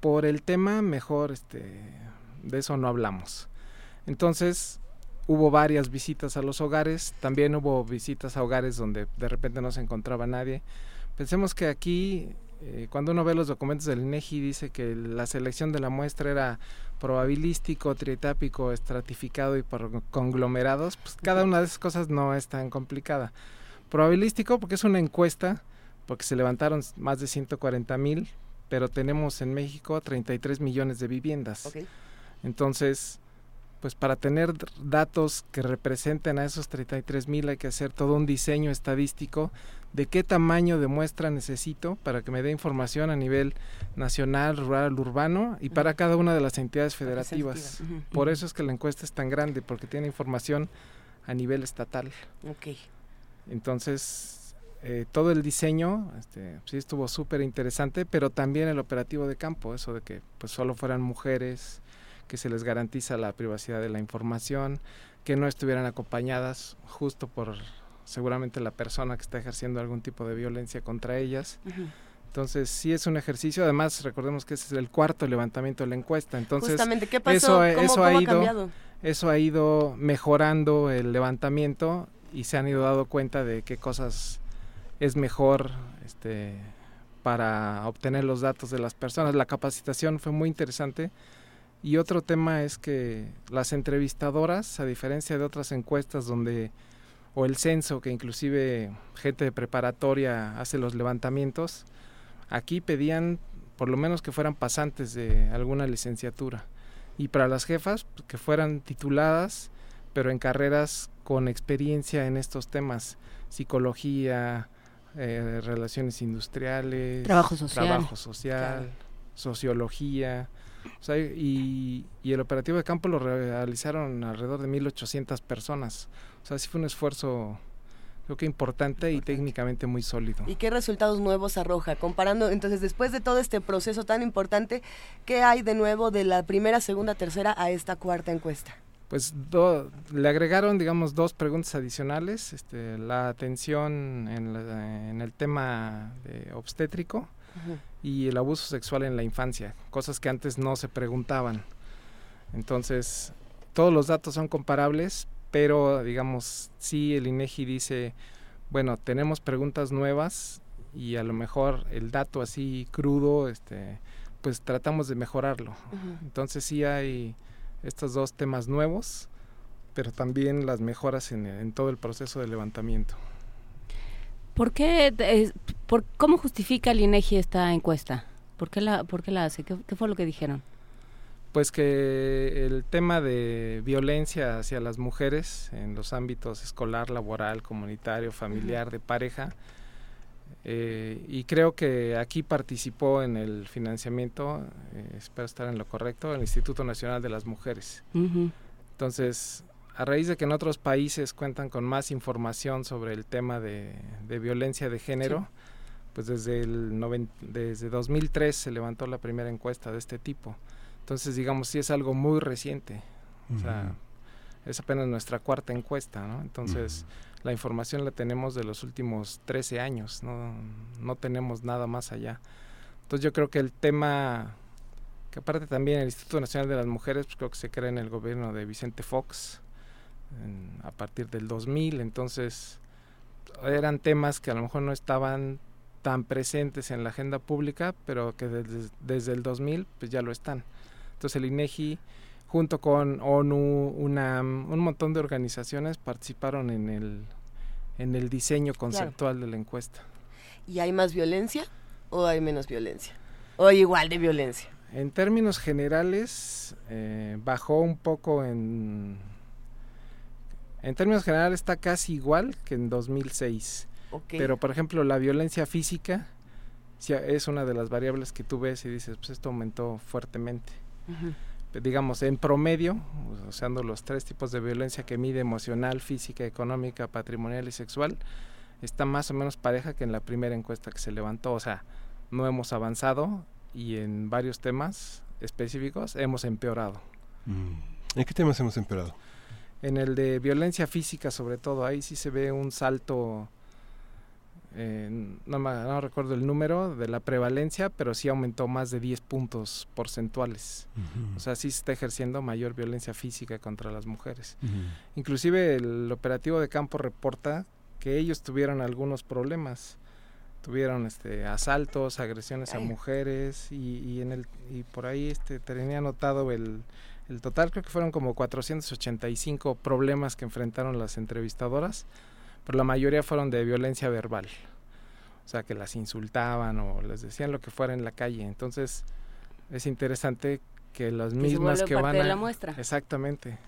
por el tema mejor este de eso no hablamos. Entonces, hubo varias visitas a los hogares, también hubo visitas a hogares donde de repente no se encontraba nadie. Pensemos que aquí, eh, cuando uno ve los documentos del INEGI, dice que la selección de la muestra era probabilístico, trietápico, estratificado y por conglomerados, pues cada una de esas cosas no es tan complicada. Probabilístico porque es una encuesta, porque se levantaron más de 140 mil, pero tenemos en México 33 millones de viviendas. Entonces, pues para tener datos que representen a esos 33 mil hay que hacer todo un diseño estadístico de qué tamaño de muestra necesito para que me dé información a nivel nacional, rural, urbano y para cada una de las entidades federativas. Por eso es que la encuesta es tan grande, porque tiene información a nivel estatal. Ok. Entonces, eh, todo el diseño este, sí estuvo súper interesante, pero también el operativo de campo, eso de que pues solo fueran mujeres, que se les garantiza la privacidad de la información, que no estuvieran acompañadas justo por seguramente la persona que está ejerciendo algún tipo de violencia contra ellas. Entonces, sí es un ejercicio. Además, recordemos que ese es el cuarto levantamiento de la encuesta. Entonces, Justamente, ¿qué pasó? Eso, eso ha, ido, eso ha ido mejorando el levantamiento y se han ido dando cuenta de qué cosas es mejor este, para obtener los datos de las personas. La capacitación fue muy interesante y otro tema es que las entrevistadoras, a diferencia de otras encuestas donde, o el censo, que inclusive gente de preparatoria hace los levantamientos, aquí pedían por lo menos que fueran pasantes de alguna licenciatura. Y para las jefas, que fueran tituladas, pero en carreras con experiencia en estos temas, psicología, eh, relaciones industriales, trabajo social, trabajo social sociología, y, el operativo de campo lo realizaron alrededor de 1.800 personas. O sea, sí fue un esfuerzo creo que importante y técnicamente muy sólido. ¿Y qué resultados nuevos arroja? Comparando, entonces, después de todo este proceso tan importante, ¿qué hay de nuevo de la primera, segunda, tercera a esta cuarta encuesta? Pues le agregaron, digamos, dos preguntas adicionales. Este, la atención en, en el tema de obstétrico y el abuso sexual en la infancia, cosas que antes no se preguntaban. Entonces, todos los datos son comparables, pero digamos, sí el INEGI dice, bueno, tenemos preguntas nuevas y a lo mejor el dato así crudo, este, pues tratamos de mejorarlo. Entonces sí hay estos dos temas nuevos, pero también las mejoras en todo el proceso de levantamiento. ¿Por qué, eh, por, cómo justifica el INEGI esta encuesta? ¿Por qué la, por qué la hace? ¿Qué, fue lo que dijeron? Pues que el tema de violencia hacia las mujeres en los ámbitos escolar, laboral, comunitario, familiar, de pareja, eh, y creo que aquí participó en el financiamiento, eh, espero estar en lo correcto, el Instituto Nacional de las Mujeres. Entonces, a raíz de que en otros países cuentan con más información sobre el tema de, violencia de género, pues desde, el desde 2003 se levantó la primera encuesta de este tipo. Entonces, digamos, sí es algo muy reciente. O sea, es apenas nuestra cuarta encuesta, ¿no? Entonces, la información la tenemos de los últimos 13 años, no, no tenemos nada más allá. Entonces yo creo que el tema, que aparte también el Instituto Nacional de las Mujeres, pues creo que se crea en el gobierno de Vicente Fox a partir del 2000, entonces eran temas que a lo mejor no estaban tan presentes en la agenda pública, pero que desde, desde el 2000 pues ya lo están. Entonces el INEGI junto con ONU, UNAM, un montón de organizaciones participaron en el, en el diseño conceptual de la encuesta. ¿Y hay más violencia o hay menos violencia? ¿O igual de violencia? En términos generales, eh, bajó un poco en... En términos generales está casi igual que en 2006. Pero, por ejemplo, la violencia física es una de las variables que tú ves y dices, pues esto aumentó fuertemente digamos, en promedio, usando los tres tipos de violencia que mide emocional, física, económica, patrimonial y sexual, está más o menos pareja que en la primera encuesta que se levantó. O sea, no hemos avanzado y en varios temas específicos hemos empeorado. Mm. ¿En qué temas hemos empeorado? En el de violencia física, sobre todo, ahí sí se ve un salto no, no, recuerdo el número de la prevalencia, pero sí aumentó más de 10 puntos porcentuales. O sea, sí se está ejerciendo mayor violencia física contra las mujeres. Inclusive el operativo de campo reporta que ellos tuvieron algunos problemas. Tuvieron este asaltos, agresiones a mujeres y, y, en el y por ahí este tenía anotado el, el total creo que fueron como 485 problemas que enfrentaron las entrevistadoras pero la mayoría fueron de violencia verbal. O sea, que las insultaban o les decían lo que fuera en la calle. Entonces, es interesante que las mismas que van a... la muestra. Exactamente.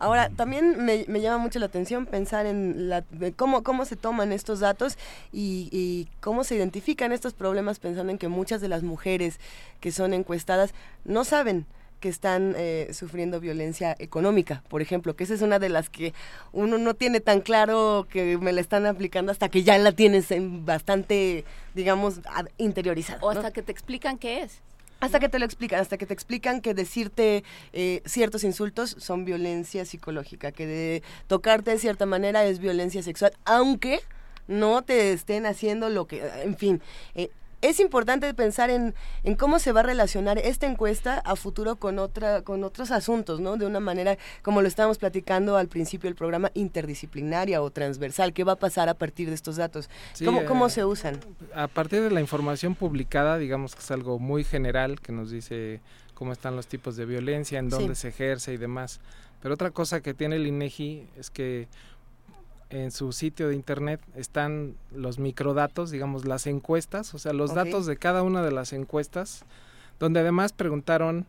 Ahora, también me, llama mucho la atención pensar en la, cómo, cómo se toman estos datos y, y, cómo se identifican estos problemas pensando en que muchas de las mujeres que son encuestadas no saben que están eh, sufriendo violencia económica, por ejemplo, que esa es una de las que uno no tiene tan claro que me la están aplicando hasta que ya la tienes en bastante, digamos, interiorizada. O hasta que te explican qué es. Hasta que te lo explican, hasta que te explican que decirte eh, ciertos insultos son violencia psicológica, que de tocarte de cierta manera es violencia sexual, aunque no te estén haciendo lo que, en fin, eh, es importante pensar en, en, cómo se va a relacionar esta encuesta a futuro con otra con otros asuntos, ¿no? De una manera como lo estábamos platicando al principio del programa interdisciplinaria o transversal, ¿qué va a pasar a partir de estos datos? ¿Cómo, ¿Cómo, eh, se usan? A partir de la información publicada, digamos que es algo muy general que nos dice cómo están los tipos de violencia, en dónde se ejerce y demás. Pero otra cosa que tiene el INEGI es que en su sitio de internet están los microdatos, digamos las encuestas, o sea, los datos de cada una de las encuestas, donde además preguntaron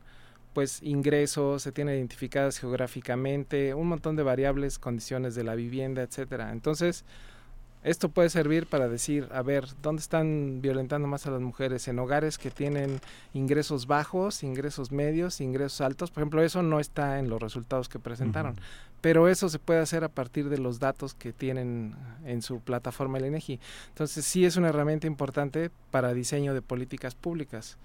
pues ingresos, se tienen identificadas geográficamente, un montón de variables, condiciones de la vivienda, etcétera. Entonces, esto puede servir para decir, a ver, ¿dónde están violentando más a las mujeres? En hogares que tienen ingresos bajos, ingresos medios, ingresos altos. Por ejemplo, eso no está en los resultados que presentaron. Pero eso se puede hacer a partir de los datos que tienen en su plataforma el INEGI. Entonces, sí es una herramienta importante para diseño de políticas públicas.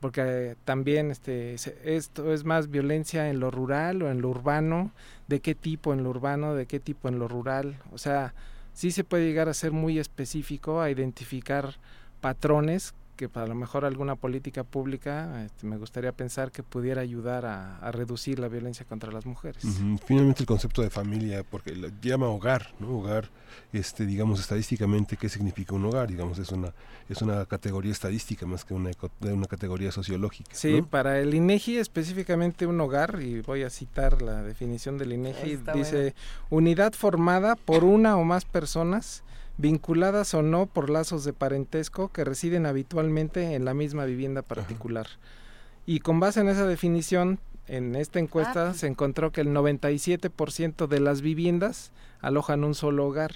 Porque también este, esto es más violencia en lo rural o en lo urbano, de qué tipo en lo urbano, de qué tipo en lo rural. O sea, sí se puede llegar a ser muy específico, a identificar patrones que para lo mejor alguna política pública este, me gustaría pensar que pudiera ayudar a, reducir la violencia contra las mujeres. Finalmente el concepto de familia, porque lo llama hogar, ¿no? Hogar, este, digamos estadísticamente, ¿qué significa un hogar? Digamos, es una, es una categoría estadística más que una, una categoría sociológica. Sí, para el INEGI específicamente un hogar, y voy a citar la definición del INEGI, dice unidad formada por una o más personas vinculadas o no por lazos de parentesco que residen habitualmente en la misma vivienda particular. Y con base en esa definición, en esta encuesta ah, se encontró que el 97% de las viviendas alojan un solo hogar.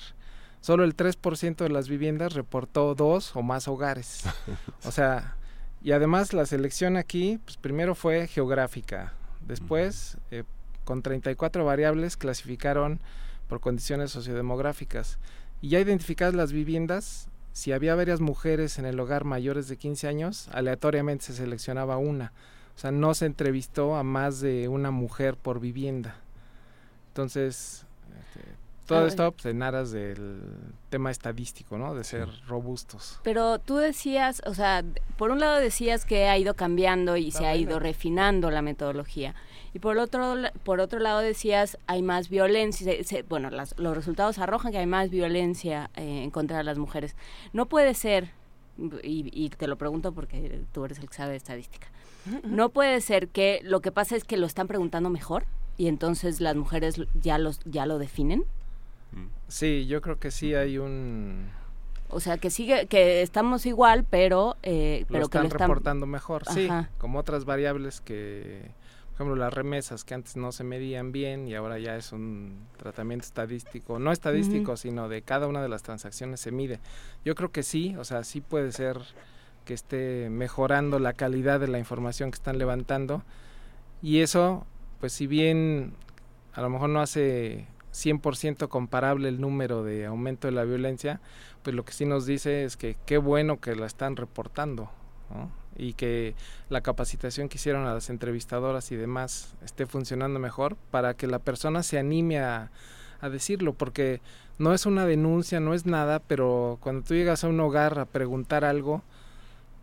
Solo el 3% de las viviendas reportó dos o más hogares. o sea, y además la selección aquí, pues primero fue geográfica. Después, eh, con 34 variables, clasificaron por condiciones sociodemográficas. Y ya identificadas las viviendas, si había varias mujeres en el hogar mayores de 15 años, aleatoriamente se seleccionaba una. O sea, no se entrevistó a más de una mujer por vivienda. Entonces, este, todo esto pues, en aras del tema estadístico, ¿no? De ser robustos. Pero tú decías, o sea, por un lado decías que ha ido cambiando y se ha ido refinando la metodología. Y por otro, por otro lado decías, hay más violencia, bueno, los resultados arrojan que hay más violencia eh, en contra de las mujeres. No puede ser, y, y, te lo pregunto porque tú eres el que sabe de estadística, no puede ser que lo que pasa es que lo están preguntando mejor y entonces las mujeres ya, los, ya lo definen. Sí, yo creo que sí hay un... O sea, que sigue, que estamos igual, pero, eh, pero lo que lo están reportando mejor. Sí, como otras variables que por ejemplo, las remesas que antes no se medían bien y ahora ya es un tratamiento estadístico, no estadístico, sino de cada una de las transacciones se mide. Yo creo que sí, o sea, sí puede ser que esté mejorando la calidad de la información que están levantando y eso, pues si bien a lo mejor no hace 100% comparable el número de aumento de la violencia, pues lo que sí nos dice es que qué bueno que la están reportando. ¿no? Y que la capacitación que hicieron a las entrevistadoras y demás esté funcionando mejor para que la persona se anime a, a decirlo, porque no es una denuncia, no es nada, pero cuando tú llegas a un hogar a preguntar algo,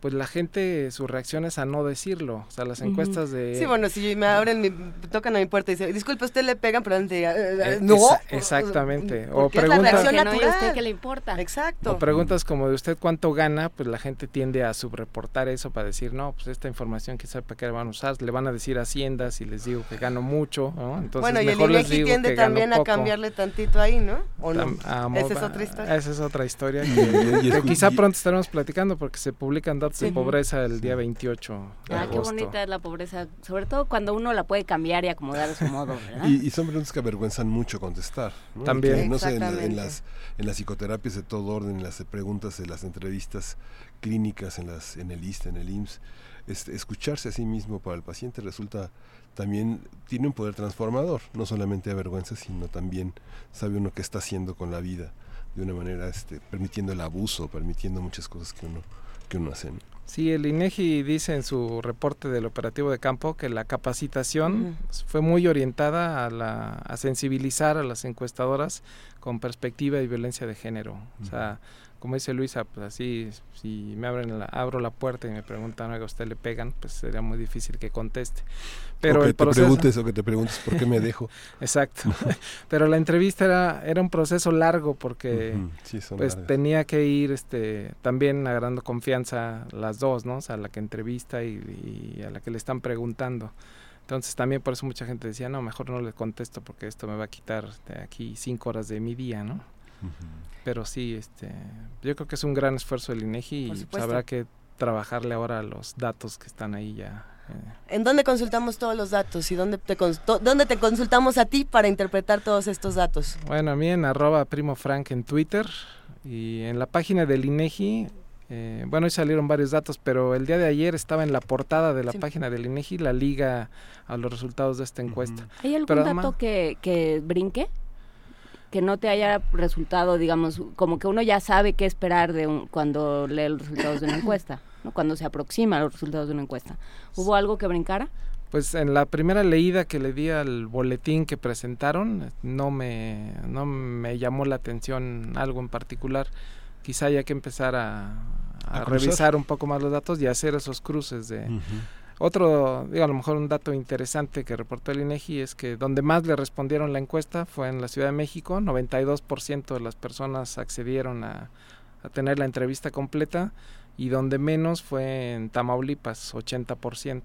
pues la gente, su reacción es a no decirlo. O sea, las encuestas de... Sí, bueno, si me abren, mi, tocan a mi puerta y dicen, disculpe, usted le pegan, pero antes, eh, no. exactamente. O preguntas... Es la natural. usted que le importa. Exacto. O preguntas como de usted cuánto gana, pues la gente tiende a subreportar eso para decir, no, pues esta información quizá para qué la van a usar. Le van a decir Hacienda si les digo que gano mucho, ¿no? Entonces, bueno, y mejor el les digo tiende que también gano a cambiarle tantito ahí, ¿no? ¿O no? esa es otra historia. Esa es otra historia que, quizá pronto estaremos platicando porque se publican datos de pobreza el día 28 de Ah, qué bonita es la pobreza, sobre todo cuando uno la puede cambiar y acomodar a su modo, ¿verdad? Y, son preguntas que avergüenzan mucho contestar. ¿no? También. no sé, en, las, en las psicoterapias de todo orden, en las preguntas, en las entrevistas clínicas, en, las, en el ISTE, en el IMSS, este, escucharse a sí mismo para el paciente resulta también tiene un poder transformador, no solamente avergüenza, sino también sabe uno qué está haciendo con la vida de una manera este, permitiendo el abuso, permitiendo muchas cosas que uno que uno hace. Sí, el INEGI dice en su reporte del operativo de campo que la capacitación fue muy orientada a, la, a sensibilizar a las encuestadoras con perspectiva de violencia de género. O sea, como dice Luisa, pues así, si me abren la, abro la puerta y me preguntan a usted le pegan, pues sería muy difícil que conteste. Pero o que el te preguntes o que te preguntes por qué me dejo. Exacto. Pero la entrevista era, era un proceso largo porque pues tenía que ir este también agarrando confianza las dos, ¿no? O sea, la que entrevista y, a la que le están preguntando. Entonces también por eso mucha gente decía, no, mejor no le contesto porque esto me va a quitar de aquí cinco horas de mi día, ¿no? Pero sí, este, yo creo que es un gran esfuerzo del INEGI y pues, habrá que trabajarle ahora a los datos que están ahí ya. Eh. ¿En dónde consultamos todos los datos y dónde te, dónde te consultamos a ti para interpretar todos estos datos? Bueno, a mí en arroba primo frank en Twitter y en la página del INEGI eh, bueno, hoy salieron varios datos, pero el día de ayer estaba en la portada de la página del INEGI la liga a los resultados de esta encuesta. ¿Hay algún dato que, que brinque? Que no te haya resultado, digamos, como que uno ya sabe qué esperar de un, cuando lee los resultados de una encuesta, ¿no? cuando se aproxima a los resultados de una encuesta. ¿Hubo algo que brincara? Pues en la primera leída que le di al boletín que presentaron, no me, no me llamó la atención algo en particular. Quizá haya que empezar a, revisar un poco más los datos y hacer esos cruces de... Otro, digo, a lo mejor un dato interesante que reportó el INEGI es que donde más le respondieron la encuesta fue en la Ciudad de México, 92% de las personas accedieron a, tener la entrevista completa y donde menos fue en Tamaulipas, 80%.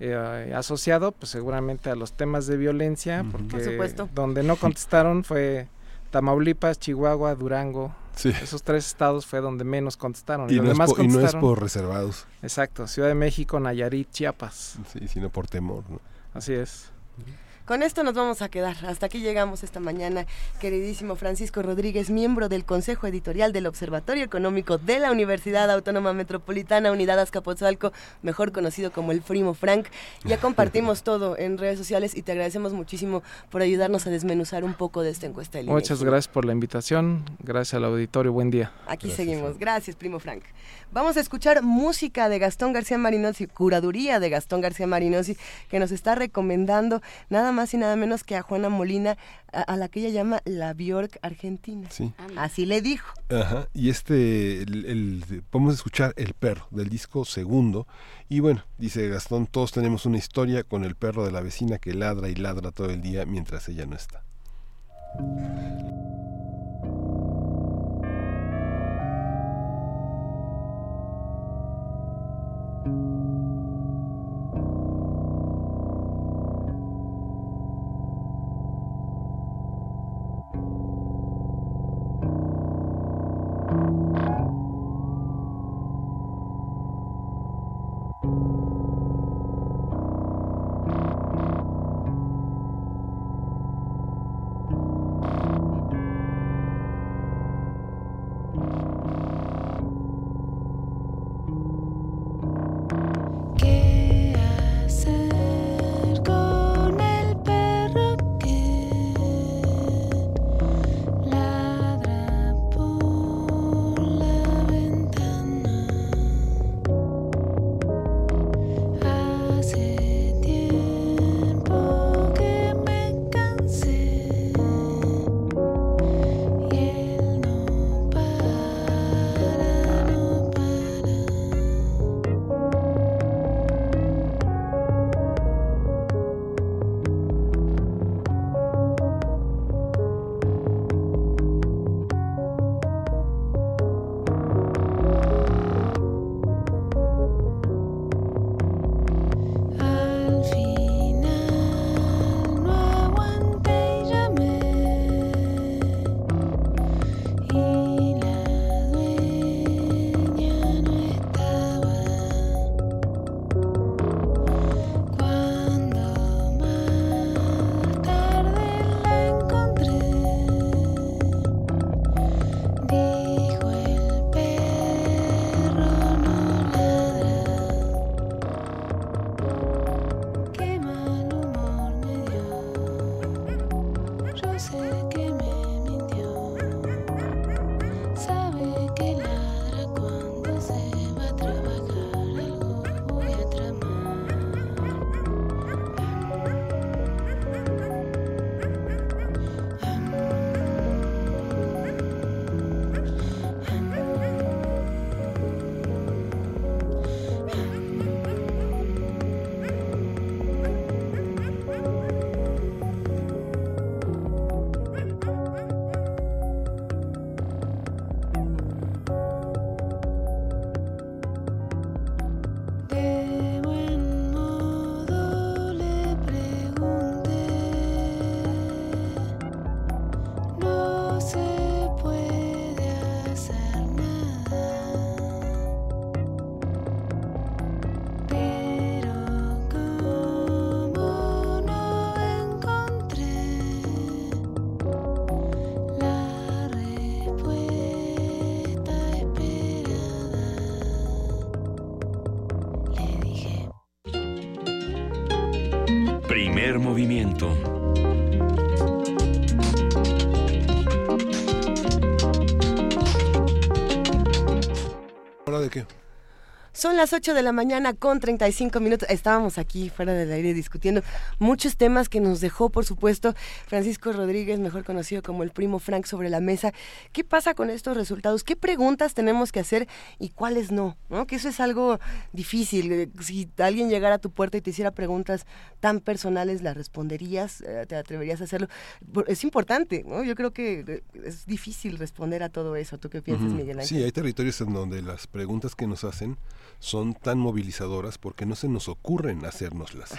Eh, asociado pues seguramente a los temas de violencia, porque donde no contestaron fue Tamaulipas, Chihuahua, Durango, esos tres estados fue donde menos contestaron. Y, no, es por, y no es por reservados. Exacto, Ciudad de México, Nayarit, Chiapas. Sí, sino por temor. ¿no? Así es. Con esto nos vamos a quedar. Hasta aquí llegamos esta mañana. Queridísimo Francisco Rodríguez, miembro del Consejo Editorial del Observatorio Económico de la Universidad Autónoma Metropolitana Unidad Azcapotzalco, mejor conocido como el Frimo Frank. Ya compartimos todo en redes sociales y te agradecemos muchísimo por ayudarnos a desmenuzar un poco de esta encuesta. Muchas gracias por la invitación. Gracias al auditorio. Buen día. Aquí seguimos. Gracias, Primo Frank. Vamos a escuchar música de Gastón García Marinosi, curaduría de Gastón García Marinosi, que nos está recomendando nada más y nada menos que a Juana Molina, a, la que ella llama la Bjork argentina. Sí. Así le dijo. Ajá, y este, el, podemos escuchar El perro del disco segundo, y bueno, dice Gastón, todos tenemos una historia con el perro de la vecina que ladra y ladra todo el día mientras ella no está. Son las 8 de la mañana con 35 minutos. Estábamos aquí fuera del aire discutiendo muchos temas que nos dejó, por supuesto, Francisco Rodríguez, mejor conocido como el primo Frank, sobre la mesa. ¿Qué pasa con estos resultados? ¿Qué preguntas tenemos que hacer y cuáles no? ¿No? Que eso es algo difícil. Eh, si alguien llegara a tu puerta y te hiciera preguntas tan personales, ¿las responderías? Eh, ¿Te atreverías a hacerlo? Es importante, ¿no? Yo creo que eh, es difícil responder a todo eso. ¿Tú qué piensas, Miguel Ángel? Sí, hay territorios en donde las preguntas que nos hacen son tan movilizadoras porque no se nos ocurren hacérnoslas.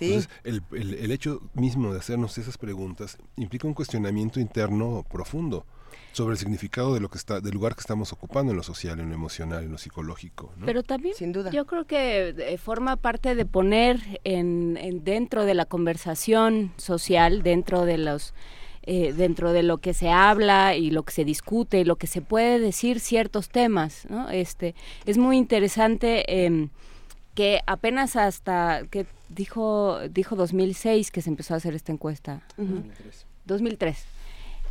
Entonces, el, el, hecho mismo de hacernos esas preguntas implica un cuestionamiento interno profundo sobre el significado de lo que está del lugar que estamos ocupando en lo social, en lo emocional, en lo psicológico. Pero también, sin duda, yo creo que eh, forma parte de poner en, dentro de la conversación social, dentro de los eh, dentro de lo que se habla y lo que se discute y lo que se puede decir ciertos temas. ¿no? Este, es muy interesante em, que apenas hasta que dijo, dijo 2006 que se empezó a hacer esta encuesta. 2003. 2003.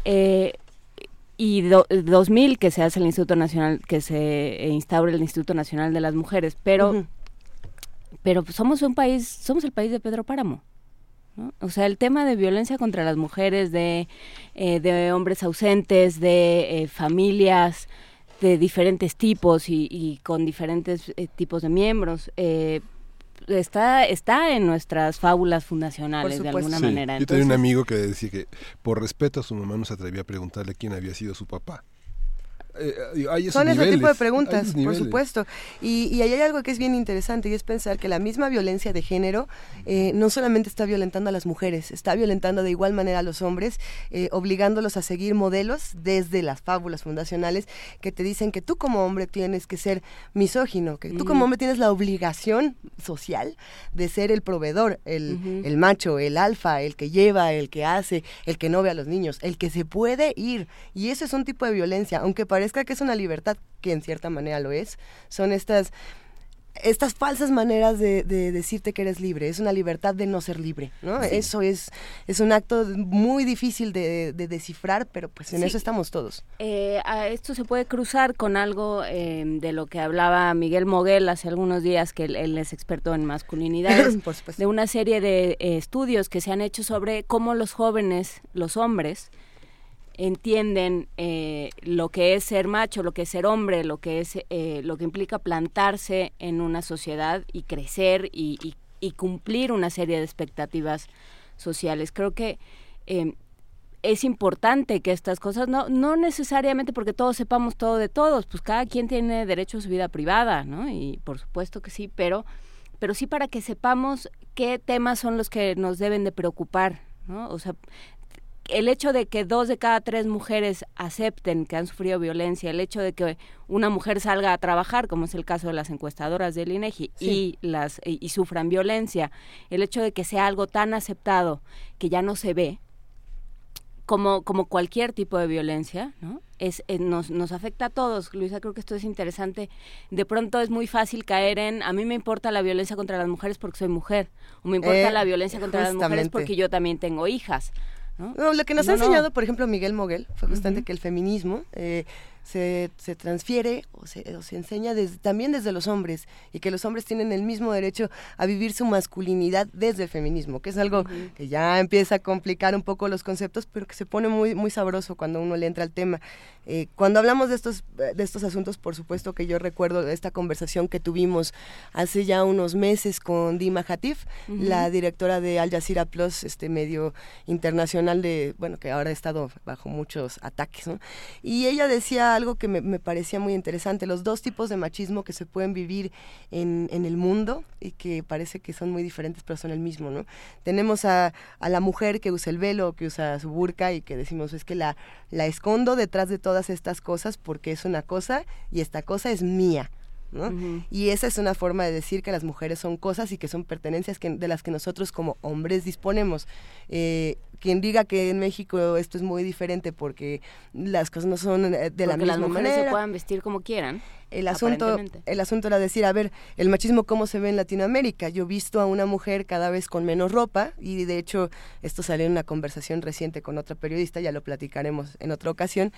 Eh, y 2000 que se hace el Instituto Nacional, que se instaura el Instituto Nacional de las Mujeres, pero, pero somos un país, somos el país de Pedro Páramo. O sea, el tema de violencia contra las mujeres, de, eh, de hombres ausentes, de eh, familias de diferentes tipos y, y con diferentes eh, tipos de miembros, eh, está, está en nuestras fábulas fundacionales de alguna Sí, manera. Yo tenía un Entonces, amigo que decía que por respeto a su mamá no se atrevía a preguntarle quién había sido su papá. Eh, eh, hay esos Son ese tipo de niveles, preguntas, por niveles. supuesto. Y, y ahí hay algo que es bien interesante y es pensar que la misma violencia de género eh, no solamente está violentando a las mujeres, está violentando de igual manera a los hombres, eh, obligándolos a seguir modelos desde las fábulas fundacionales que te dicen que tú como hombre tienes que ser misógino, que tú como Ujú. hombre tienes la obligación social de ser el proveedor, el, Ujú. el macho, el alfa, el que lleva, el que hace, el que no ve a los niños, el que se puede ir. Y eso es un tipo de violencia, aunque parezca que es una libertad, que en cierta manera lo es, son estas estas falsas maneras de, de decirte que eres libre, es una libertad de no ser libre, ¿no? Sí. Eso es, es un acto muy difícil de, de descifrar, pero pues en Sí. eso estamos todos. Eh, a esto se puede cruzar con algo eh, de lo que hablaba Miguel Moguel hace algunos días, que él, él es experto en masculinidades, de una serie de eh, estudios que se han hecho sobre cómo los jóvenes, los hombres, entienden eh, lo que es ser macho, lo que es ser hombre, lo que es eh, lo que implica plantarse en una sociedad y crecer y, cumplir una serie de expectativas sociales. Creo que eh, es importante que estas cosas, no, no necesariamente porque todos sepamos todo de todos, pues cada quien tiene derecho a su vida privada, ¿no? Y por supuesto que sí, pero, pero sí para que sepamos qué temas son los que nos deben de preocupar, ¿no? O sea, el hecho de que dos de cada tres mujeres acepten que han sufrido violencia, el hecho de que una mujer salga a trabajar, como es el caso de las encuestadoras del INEGI, Sí. y las y, y sufran violencia, el hecho de que sea algo tan aceptado que ya no se ve, como, como cualquier tipo de violencia, ¿no? Es, eh, nos, nos afecta a todos. Luisa, creo que esto es interesante. De pronto es muy fácil caer en, a mí me importa la violencia contra las mujeres porque soy mujer, o me importa Eh, la violencia contra las mujeres porque yo también tengo hijas. ¿No? No, lo que nos No, ha enseñado, por ejemplo, Miguel Moguel, fue justamente que el feminismo eh, se, se transfiere o se, o se enseña desde- también desde los hombres y que los hombres tienen el mismo derecho a vivir su masculinidad desde el feminismo, que es algo que ya empieza a complicar un poco los conceptos, pero que se pone muy, muy sabroso cuando uno le entra al tema. Eh, cuando hablamos de estos, de estos asuntos, por supuesto que yo recuerdo esta conversación que tuvimos hace ya unos meses con Dima Hatif, Ujú. la directora de Al Jazeera Plus, este medio internacional de, bueno, que ahora ha estado bajo muchos ataques, ¿no? Y ella decía algo que me, me parecía muy interesante, los dos tipos de machismo que se pueden vivir en, en el mundo y que parece que son muy diferentes, pero son el mismo, ¿no? Tenemos a, a la mujer que usa el velo, que usa su burka y que decimos es que la, la escondo detrás de todas estas cosas porque es una cosa y esta cosa es mía. ¿no? Y esa es una forma de decir que las mujeres son cosas y que son pertenencias que, de las que nosotros como hombres disponemos. Eh, quien diga que en México esto es muy diferente porque las cosas no son eh, de la Porque las misma mujeres manera. se puedan vestir como quieran. El asunto, el asunto era decir, a ver, el machismo cómo se ve en Latinoamérica. Yo he visto a una mujer cada vez con menos ropa y de hecho esto salió en una conversación reciente con otra periodista, ya lo platicaremos en otra ocasión.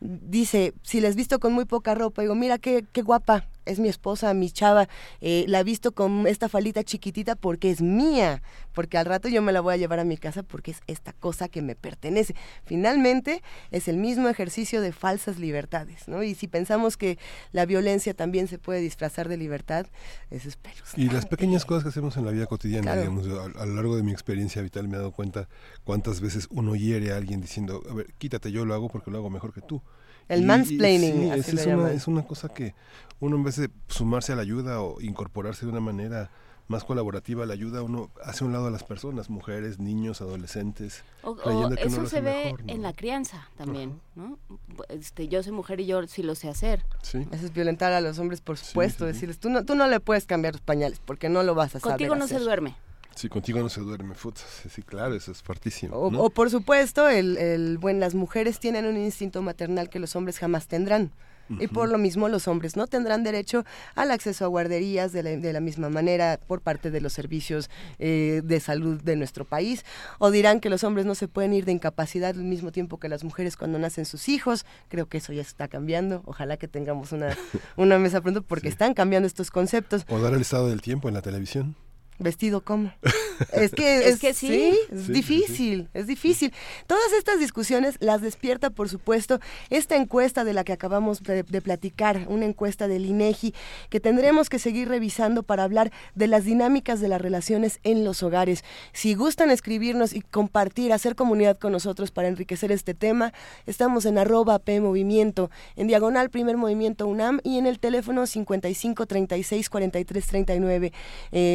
Dice, si la has visto con muy poca ropa, digo, mira qué, qué guapa, es mi esposa, mi chava, eh, la he visto con esta falita chiquitita porque es mía, porque al rato yo me la voy a llevar a mi casa porque es esta cosa que me pertenece. Finalmente es el mismo ejercicio de falsas libertades, ¿no? Y si pensamos que la violencia también se puede disfrazar de libertad, eso es pelos. Y las pequeñas cosas que hacemos en la vida cotidiana, Claro. digamos, a, a lo largo de mi experiencia vital me he dado cuenta cuántas veces uno hiere a alguien diciendo, a ver, quítate, yo lo hago porque lo hago mejor que tú. El Y- y mansplaining, sí, así es, lo una, es una cosa que uno en vez de sumarse a la ayuda o incorporarse de una manera más colaborativa a la ayuda, uno hace a un lado a las personas, mujeres, niños, adolescentes, O, o creyendo que uno eso se ve mejor, ¿no? en la crianza también, ¿no? Este, yo soy mujer y yo sí lo sé hacer. Sí. Eso es violentar a los hombres, por supuesto, decirles, tú no, tú no le puedes cambiar los pañales porque no lo vas a saber Contigo no se hacer". duerme. Sí, contigo no se duerme, futa, sí, claro, eso es fuertísimo. O, ¿no? o, por supuesto, el, el, bueno, las mujeres tienen un instinto maternal que los hombres jamás tendrán. Y por lo mismo los hombres no tendrán derecho al acceso a guarderías de la, de la misma manera por parte de los servicios eh, de salud de nuestro país. O dirán que los hombres no se pueden ir de incapacidad al mismo tiempo que las mujeres cuando nacen sus hijos. Creo que eso ya está cambiando. Ojalá que tengamos una, una mesa pronto porque están cambiando estos conceptos. O dar el estado del tiempo en la televisión. ¿Vestido cómo? Es que, es, que sí. es difícil, es difícil. Todas estas discusiones las despierta, por supuesto, esta encuesta de la que acabamos de, de platicar, una encuesta del INEGI que tendremos que seguir revisando para hablar de las dinámicas de las relaciones en los hogares. Si gustan escribirnos y compartir, hacer comunidad con nosotros para enriquecer este tema, estamos en arroba P Movimiento, en diagonal Primer Movimiento UNAM y en el teléfono 55 36 43 39.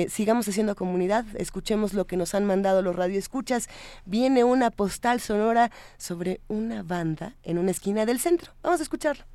sigamos haciendo comunidad, escuchemos lo que nos han mandado los radioescuchas. Viene una postal sonora sobre una banda en una esquina del centro. Vamos a escucharlo.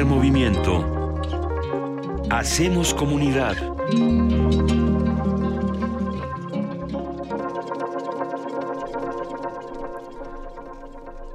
Primer movimiento. Hacemos comunidad.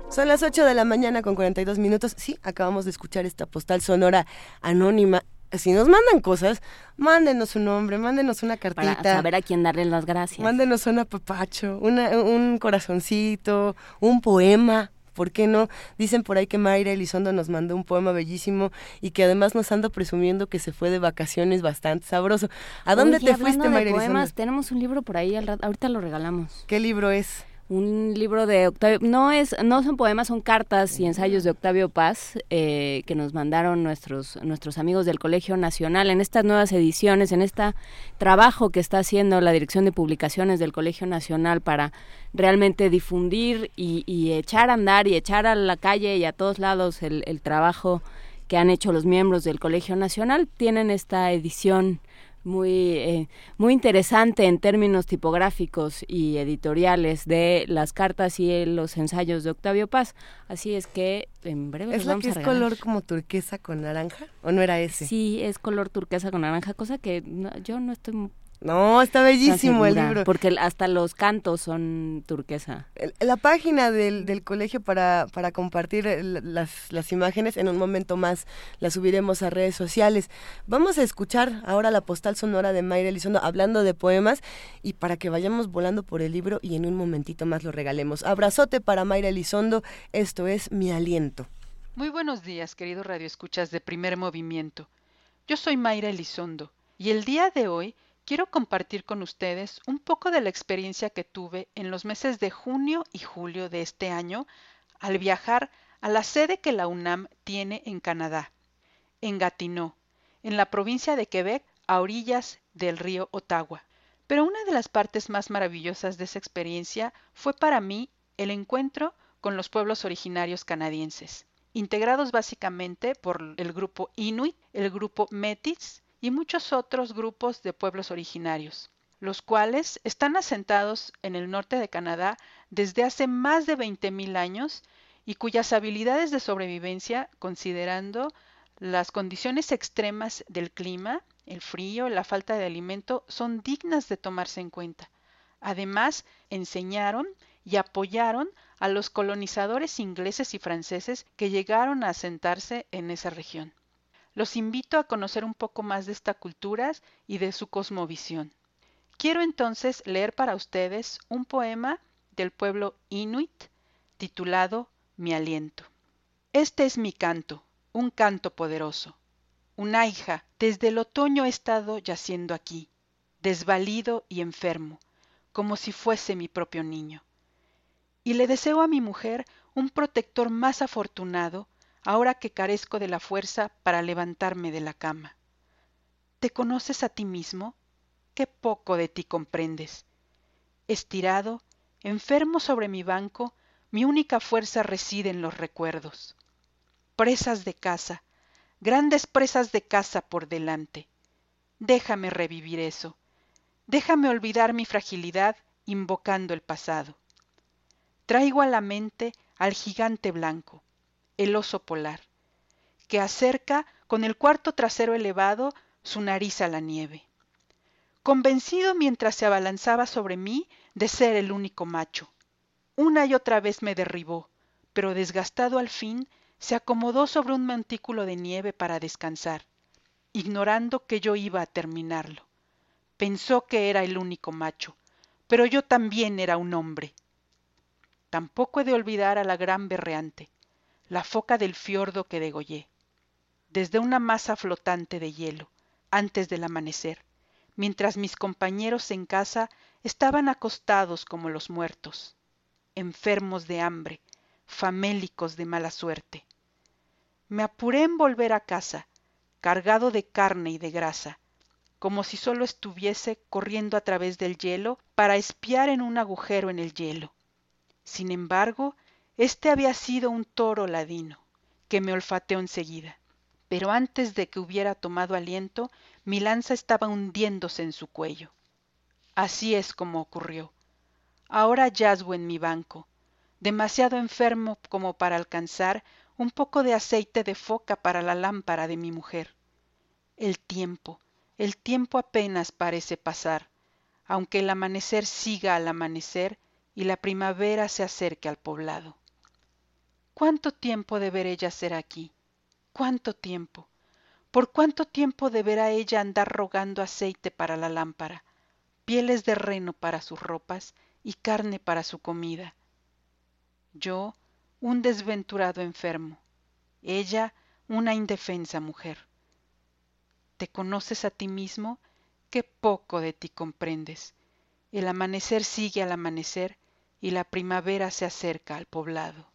Son las 8 de la mañana con 42 minutos. Sí, acabamos de escuchar esta postal sonora anónima. Si nos mandan cosas, mándenos su nombre, mándenos una cartita. Para saber a quién darle las gracias. Mándenos un apapacho, una, un corazoncito, un poema, ¿por qué no? Dicen por ahí que Mayra Elizondo nos mandó un poema bellísimo y que además nos anda presumiendo que se fue de vacaciones bastante sabroso. ¿A dónde te fuiste, Mayra Elizondo? Tenemos un libro por ahí, ahorita lo regalamos. ¿Qué libro es? Un libro de Octavio, no es, no son poemas, son cartas y ensayos de Octavio Paz eh, que nos mandaron nuestros nuestros amigos del Colegio Nacional en estas nuevas ediciones, en este trabajo que está haciendo la Dirección de Publicaciones del Colegio Nacional para realmente difundir y, echar a andar y echar a la calle y a todos lados el trabajo que han hecho los miembros del Colegio Nacional. Tienen esta edición muy, eh, muy interesante en términos tipográficos y editoriales de las cartas y los ensayos de Octavio Paz. Así es que en breve ¿Es la que es color como turquesa con naranja o no era ese? Sí, es color turquesa con naranja, cosa que yo no estoy no, está bellísimo el libro. Porque hasta los cantos son turquesa. La página del, del colegio para, para compartir las, las imágenes, en un momento más las subiremos a redes sociales. Vamos a escuchar ahora la postal sonora de Mayra Elizondo hablando de poemas y para que vayamos volando por el libro y en un momentito más lo regalemos. Abrazote para Mayra Elizondo, esto es Mi Aliento. Muy buenos días, queridos radioescuchas de Primer Movimiento. Yo soy Mayra Elizondo y el día de hoy quiero compartir con ustedes un poco de la experiencia que tuve en los meses de junio y julio de este año al viajar a la sede que la UNAM tiene en Canadá, en Gatineau, en la provincia de Quebec, a orillas del río Ottawa. Pero una de las partes más maravillosas de esa experiencia fue para mí el encuentro con los pueblos originarios canadienses, integrados básicamente por el grupo Inuit, el grupo Metis y muchos otros grupos de pueblos originarios, los cuales están asentados en el norte de Canadá desde hace más de 20.000 años y cuyas habilidades de sobrevivencia, considerando las condiciones extremas del clima, el frío, la falta de alimento, son dignas de tomarse en cuenta. Además, enseñaron y apoyaron a los colonizadores ingleses y franceses que llegaron a asentarse en esa región. Los invito a conocer un poco más de esta cultura y de su cosmovisión. Quiero entonces leer para ustedes un poema del pueblo inuit titulado Mi aliento. Este es mi canto, un canto poderoso. Una hija, desde el otoño he estado yaciendo aquí, desvalido y enfermo, como si fuese mi propio niño. Y le deseo a mi mujer un protector más afortunado ahora que carezco de la fuerza para levantarme de la cama. ¿Te conoces a ti mismo? Qué poco de ti comprendes. Estirado, enfermo sobre mi banco, mi única fuerza reside en los recuerdos. Presas de casa, grandes presas de casa por delante. Déjame revivir eso. Déjame olvidar mi fragilidad invocando el pasado. Traigo a la mente al gigante blanco, el oso polar, que acerca con el cuarto trasero elevado su nariz a la nieve. Convencido mientras se abalanzaba sobre mí de ser el único macho, Una y otra vez me derribó, pero desgastado al fin, se acomodó sobre un montículo de nieve para descansar, ignorando que yo iba a terminarlo. Pensó que era el único macho, pero yo también era un hombre. Tampoco he de olvidar a la gran berreante, la foca del fiordo que degollé, desde una masa flotante de hielo, antes del amanecer, mientras mis compañeros en casa estaban acostados como los muertos, enfermos de hambre, famélicos de mala suerte. Me apuré en volver a casa, cargado de carne y de grasa, como si solo estuviese corriendo a través del hielo para espiar en un agujero en el hielo. Sin embargo, este había sido un toro ladino, que me olfateó enseguida. Pero antes de que hubiera tomado aliento, mi lanza estaba hundiéndose en su cuello. Así es como ocurrió. Ahora yazgo en mi banco, demasiado enfermo como para alcanzar un poco de aceite de foca para la lámpara de mi mujer. El tiempo, el tiempo apenas parece pasar, aunque el amanecer siga al amanecer y la primavera se acerque al poblado. ¿Cuánto tiempo deberé yacer aquí? ¿Cuánto tiempo? ¿Por cuánto tiempo deberá ella andar rogando aceite para la lámpara, pieles de reno para sus ropas y carne para su comida? Yo, un desventurado enfermo, ella, una indefensa mujer. ¿Te conoces a ti mismo? Qué poco de ti comprendes. El amanecer sigue al amanecer y la primavera se acerca al poblado.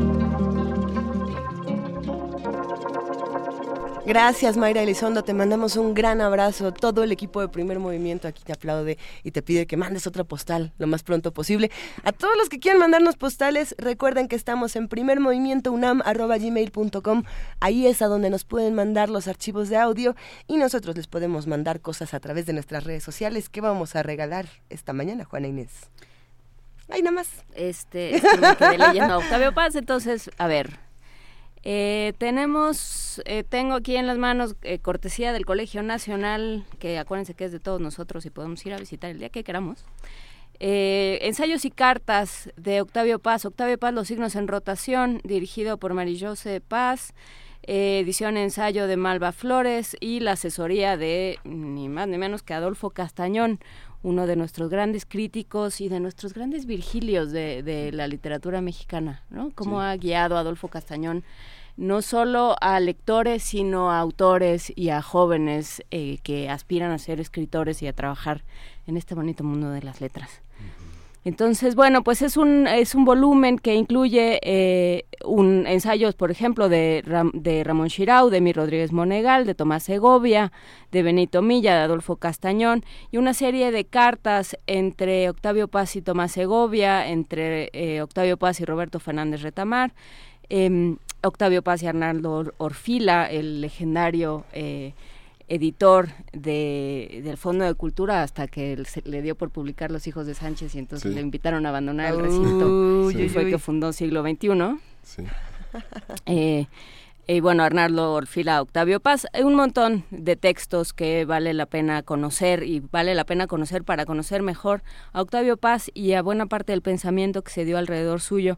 Gracias Mayra Elizondo, te mandamos un gran abrazo. Todo el equipo de primer movimiento aquí te aplaude y te pide que mandes otra postal lo más pronto posible. A todos los que quieran mandarnos postales, recuerden que estamos en primermovimientounam.gmail.com. Ahí es a donde nos pueden mandar los archivos de audio y nosotros les podemos mandar cosas a través de nuestras redes sociales que vamos a regalar esta mañana, Juana Inés. Ay, nada más. Este, es que me quedé leyendo Octavio Paz, entonces, a ver, eh, tenemos, eh, tengo aquí en las manos eh, cortesía del Colegio Nacional, que acuérdense que es de todos nosotros y podemos ir a visitar el día que queramos. ensayos y cartas de Octavio Paz. Octavio Paz, Los signos en rotación, dirigido por Marillose Paz. edición ensayo de Malva Flores y la asesoría de ni más ni menos que Adolfo Castañón, uno de nuestros grandes críticos y de nuestros grandes Virgilios de, la literatura mexicana, ¿no? Cómo ha guiado Adolfo Castañón no solo a lectores, sino a autores y a jóvenes eh, que aspiran a ser escritores y a trabajar en este bonito mundo de las letras. Entonces, bueno, pues es un, es un volumen que incluye eh, un ensayos, por ejemplo, de, de Ramón Chirau, de Mi Rodríguez Monegal, de Tomás Segovia, de Benito Milla, de Adolfo Castañón, y una serie de cartas entre Octavio Paz y Tomás Segovia, entre eh, Octavio Paz y Roberto Fernández Retamar, em, Octavio Paz y Arnaldo Orfila, el legendario... Eh, editor de, del Fondo de Cultura hasta que se le dio por publicar Los Hijos de Sánchez y entonces le invitaron a abandonar el recinto. y fue que fundó Siglo XXI. Sí. Eh, y bueno, Arnaldo Orfila, Octavio Paz, hay un montón de textos que vale la pena conocer y vale la pena conocer para conocer mejor a Octavio Paz y a buena parte del pensamiento que se dio alrededor suyo.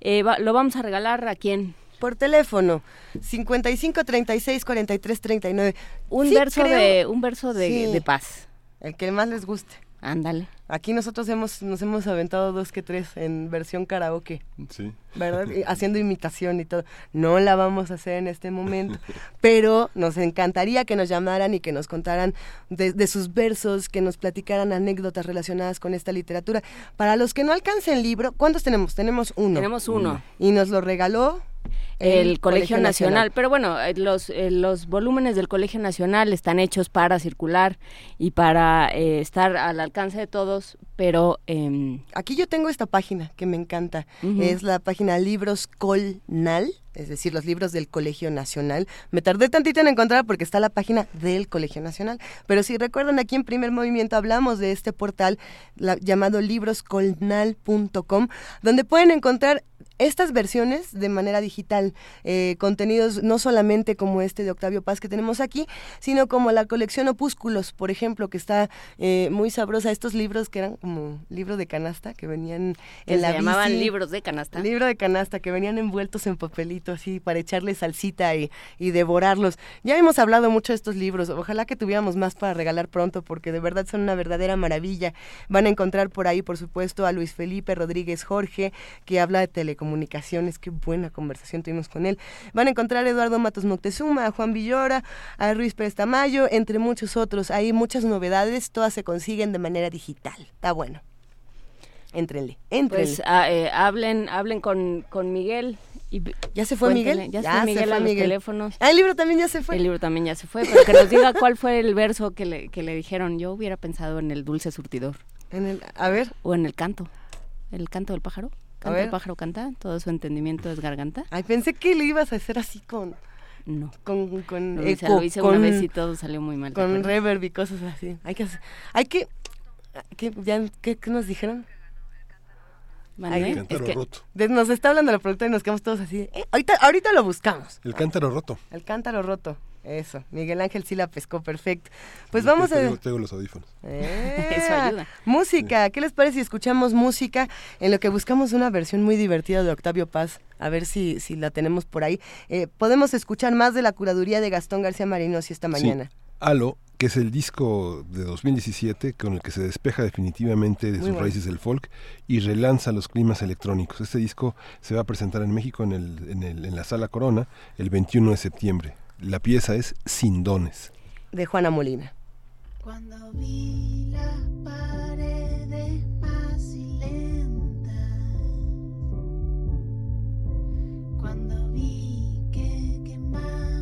Eh, lo vamos a regalar a quién? Por teléfono 55 36 43 39 un verso de un verso de, paz. El que más les guste. Ándale. Aquí nosotros hemos nos hemos aventado dos que tres en versión karaoke. Sí. Verdad haciendo imitación y todo. No la vamos a hacer en este momento pero nos encantaría que nos llamaran y que nos contaran de, de sus versos que nos platicaran anécdotas relacionadas con esta literatura. Para los que no alcancen libro cuántos tenemos tenemos uno. Tenemos uno. Y nos lo regaló el, Colegio, Nacional. Pero bueno, eh, los, eh, los volúmenes del Colegio Nacional están hechos para circular y para eh, estar al alcance de todos, pero... Em, Aquí yo tengo esta página que me encanta. Es la página Libros Colnal es decir, los libros del Colegio Nacional. Me tardé tantito en encontrar porque está la página del Colegio Nacional. Pero si recuerdan, aquí en Primer Movimiento hablamos de este portal llamado libroscolnal.com, donde pueden encontrar estas versiones de manera digital eh, contenidos no solamente como este de Octavio Paz que tenemos aquí, sino como la colección Opúsculos, por ejemplo, que está eh, muy sabrosa. Estos libros que eran como libros de canasta, que venían en la se llamaban libros de canasta. Libro de canasta, que venían envueltos en papelito así para echarle salsita y, y devorarlos. Ya hemos hablado mucho de estos libros, ojalá que tuviéramos más para regalar pronto, porque de verdad son una verdadera maravilla. Van a encontrar por ahí, por supuesto, a Luis Felipe Rodríguez Jorge, que habla de telecomunicaciones, qué buena conversación tuvimos con él. Van a encontrar a Eduardo Matos Moctezuma, a Juan Villora, a Ruiz Pérez Tamayo, entre muchos otros. Hay muchas novedades, todas se consiguen de manera digital. Está bueno. Éntrenle, éntrenle. Pues ah, eh, hablen, hablen con, con Miguel. Y ¿Ya se fue Miguel? Ya, Ya se fue se Miguel fue a los Miguel. teléfonos. Ah, el libro también ya se fue. El libro también ya se fue, pero que nos diga cuál fue el verso que le, que le dijeron. Yo hubiera pensado en el dulce surtidor. En el, a ver. O en el canto. El canto del pájaro. Canta ver. el pájaro canta, todo su entendimiento es garganta. Ay, pensé que le ibas a hacer así con... No. Con, con Lo hice, eco, lo hice con, una vez y todo salió muy mal. ¿te Con reverb y cosas así. Hay que hacer- Hay que... ¿Qué, ya, ¿qué, qué nos dijeron? Ay, El cántaro roto. de- nos está hablando la productora y nos quedamos todos así. eh, ahorita, ahorita lo buscamos. El cántaro roto. El cántaro roto. Eso. Miguel Ángel sí la pescó perfecto. Pues vamos a... Tengo, tengo los audífonos. Eh, Eso ayuda. Música, ¿qué les parece si escuchamos música en lo que buscamos una versión muy divertida de Octavio Paz? A ver si, si la tenemos por ahí. Eh, podemos escuchar más de la curaduría de Gastón García Marinosi esta mañana. Sí, Halo, que es el disco de 2017 con el que se despeja definitivamente de Muy sus bueno. raíces del folk y relanza los climas electrónicos. Este disco se va a presentar en México en, el, en, el- en la Sala Corona el 21 de septiembre. La pieza es Sin Dones. De Juana Molina. Cuando vi las paredes más silentas, cuando vi que quemaban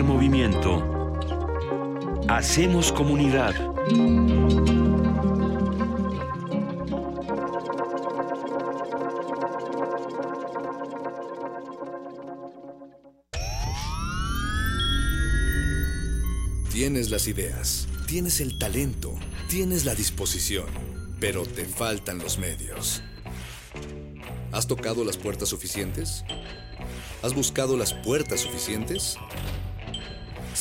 Movimiento. Hacemos comunidad. Tienes las ideas, tienes el talento, tienes la disposición, pero te faltan los medios. ¿Has tocado las puertas suficientes? ¿Has buscado las puertas suficientes?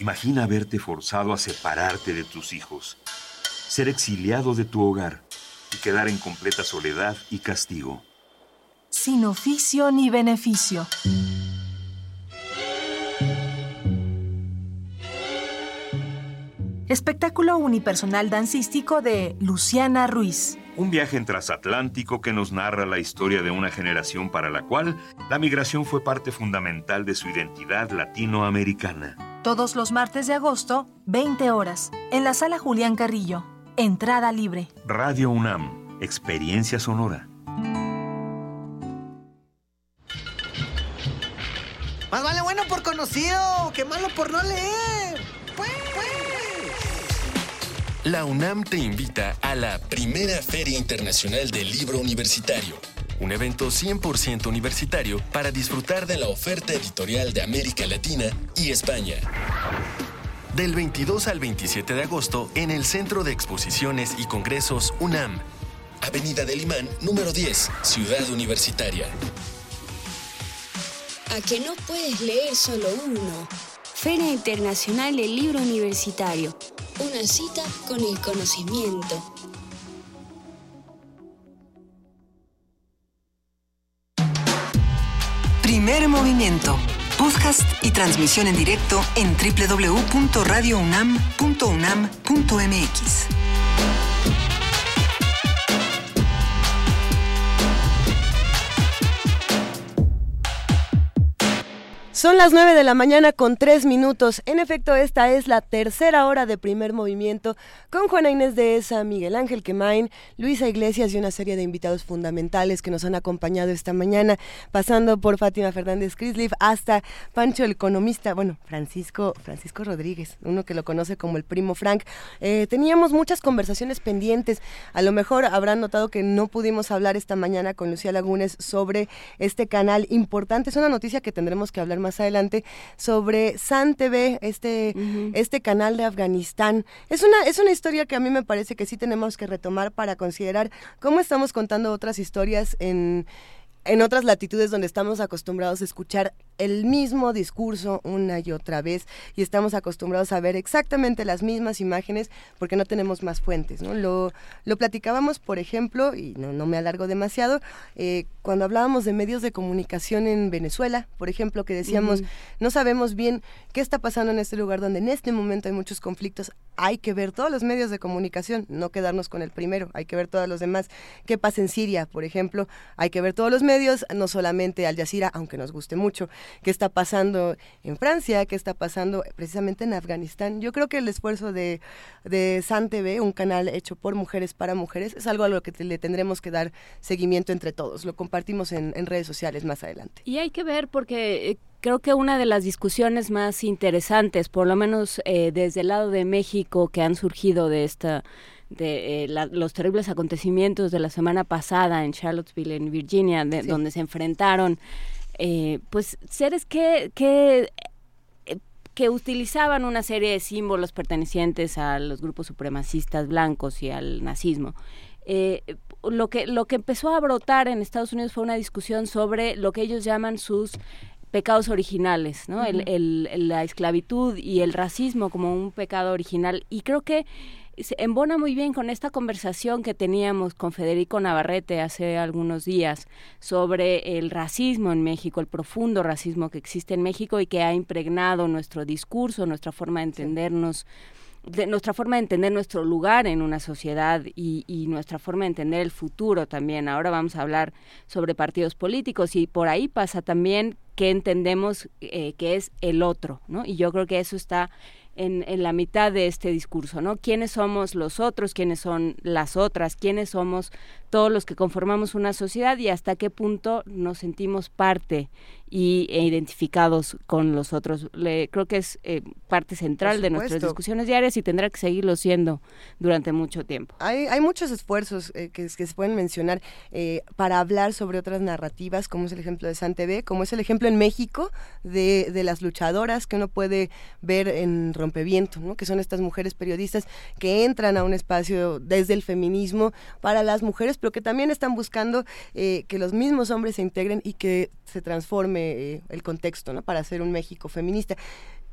Imagina verte forzado a separarte de tus hijos, ser exiliado de tu hogar y quedar en completa soledad y castigo. Sin oficio ni beneficio. Espectáculo unipersonal dancístico de Luciana Ruiz. Un viaje en transatlántico que nos narra la historia de una generación para la cual la migración fue parte fundamental de su identidad latinoamericana. Todos los martes de agosto, 20 horas, en la sala Julián Carrillo. Entrada libre. Radio UNAM, experiencia sonora. Más vale bueno por conocido que malo por no leer. La UNAM te invita a la primera Feria Internacional del Libro Universitario, un evento 100% universitario para disfrutar de la oferta editorial de América Latina y España. Del 22 al 27 de agosto en el Centro de Exposiciones y Congresos UNAM, Avenida del Imán, número 10, Ciudad Universitaria. A que no puedes leer solo uno. Feria Internacional del Libro Universitario. Una cita con el conocimiento. Primer movimiento. Podcast y transmisión en directo en www.radiounam.unam.mx. Son las 9 de la mañana con 3 minutos. En efecto, esta es la tercera hora de primer movimiento con Juana Inés de Esa, Miguel Ángel Quemain, Luisa Iglesias y una serie de invitados fundamentales que nos han acompañado esta mañana, pasando por Fátima Fernández Crislif hasta Pancho el economista, bueno, Francisco, Francisco Rodríguez, uno que lo conoce como el primo Frank. Eh, teníamos muchas conversaciones pendientes. A lo mejor habrán notado que no pudimos hablar esta mañana con Lucía Lagunes sobre este canal importante. Es una noticia que tendremos que hablar más más adelante, sobre San TV, este, este canal de Afganistán. Es una, es una historia que a mí me parece que sí tenemos que retomar para considerar cómo estamos contando otras historias en en otras latitudes donde estamos acostumbrados a escuchar el mismo discurso una y otra vez y estamos acostumbrados a ver exactamente las mismas imágenes porque no tenemos más fuentes. ¿no? Lo, lo platicábamos, por ejemplo, y no, no me alargo demasiado, eh, cuando hablábamos de medios de comunicación en Venezuela, por ejemplo, que decíamos, no sabemos bien qué está pasando en este lugar donde en este momento hay muchos conflictos, hay que ver todos los medios de comunicación, no quedarnos con el primero, hay que ver todos los demás. ¿Qué pasa en Siria, por ejemplo? Hay que ver todos los medios, no solamente Al Jazeera, aunque nos guste mucho. ¿Qué está pasando en Francia? ¿Qué está pasando precisamente en Afganistán? Yo creo que el esfuerzo de, de San TV, un canal hecho por mujeres para mujeres, es algo a lo que te- le tendremos que dar seguimiento entre todos. Lo compartimos en, en redes sociales más adelante. Y hay que ver porque eh, creo que una de las discusiones más interesantes, por lo menos eh, desde el lado de México, que han surgido de esta de eh, la- los terribles acontecimientos de la semana pasada en Charlottesville, en Virginia, de- Sí. donde se enfrentaron, eh, pues seres que, que eh, que utilizaban una serie de símbolos pertenecientes a los grupos supremacistas blancos y al nazismo. Eh, lo que lo que empezó a brotar en Estados Unidos fue una discusión sobre lo que ellos llaman sus pecados originales, ¿no? El- el- la esclavitud y el racismo como un pecado original. Y creo que se embona muy bien con esta conversación que teníamos con Federico Navarrete hace algunos días sobre el racismo en México, el profundo racismo que existe en México y que ha impregnado nuestro discurso, nuestra forma de entendernos de nuestra forma de entender nuestro lugar en una sociedad y, y nuestra forma de entender el futuro también. Ahora vamos a hablar sobre partidos políticos y por ahí pasa también que entendemos eh, que es el otro, ¿no? Y yo creo que eso está en, la mitad de este discurso, ¿no? ¿Quiénes somos los otros? ¿Quiénes son las otras? ¿Quiénes somos todos los que conformamos una sociedad y hasta qué punto nos sentimos parte y, e identificados con los otros? Le- creo que es eh, parte central de nuestras discusiones diarias y tendrá que seguirlo siendo durante mucho tiempo. Hay, hay muchos esfuerzos eh, que, que se pueden mencionar eh, para hablar sobre otras narrativas, como es el ejemplo de San TV, como es el ejemplo en México de, de las luchadoras que uno puede ver en Rompeviento, ¿no? que son estas mujeres periodistas que entran a un espacio desde el feminismo para las mujeres, pero que también están buscando eh, que los mismos hombres se integren y que se eh, el contexto ¿no? para hacer un México feminista.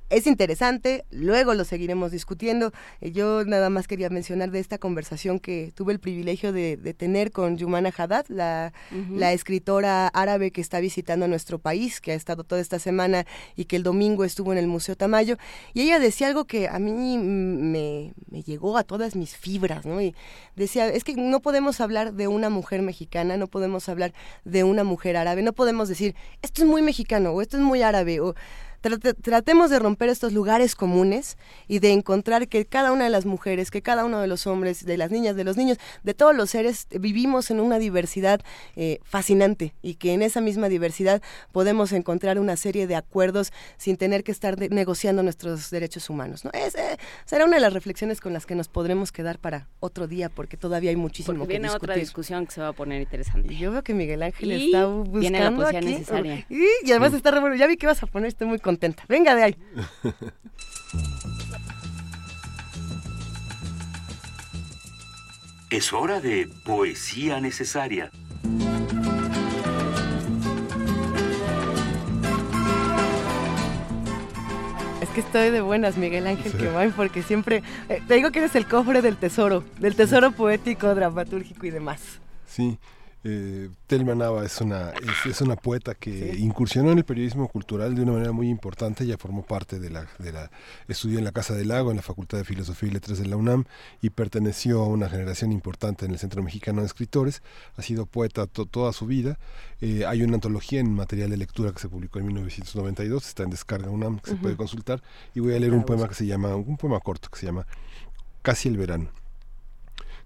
Es interesante, luego lo seguiremos discutiendo. Eh, Yo nada más quería mencionar de esta conversación que tuve el privilegio de, de tener con Yumana Haddad, la, escritora árabe que está visitando nuestro país, que ha estado toda esta semana y que el domingo estuvo en el Museo Tamayo. Y ella decía algo que a mí me, me llegó a todas mis fibras, ¿no? Y decía, es que no podemos hablar de una mujer mexicana, no podemos hablar de una mujer árabe, no podemos decir, esto es muy mexicano o esto es muy árabe o tratemos de romper estos lugares comunes y de encontrar que cada una de las mujeres, que cada uno de los hombres, de las niñas, de los niños, de todos los seres, vivimos en una diversidad eh, fascinante y que en esa misma diversidad podemos encontrar una serie de acuerdos sin tener que estar de- negociando nuestros derechos humanos. ¿no? Eh, será una de las reflexiones con las que nos podremos quedar para otro día porque todavía hay muchísimo Porque que viene discutir. otra discusión que se va a poner interesante. Y yo veo que Miguel Ángel Y está buscando viene la poesía aquí. necesaria. Y, y además está re bueno. Ya vi que vas a poner, estoy muy contenta. Venga de ahí. Es hora de poesía necesaria. Es que estoy de buenas, Miguel Ángel Quemain, porque siempre eh, te digo que eres el cofre del tesoro, del tesoro poético, dramatúrgico y demás. Sí, eh, Telma Nava es una, es, es una poeta que incursionó en el periodismo cultural de una manera muy importante. Ella formó parte de la, de la, estudió en la Casa del Lago, en la Facultad de Filosofía y Letras de la UNAM y perteneció a una generación importante en el Centro Mexicano de Escritores. Ha sido poeta to- toda su vida. Eh, hay una antología en material de lectura que se publicó en 1992, está en descarga UNAM, que se puede consultar. Y voy a leer un poema que se llama, un poema corto que se llama Casi el verano.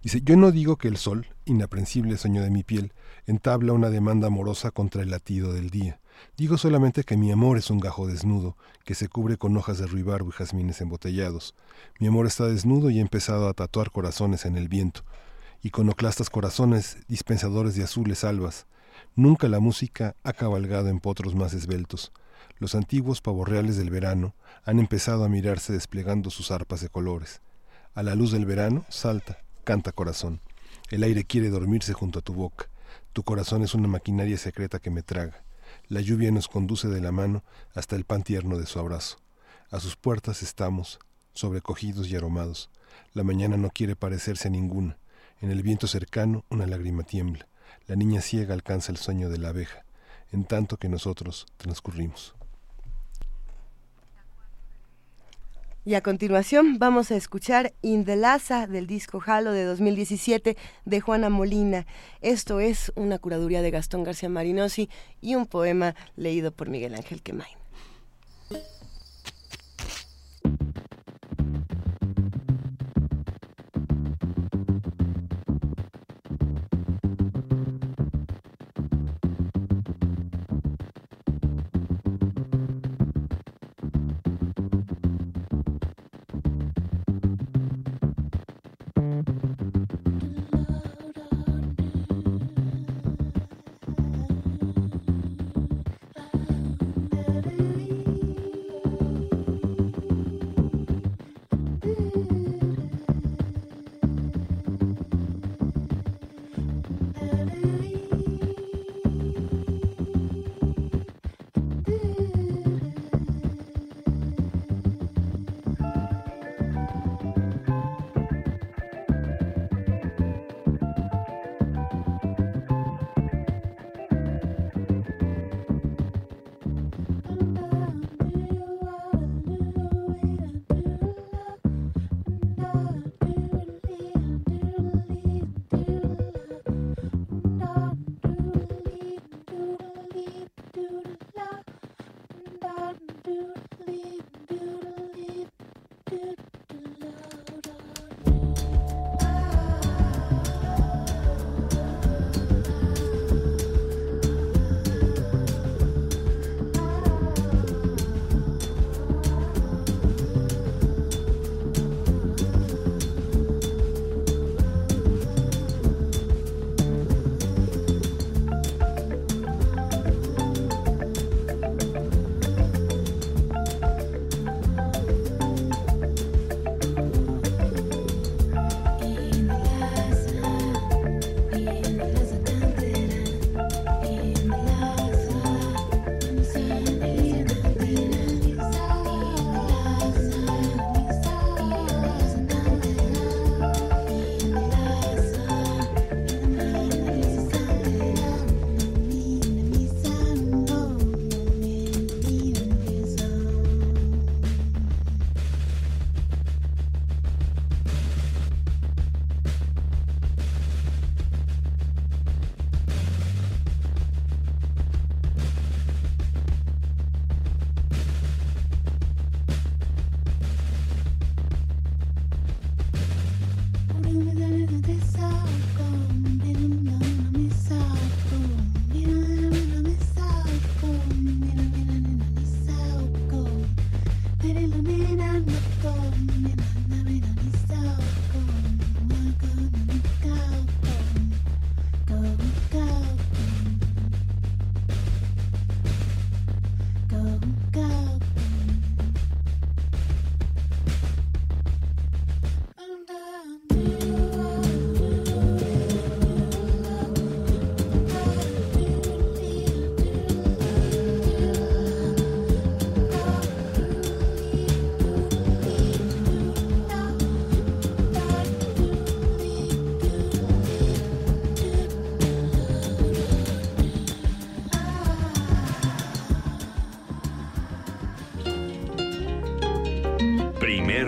Dice, yo no digo que el sol, inaprensible sueño de mi piel, entabla una demanda amorosa contra el latido del día. Digo solamente que mi amor es un gajo desnudo, que se cubre con hojas de ruibarbo y jazmines embotellados. Mi amor está desnudo y ha empezado a tatuar corazones en el viento. Iconoclastas corazones, dispensadores de azules albas. Nunca la música ha cabalgado en potros más esbeltos. Los antiguos pavorreales del verano han empezado a mirarse desplegando sus arpas de colores. A la luz del verano, salta, canta corazón. El aire quiere dormirse junto a tu boca. Tu corazón es una maquinaria secreta que me traga. La lluvia nos conduce de la mano hasta el pan tierno de su abrazo. A sus puertas estamos, sobrecogidos y aromados. La mañana no quiere parecerse a ninguna. En el viento cercano una lágrima tiembla. La niña ciega alcanza el sueño de la abeja, en tanto que nosotros transcurrimos. Y a continuación vamos a escuchar In the Laza del disco Halo de 2017 de Juana Molina. Esto es una curaduría de Gastón García Marinosi y un poema leído por Miguel Ángel Quemain.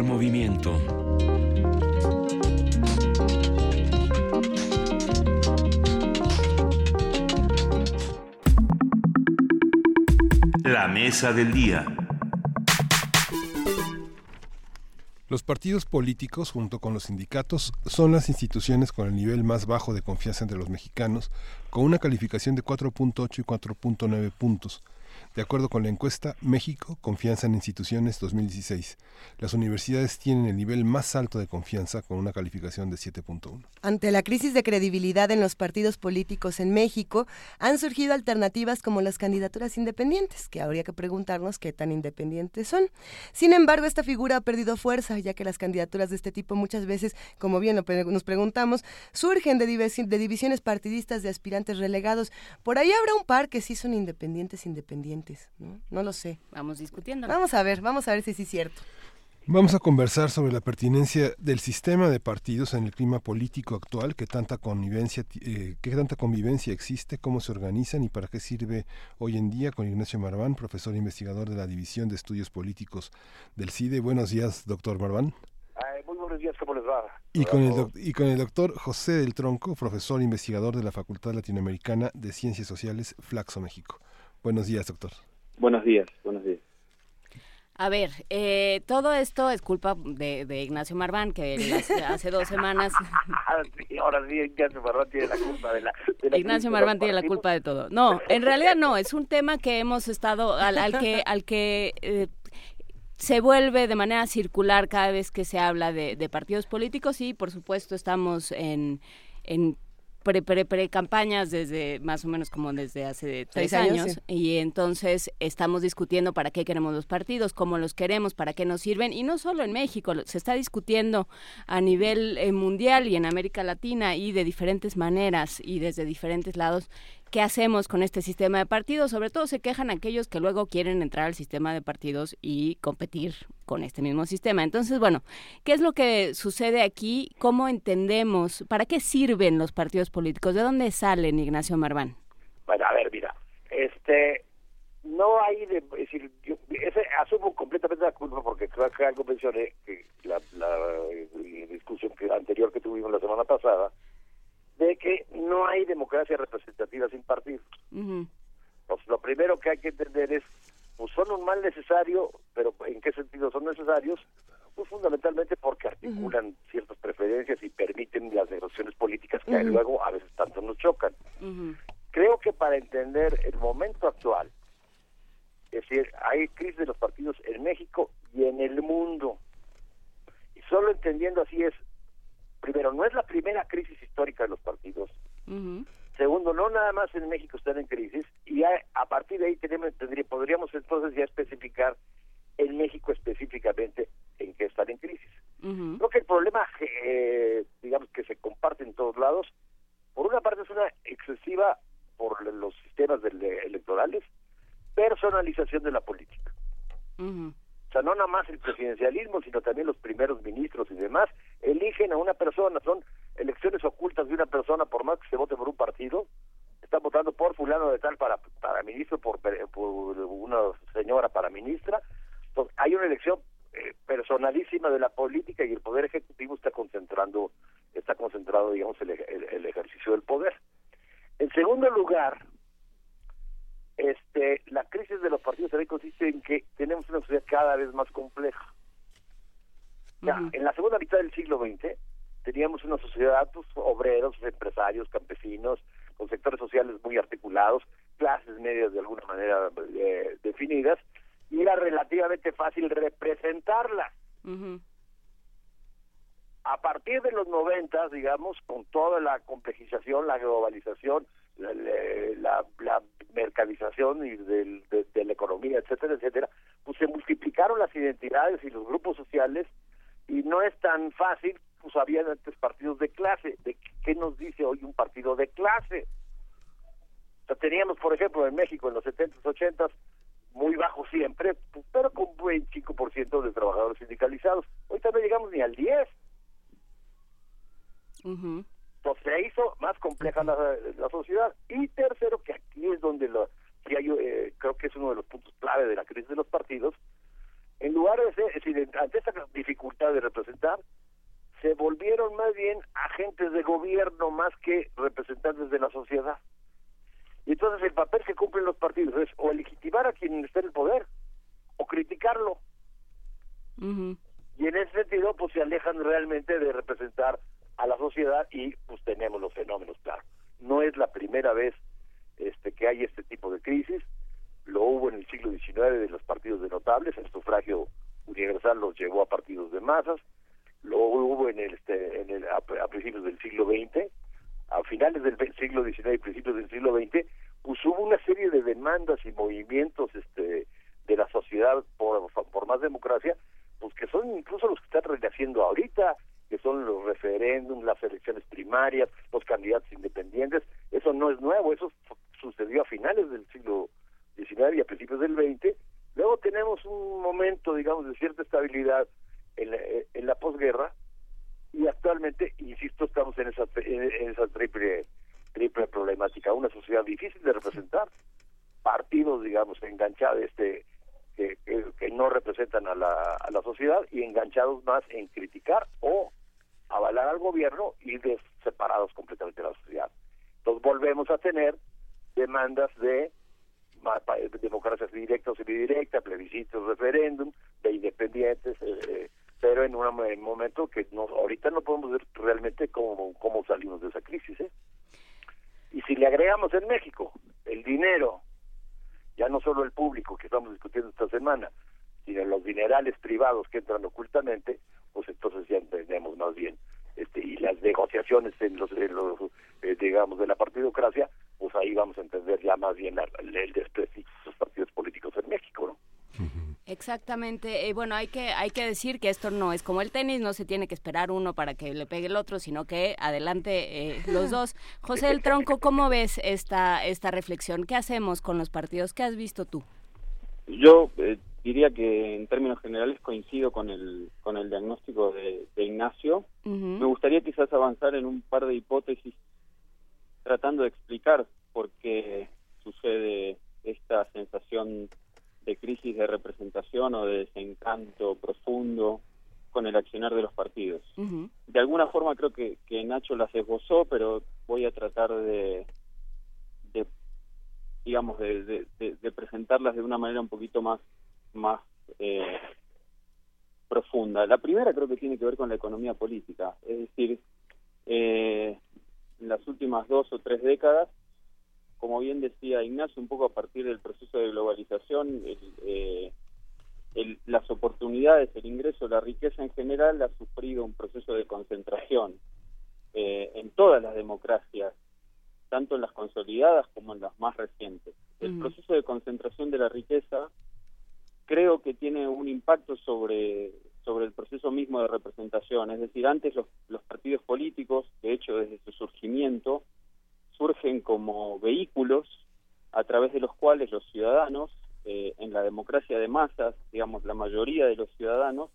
Primer movimiento. La mesa del día. Los partidos políticos, junto con los sindicatos, son las instituciones con el nivel más bajo de confianza entre los mexicanos, con una calificación de 4.8 y 4.9 puntos. De acuerdo con la encuesta México, Confianza en Instituciones 2016, las universidades tienen el nivel más alto de confianza con una calificación de 7.1. Ante la crisis de credibilidad en los partidos políticos en México, han surgido alternativas como las candidaturas independientes, que habría que preguntarnos qué tan independientes son. Sin embargo, esta figura ha perdido fuerza, ya que las candidaturas de este tipo muchas veces, como bien nos preguntamos, surgen de, de divisiones partidistas de aspirantes relegados. Por ahí habrá un par que sí son independientes, independientes, ¿no? No lo sé. Vamos discutiendo. Vamos a ver, vamos a ver si sí es cierto. Vamos a conversar sobre la pertinencia del sistema de partidos en el clima político actual, qué tanta convivencia, eh, qué tanta convivencia existe, cómo se organizan y para qué sirve hoy en día con Ignacio Marván, profesor e investigador de la División de Estudios Políticos del CIDE. Buenos días, doctor Marván. Muy buenos días, ¿cómo les va? Y con, el doc- y con el doctor José del Tronco, profesor e investigador de la Facultad Latinoamericana de Ciencias Sociales, Flaxo, México. Buenos días, doctor. Buenos días, buenos días. A ver, eh, todo esto es culpa de, de Ignacio Marván, que las- hace dos semanas Ah, sí, ahora sí, Ignacio Marván tiene la culpa de la... de la Ignacio Marván tiene la culpa de todo. No, en realidad no, es un tema que hemos estado, al, al que, al que eh, se vuelve de manera circular cada vez que se habla de, de partidos políticos y por supuesto estamos en, en pre, pre, pre campañas desde más o menos como desde hace tres años, años, sí. y entonces estamos discutiendo para qué queremos los partidos, cómo los queremos, para qué nos sirven y no solo en México, se está discutiendo a nivel eh, mundial y en América Latina y de diferentes maneras y desde diferentes lados qué hacemos con este sistema de partidos. Sobre todo se quejan aquellos que luego quieren entrar al sistema de partidos y competir con este mismo sistema. Entonces, bueno, ¿qué es lo que sucede aquí? ¿Cómo entendemos? ¿Para qué sirven los partidos políticos? ¿De dónde salen, Ignacio Marván? Bueno, a ver, mira, este, no hay, de, es decir, yo ese, asumo completamente la culpa porque creo que algo mencioné, que la, la, eh, discusión anterior que tuvimos la semana pasada, de que no hay democracia representativa sin partidos. Pues lo primero que hay que entender es, pues son un mal necesario, pero ¿en qué sentido son necesarios? Pues fundamentalmente porque articulan ciertas preferencias y permiten las negociaciones políticas que luego a veces tanto nos chocan. Creo que para entender el momento actual, es decir, hay crisis de los partidos en México y en el mundo. Y solo entendiendo así es, primero, no es la primera crisis histórica de los partidos. Segundo, no nada más en México están en crisis y ya a partir de ahí tenemos, tendría- podríamos entonces ya especificar en México específicamente en qué están en crisis. Creo que el problema, eh, digamos, que se comparte en todos lados, por una parte es una excesiva, por los sistemas del- electorales, personalización de la política. O sea, no nada más el presidencialismo, sino también los primeros ministros y demás eligen a una persona, son elecciones ocultas de una persona, por más que se vote por un partido, están votando por fulano de tal para, para ministro, por, por una señora para ministra. Hay una elección eh, personalísima de la política y el poder ejecutivo está concentrando, está concentrado, digamos, el, el- el ejercicio del poder. En segundo lugar, este, la crisis de los partidos también consiste en que tenemos una sociedad cada vez más compleja. En la segunda mitad del siglo XX teníamos una sociedad, pues, obreros, empresarios, campesinos, con sectores sociales muy articulados, clases medias de alguna manera eh, definidas, y era relativamente fácil representarlas. A partir de los 90, digamos, con toda la complejización, la globalización, la, la, la mercadización y del- de, la economía, etcétera, etcétera, pues se multiplicaron las identidades y los grupos sociales y no es tan fácil, pues había antes partidos de clase. ¿De qué- nos dice hoy un partido de clase? Teníamos, por ejemplo, en México en los 70s, 80s, muy bajo siempre, pues, pero con un 25% de trabajadores sindicalizados. Ahorita no llegamos ni al 10. Entonces se hizo más compleja la, la sociedad. Y tercero, que aquí es donde lo, que hay, eh, creo que es uno de los puntos clave de la crisis de los partidos, en lugar de ser, es decir, ante esta dificultad de representar, se volvieron más bien agentes de gobierno más que representantes de la sociedad. Y entonces el papel que cumplen los partidos es o legitimar a quien está en el poder o criticarlo. Y en ese sentido, pues se alejan realmente de representar a la sociedad y pues tenemos los fenómenos, claro. No es la primera vez este que hay este tipo de crisis. lo hubo en el siglo XIX de los partidos de notables, el sufragio universal los llevó a partidos de masas, lo hubo en el, este, en el, a, principios del siglo XX, a finales del siglo XIX y principios del siglo XX, pues hubo una serie de demandas y movimientos este, de la sociedad por, por más democracia, pues que son incluso los que están renaciendo ahorita, que son los referéndums, las elecciones primarias, los candidatos independientes, eso no es nuevo, eso su- sucedió a finales del siglo XIX y a principios del XX. Luego tenemos un momento, digamos, de cierta estabilidad en la, en la posguerra y actualmente, insisto, estamos en esa, en esa triple, triple problemática, una sociedad difícil de representar, partidos, digamos, enganchados, este, que, que- que no representan a la, a la sociedad y enganchados más en criticar o avalar al gobierno y separados completamente de la sociedad. Entonces volvemos a tener demandas de ma- pa- democracia directa o semidirecta, plebiscitos, referéndum, de independientes, eh, eh, pero en un momento que no, ahorita no podemos ver realmente cómo, cómo salimos de esa crisis. ¿eh? Y si le agregamos en México el dinero, ya no solo el público que estamos discutiendo esta semana, sino los dinerales privados que entran ocultamente, pues entonces ya entendemos más bien. Este, y las negociaciones en los, en los, eh, digamos, de la partidocracia, pues ahí vamos a entender ya más bien el desprestigio de los partidos políticos en México, ¿no? Exactamente. Eh, bueno, hay que hay que decir que esto no es como el tenis, no se tiene que esperar uno para que le pegue el otro, sino que adelante eh, los dos. José del Tronco, ¿cómo ves esta esta reflexión? ¿Qué hacemos con los partidos? ¿Qué has visto tú? Yo eh, diría que en términos generales coincido con el, con el diagnóstico de, de Ignacio. Me gustaría quizás avanzar en un par de hipótesis tratando de explicar por qué sucede esta sensación de crisis de representación o de desencanto profundo con el accionar de los partidos. De alguna forma creo que, que Nacho las esbozó, pero voy a tratar de, de digamos, de- de presentarlas de una manera un poquito más, más eh, profunda. La primera creo que tiene que ver con la economía política, es decir, eh, en las últimas dos o tres décadas, como bien decía Ignacio, un poco a partir del proceso de globalización, el, eh, el- las oportunidades, el ingreso, la riqueza en general ha sufrido un proceso de concentración eh, en todas las democracias, tanto en las consolidadas como en las más recientes. El proceso de concentración de la riqueza creo que tiene un impacto sobre, sobre el proceso mismo de representación. Es decir, antes los, los partidos políticos, de hecho desde su surgimiento, como vehículos a través de los cuales los ciudadanos, eh, en la democracia de masas, digamos, la mayoría de los ciudadanos,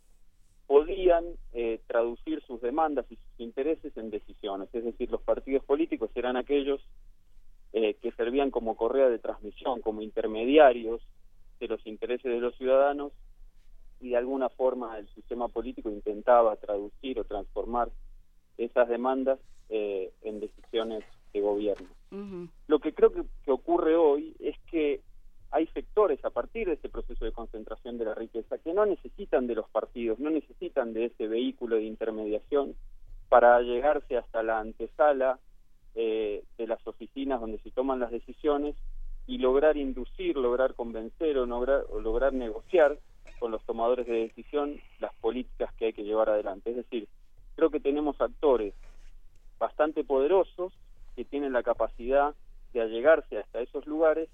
podían eh, traducir sus demandas y sus intereses en decisiones. Es decir, los partidos políticos eran aquellos eh, que servían como correa de transmisión, como intermediarios de los intereses de los ciudadanos y de alguna forma el sistema político intentaba traducir o transformar esas demandas eh, en decisiones de gobierno. Lo que creo que, que ocurre hoy es que hay sectores a partir de este proceso de concentración de la riqueza que no necesitan de los partidos, no necesitan de ese vehículo de intermediación para llegarse hasta la antesala eh, de las oficinas donde se toman las decisiones y lograr inducir, lograr convencer o lograr, o lograr negociar con los tomadores de decisión las políticas que hay que llevar adelante. Es decir, creo que tenemos actores bastante poderosos que tienen la capacidad de allegarse hasta esos lugares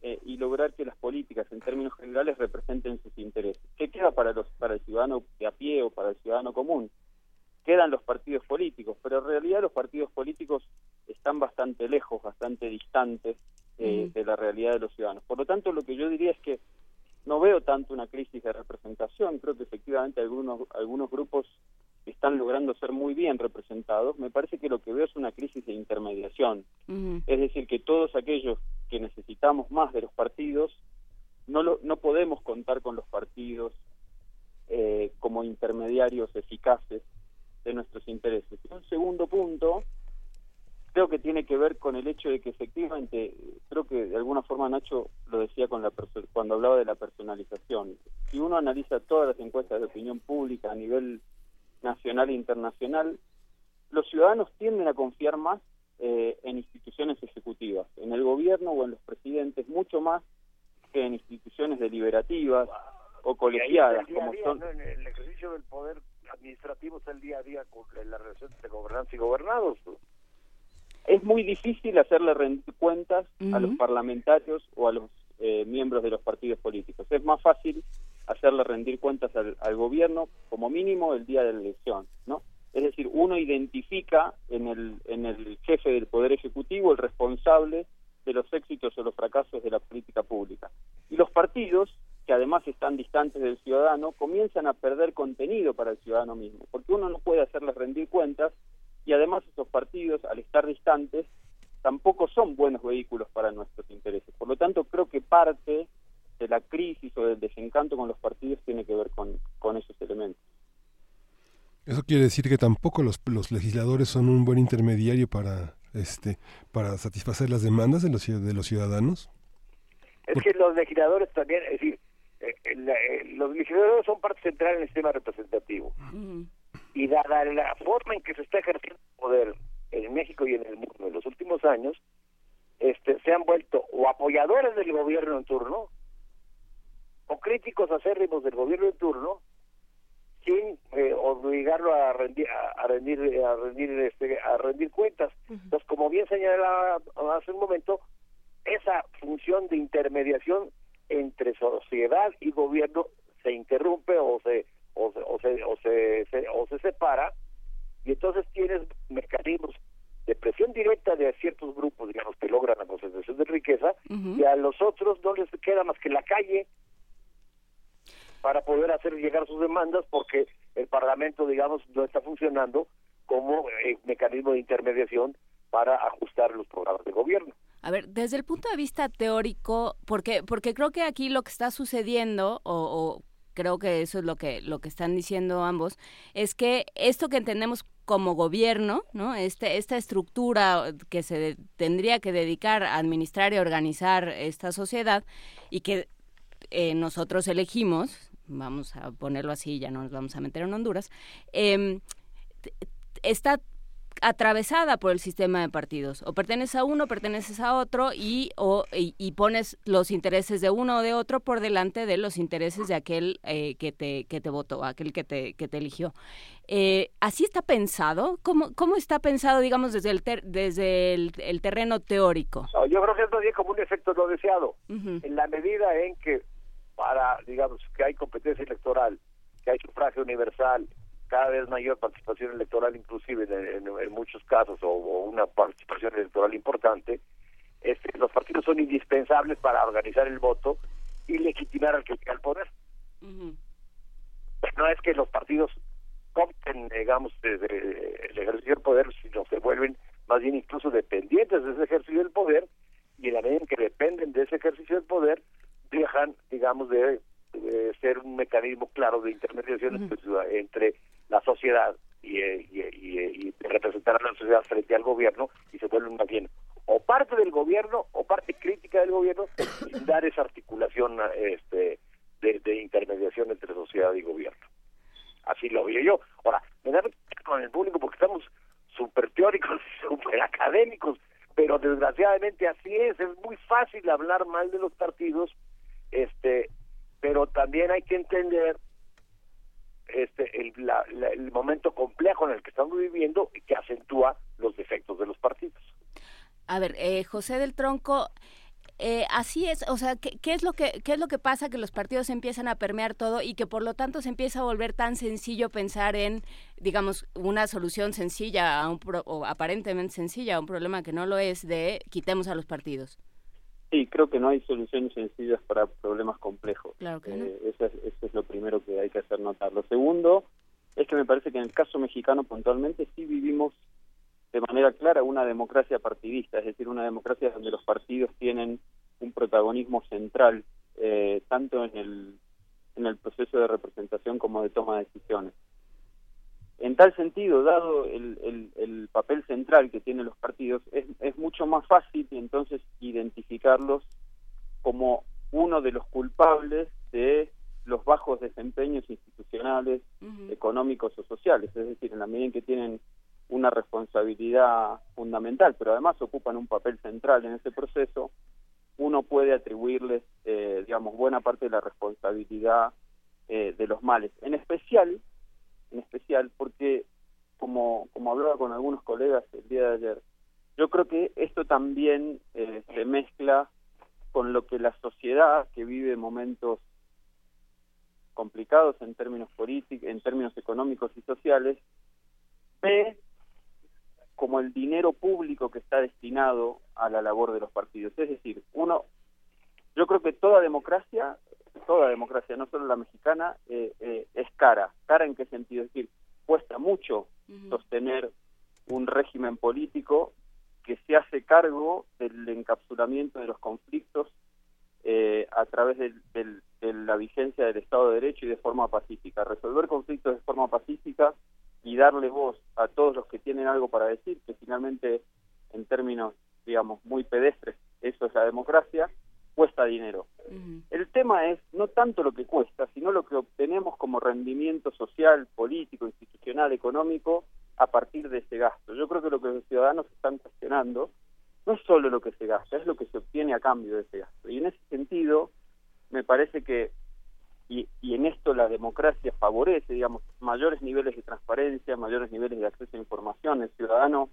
eh, y lograr que las políticas en términos generales representen sus intereses. ¿Qué queda para los para el ciudadano de a pie o para el ciudadano común? Quedan los partidos políticos, pero en realidad los partidos políticos están bastante lejos, bastante distantes eh, de la realidad de los ciudadanos. Por lo tanto, lo que yo diría es que no veo tanto una crisis de representación, creo que efectivamente algunos algunos grupos están logrando ser muy bien representados, me parece que lo que veo es una crisis de intermediación. Es decir, que todos aquellos que necesitamos más de los partidos, no, lo, no podemos contar con los partidos eh, como intermediarios eficaces de nuestros intereses. Y un segundo punto, creo que tiene que ver con el hecho de que efectivamente, creo que de alguna forma Nacho lo decía con la cuando hablaba de la personalización. Si uno analiza todas las encuestas de opinión pública a nivel nacional e internacional, los ciudadanos tienden a confiar más eh, en instituciones ejecutivas, en el gobierno o en los presidentes, mucho más que en instituciones deliberativas o colegiadas, como día, son ¿no? En el ejercicio del poder administrativo está el día a día con la relación entre gobernantes y gobernados. ¿no? es muy difícil hacerle rendir cuentas a los parlamentarios o a los eh, miembros de los partidos políticos. Es más fácil hacerle rendir cuentas al, al gobierno como mínimo el día de la elección, ¿no? Es decir, uno identifica en el, en el jefe del Poder Ejecutivo el responsable de los éxitos o los fracasos de la política pública. Y los partidos, que además están distantes del ciudadano, comienzan a perder contenido para el ciudadano mismo, porque uno no puede hacerles rendir cuentas y además esos partidos, al estar distantes, tampoco son buenos vehículos para nuestros intereses. Por lo tanto, creo que parte de la crisis o del desencanto con los partidos tiene que ver con, con esos elementos. Eso quiere decir que tampoco los, los legisladores son un buen intermediario para este para satisfacer las demandas de los, de los ciudadanos. Es que los legisladores también, es decir, eh, eh, la- eh, los legisladores son parte central en el sistema representativo. Y dada la forma en que se está ejerciendo el poder en México y en el mundo en los últimos años, este, se han vuelto o apoyadores del gobierno en turno o críticos acérrimos del gobierno en turno sin eh, obligarlo a rendir a, rendir a rendir este, a rendir cuentas. Entonces como bien señalaba hace un momento esa función de intermediación entre sociedad y gobierno se interrumpe o se o se o se, o se, se- o se separa y entonces tienes mecanismos de presión directa de ciertos grupos digamos que logran la concentración de riqueza y a los otros no les queda más que la calle para poder hacer llegar sus demandas porque el Parlamento, digamos, no está funcionando como eh, mecanismo de intermediación para ajustar los programas de gobierno. A ver, desde el punto de vista teórico, porque porque creo que aquí lo que está sucediendo o, o creo que eso es lo que lo que están diciendo ambos es que esto que entendemos como gobierno, ¿no? Este esta estructura que se de- tendría que dedicar a administrar y organizar esta sociedad y que eh, nosotros elegimos, vamos a ponerlo así, ya no nos vamos a meter en Honduras, em, está atravesada por el sistema de partidos. O perteneces a uno, perteneces a otro y, o, y, y pones los intereses de uno o de otro por delante de los intereses de aquel eh, que, te, que te votó, aquel que te, que te eligió. Eh, ¿Así está pensado? ¿Cómo, ¿Cómo está pensado, digamos, desde el, ter- desde el, el terreno teórico? No, yo creo que es más bien como un efecto no deseado, en la medida en que para, digamos, que hay competencia electoral, que hay sufragio universal, cada vez mayor participación electoral, inclusive en, en- en muchos casos, o, o una participación electoral importante, este, los partidos son indispensables para organizar el voto y legitimar al que llega al poder. no es que los partidos compten, digamos, desde el ejercicio del poder, sino se vuelven más bien incluso dependientes de ese ejercicio del poder y en la medida en que dependen de ese ejercicio del poder, dejan, digamos, de, de ser un mecanismo claro de intermediación entre, ciudad- entre la sociedad y, eh, y, y, y de representar a la sociedad frente al gobierno y se vuelven más bien o parte del gobierno o parte crítica del gobierno sin dar esa articulación este de, de intermediación entre sociedad y gobierno. Así lo veo yo. Ahora, me da con el público porque estamos súper teóricos, súper académicos, pero desgraciadamente así es. Es muy fácil hablar mal de los partidos, este, pero también hay que entender este el, la- la- el momento complejo en el que estamos viviendo y que acentúa los defectos de los partidos. A ver, eh, José del Tronco, eh, así es, o sea, ¿qué, es lo que, ¿qué es lo que pasa que los partidos empiezan a permear todo y que por lo tanto se empieza a volver tan sencillo pensar en, digamos, una solución sencilla a un pro- o aparentemente sencilla a un problema que no lo es de quitemos a los partidos? Sí, creo que no hay soluciones sencillas para problemas complejos. Claro que no. Eh, eso, es, eso es lo primero que hay que hacer notar. Lo segundo es que me parece que en el caso mexicano puntualmente sí vivimos de manera clara una democracia partidista, es decir, una democracia donde los partidos tienen un protagonismo central, eh, tanto en el, en el proceso de representación como de toma de decisiones. En tal sentido, dado el, el, el papel central que tienen los partidos, es, es mucho más fácil entonces identificarlos como uno de los culpables de los bajos desempeños institucionales, económicos o sociales, es decir, en la medida en que tienen una responsabilidad fundamental, pero además ocupan un papel central en ese proceso, uno puede atribuirles, eh, digamos, buena parte de la responsabilidad eh, de los males. En especial, en especial porque, como, como hablaba con algunos colegas el día de ayer, yo creo que esto también eh, se mezcla con lo que la sociedad que vive momentos complicados en términos políticos, en términos económicos y sociales, ve como el dinero público que está destinado a la labor de los partidos. Es decir, uno, yo creo que toda democracia, toda democracia, no solo la mexicana, eh, eh, es cara. ¿Cara en qué sentido? Es decir, cuesta mucho sostener un régimen político que se hace cargo del encapsulamiento de los conflictos eh, a través del- del- de la vigencia del Estado de Derecho y de forma pacífica. Resolver conflictos de forma pacífica y darle voz a todos los que tienen algo para decir, que finalmente, en términos, digamos, muy pedestres, eso es la democracia, cuesta dinero. El tema es no tanto lo que cuesta, sino lo que obtenemos como rendimiento social, político, institucional, económico a partir de ese gasto. Yo creo que lo que los ciudadanos están cuestionando no es solo lo que se gasta, es lo que se obtiene a cambio de ese gasto. Y en ese sentido, me parece que, y, y en esto la democracia favorece, digamos, mayores niveles de transparencia, mayores niveles de acceso a información. El ciudadano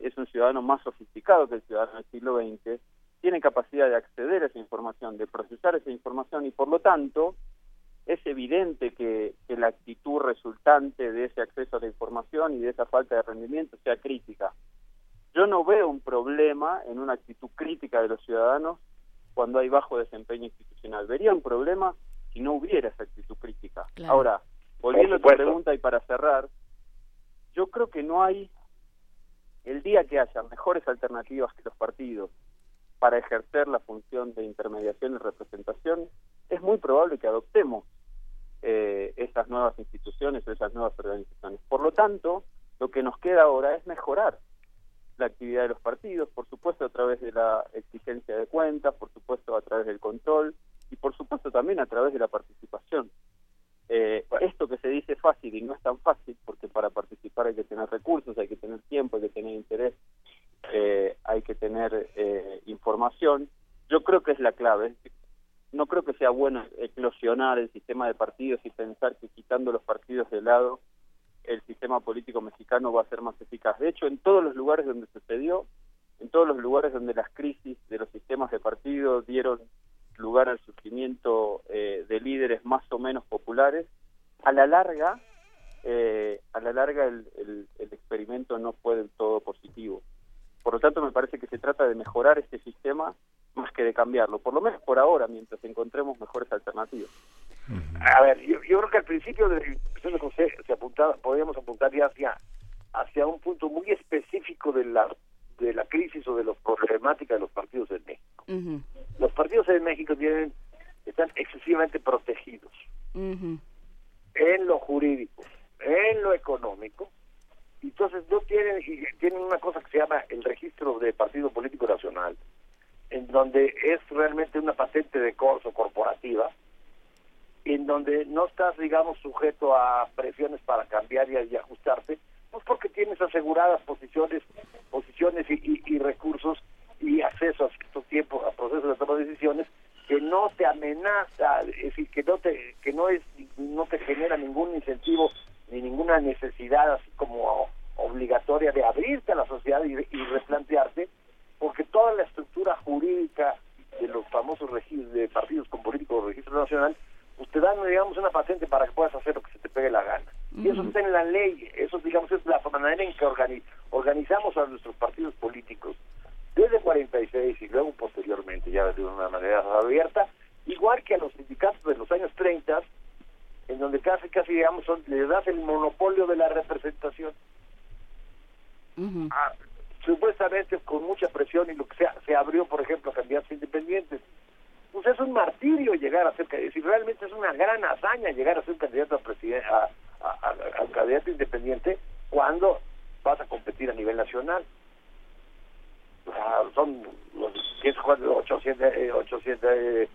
es un ciudadano más sofisticado que el ciudadano del siglo XX, tiene capacidad de acceder a esa información, de procesar esa información y por lo tanto es evidente que, que la actitud resultante de ese acceso a la información y de esa falta de rendimiento sea crítica. Yo no veo un problema en una actitud crítica de los ciudadanos cuando hay bajo desempeño institucional. Vería un problema si no hubiera esa actitud crítica. Claro. Ahora, volviendo a tu pregunta y para cerrar, yo creo que no hay, el día que haya mejores alternativas que los partidos para ejercer la función de intermediación y representación, es muy probable que adoptemos eh, esas nuevas instituciones o esas nuevas organizaciones. Por lo tanto, lo que nos queda ahora es mejorar la actividad de los partidos, por supuesto a través de la exigencia de cuentas, por supuesto a través del control y por supuesto también a través de la participación. Eh, esto que se dice fácil y no es tan fácil, porque para participar hay que tener recursos, hay que tener tiempo, hay que tener interés, eh, hay que tener eh, información, yo creo que es la clave. No creo que sea bueno eclosionar el sistema de partidos y pensar que quitando los partidos de lado el sistema político mexicano va a ser más eficaz. De hecho, en todos los lugares donde sucedió, en todos los lugares donde las crisis de los sistemas de partido dieron lugar al surgimiento eh, de líderes más o menos populares, a la larga, eh, a la larga el, el- el experimento no fue del todo positivo. Por lo tanto, me parece que se trata de mejorar este sistema más que de cambiarlo, por lo menos por ahora, mientras encontremos mejores alternativas. A ver, yo, yo creo que al principio de la discusión de José se apuntaba, podríamos apuntar ya hacia, hacia un punto muy específico de la, de la crisis o de la problemática de los partidos en México. Los partidos en México tienen, están excesivamente protegidos en lo jurídico, en lo económico, entonces no tienen, tienen una cosa que se llama el registro de partido político nacional, en donde es realmente una patente de corso corporativa, en donde no estás, digamos, sujeto a presiones para cambiar y, ajustarte, pues porque tienes aseguradas posiciones, posiciones y, y- y recursos y acceso a cierto tiempo a procesos de toma de decisiones que no te amenaza, es decir, que no te, que no es, no te genera ningún incentivo ni ninguna necesidad así como obligatoria de abrirte a la sociedad y, y replantearte, porque toda la estructura jurídica de los famosos registros de partidos con políticos registro nacional, pues te dan, digamos, una patente para que puedas hacer lo que se te pegue la gana. Y eso está en la ley, eso, digamos, es la manera en que organi- organizamos a nuestros partidos políticos desde 46 y luego posteriormente, ya de una manera abierta, igual que a los sindicatos de los años 30, en donde casi, casi, digamos, son, le das el monopolio de la representación. Ah, supuestamente con mucha presión y lo que sea, se abrió, por ejemplo, a candidatos independientes. Pues es un martirio llegar a ser, si realmente es una gran hazaña llegar a ser candidato a presidente, a, a- a- a candidato independiente cuando vas a competir a nivel nacional. O sea, son los 800, eh, 800 eh,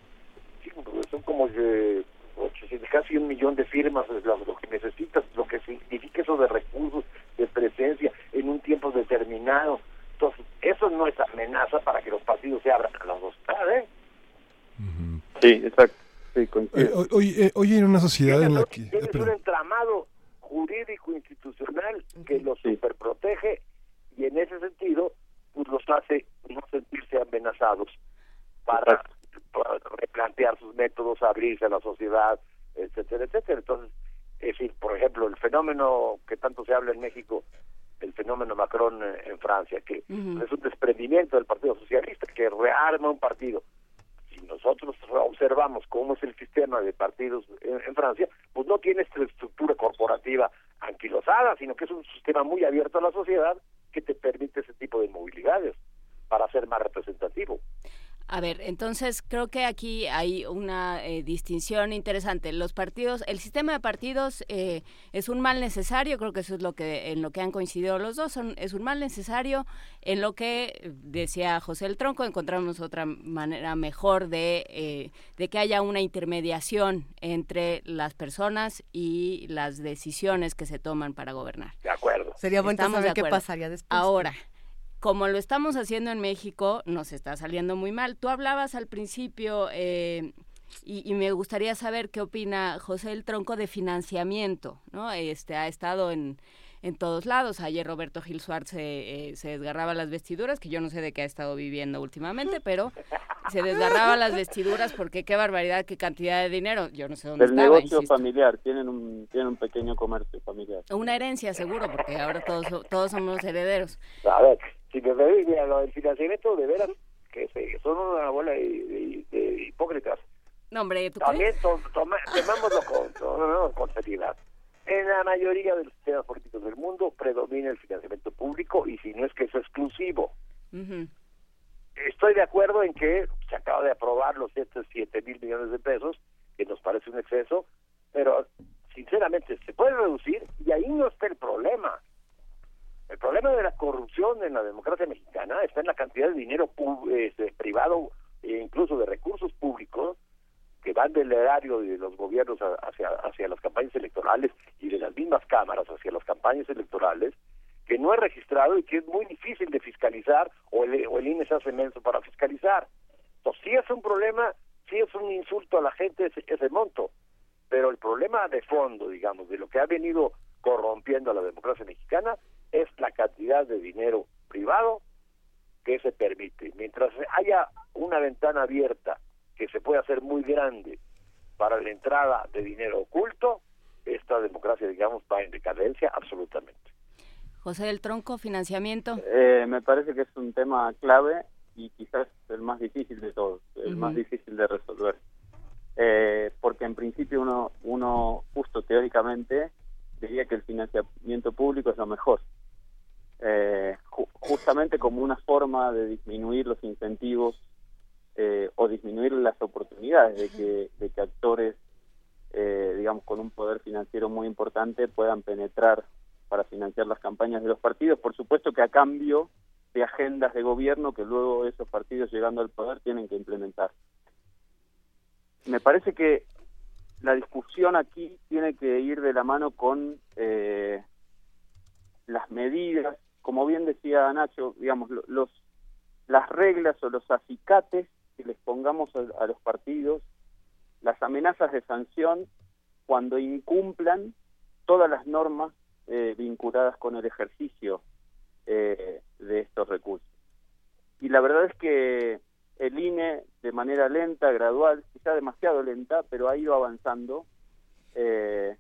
sí, son como eh, 800, casi un millón de firmas es lo, que necesitas, lo que significa eso de recursos, de presencia en un tiempo determinado. Entonces, eso no es amenaza para que los partidos se abran a la hostal, ¿eh? Sí, exacto. Sí, hoy, eh, hoy, eh, en una sociedad en la que... Tienes un entramado jurídico institucional que los sí. superprotege y en ese sentido pues los hace no sentirse amenazados para replantear sus métodos, abrirse a la sociedad, etcétera, etcétera. Entonces, es decir, por ejemplo, el fenómeno que tanto se habla en México, el fenómeno Macron eh, en Francia, que es un desprendimiento del Partido Socialista, que rearma un partido. Si nosotros observamos cómo es el sistema de partidos en, en Francia, pues no tiene esta estructura corporativa anquilosada, sino que es un sistema muy abierto a la sociedad que te permite ese tipo de movilidades para ser más representativo. A ver, entonces creo que aquí hay una eh, distinción interesante. Los partidos, el sistema de partidos eh, es un mal necesario, creo que eso es lo que en lo que han coincidido los dos, son- es un mal necesario en lo que decía José el Tronco, encontramos otra manera mejor de, eh, de que haya una intermediación entre las personas y las decisiones que se toman para gobernar. De acuerdo. Sería bueno saber qué pasaría después. Ahora, como lo estamos haciendo en México, nos está saliendo muy mal. Tú hablabas al principio, eh, y, y me gustaría saber qué opina José el Tronco de financiamiento, ¿no? Este ha estado en, en todos lados. Ayer Roberto Gil Suárez se, eh, se desgarraba las vestiduras, que yo no sé de qué ha estado viviendo últimamente, pero se desgarraba las vestiduras porque qué barbaridad, qué cantidad de dinero. Yo no sé dónde Del estaba, negocio insisto. familiar, tienen un, tienen un pequeño comercio familiar. Una herencia, seguro, porque ahora todos, todos somos herederos. A ver, si me refiero a lo del financiamiento, de veras, que se- son una bola de, de- de hipócritas. No, hombre, ¿tú También to- toma- tomémoslo con, tomémoslo con seriedad. En la mayoría de los sistemas políticos del mundo predomina el financiamiento público y si no es que es exclusivo. Ujú. Estoy de acuerdo en que se acaba de aprobar los 7 mil millones de pesos, que nos parece un exceso, pero sinceramente se puede reducir y ahí no está el problema. El problema de la corrupción en la democracia mexicana está en la cantidad de dinero este, privado e incluso de recursos públicos que van del erario de los gobiernos hacia, hacia las campañas electorales y de las mismas cámaras hacia las campañas electorales, que no es registrado y que es muy difícil de fiscalizar o el, o el INE se hace menso para fiscalizar. Entonces, sí es un problema, sí es un insulto a la gente ese, ese monto, pero el problema de fondo, digamos, de lo que ha venido corrompiendo a la democracia mexicana es la cantidad de dinero privado que se permite. Mientras haya una ventana abierta que se puede hacer muy grande para la entrada de dinero oculto, esta democracia, digamos, va en decadencia absolutamente. José del Tronco, financiamiento. Eh, me parece que es un tema clave y quizás el más difícil de todos, el más difícil de resolver. Eh, porque en principio uno, uno justo teóricamente diría que el financiamiento público es lo mejor. Eh, ju- justamente como una forma de disminuir los incentivos eh, o disminuir las oportunidades de que, de que actores, eh, digamos, con un poder financiero muy importante puedan penetrar para financiar las campañas de los partidos. Por supuesto que a cambio de agendas de gobierno que luego esos partidos llegando al poder tienen que implementar. Me parece que la discusión aquí tiene que ir de la mano con eh, las medidas, como bien decía Nacho, digamos, lo- los las reglas o los acicates que les pongamos a, a los partidos, las amenazas de sanción cuando incumplan todas las normas eh, vinculadas con el ejercicio eh, de estos recursos. Y la verdad es que el INE, de manera lenta, gradual, quizá demasiado lenta, pero ha ido avanzando. eh,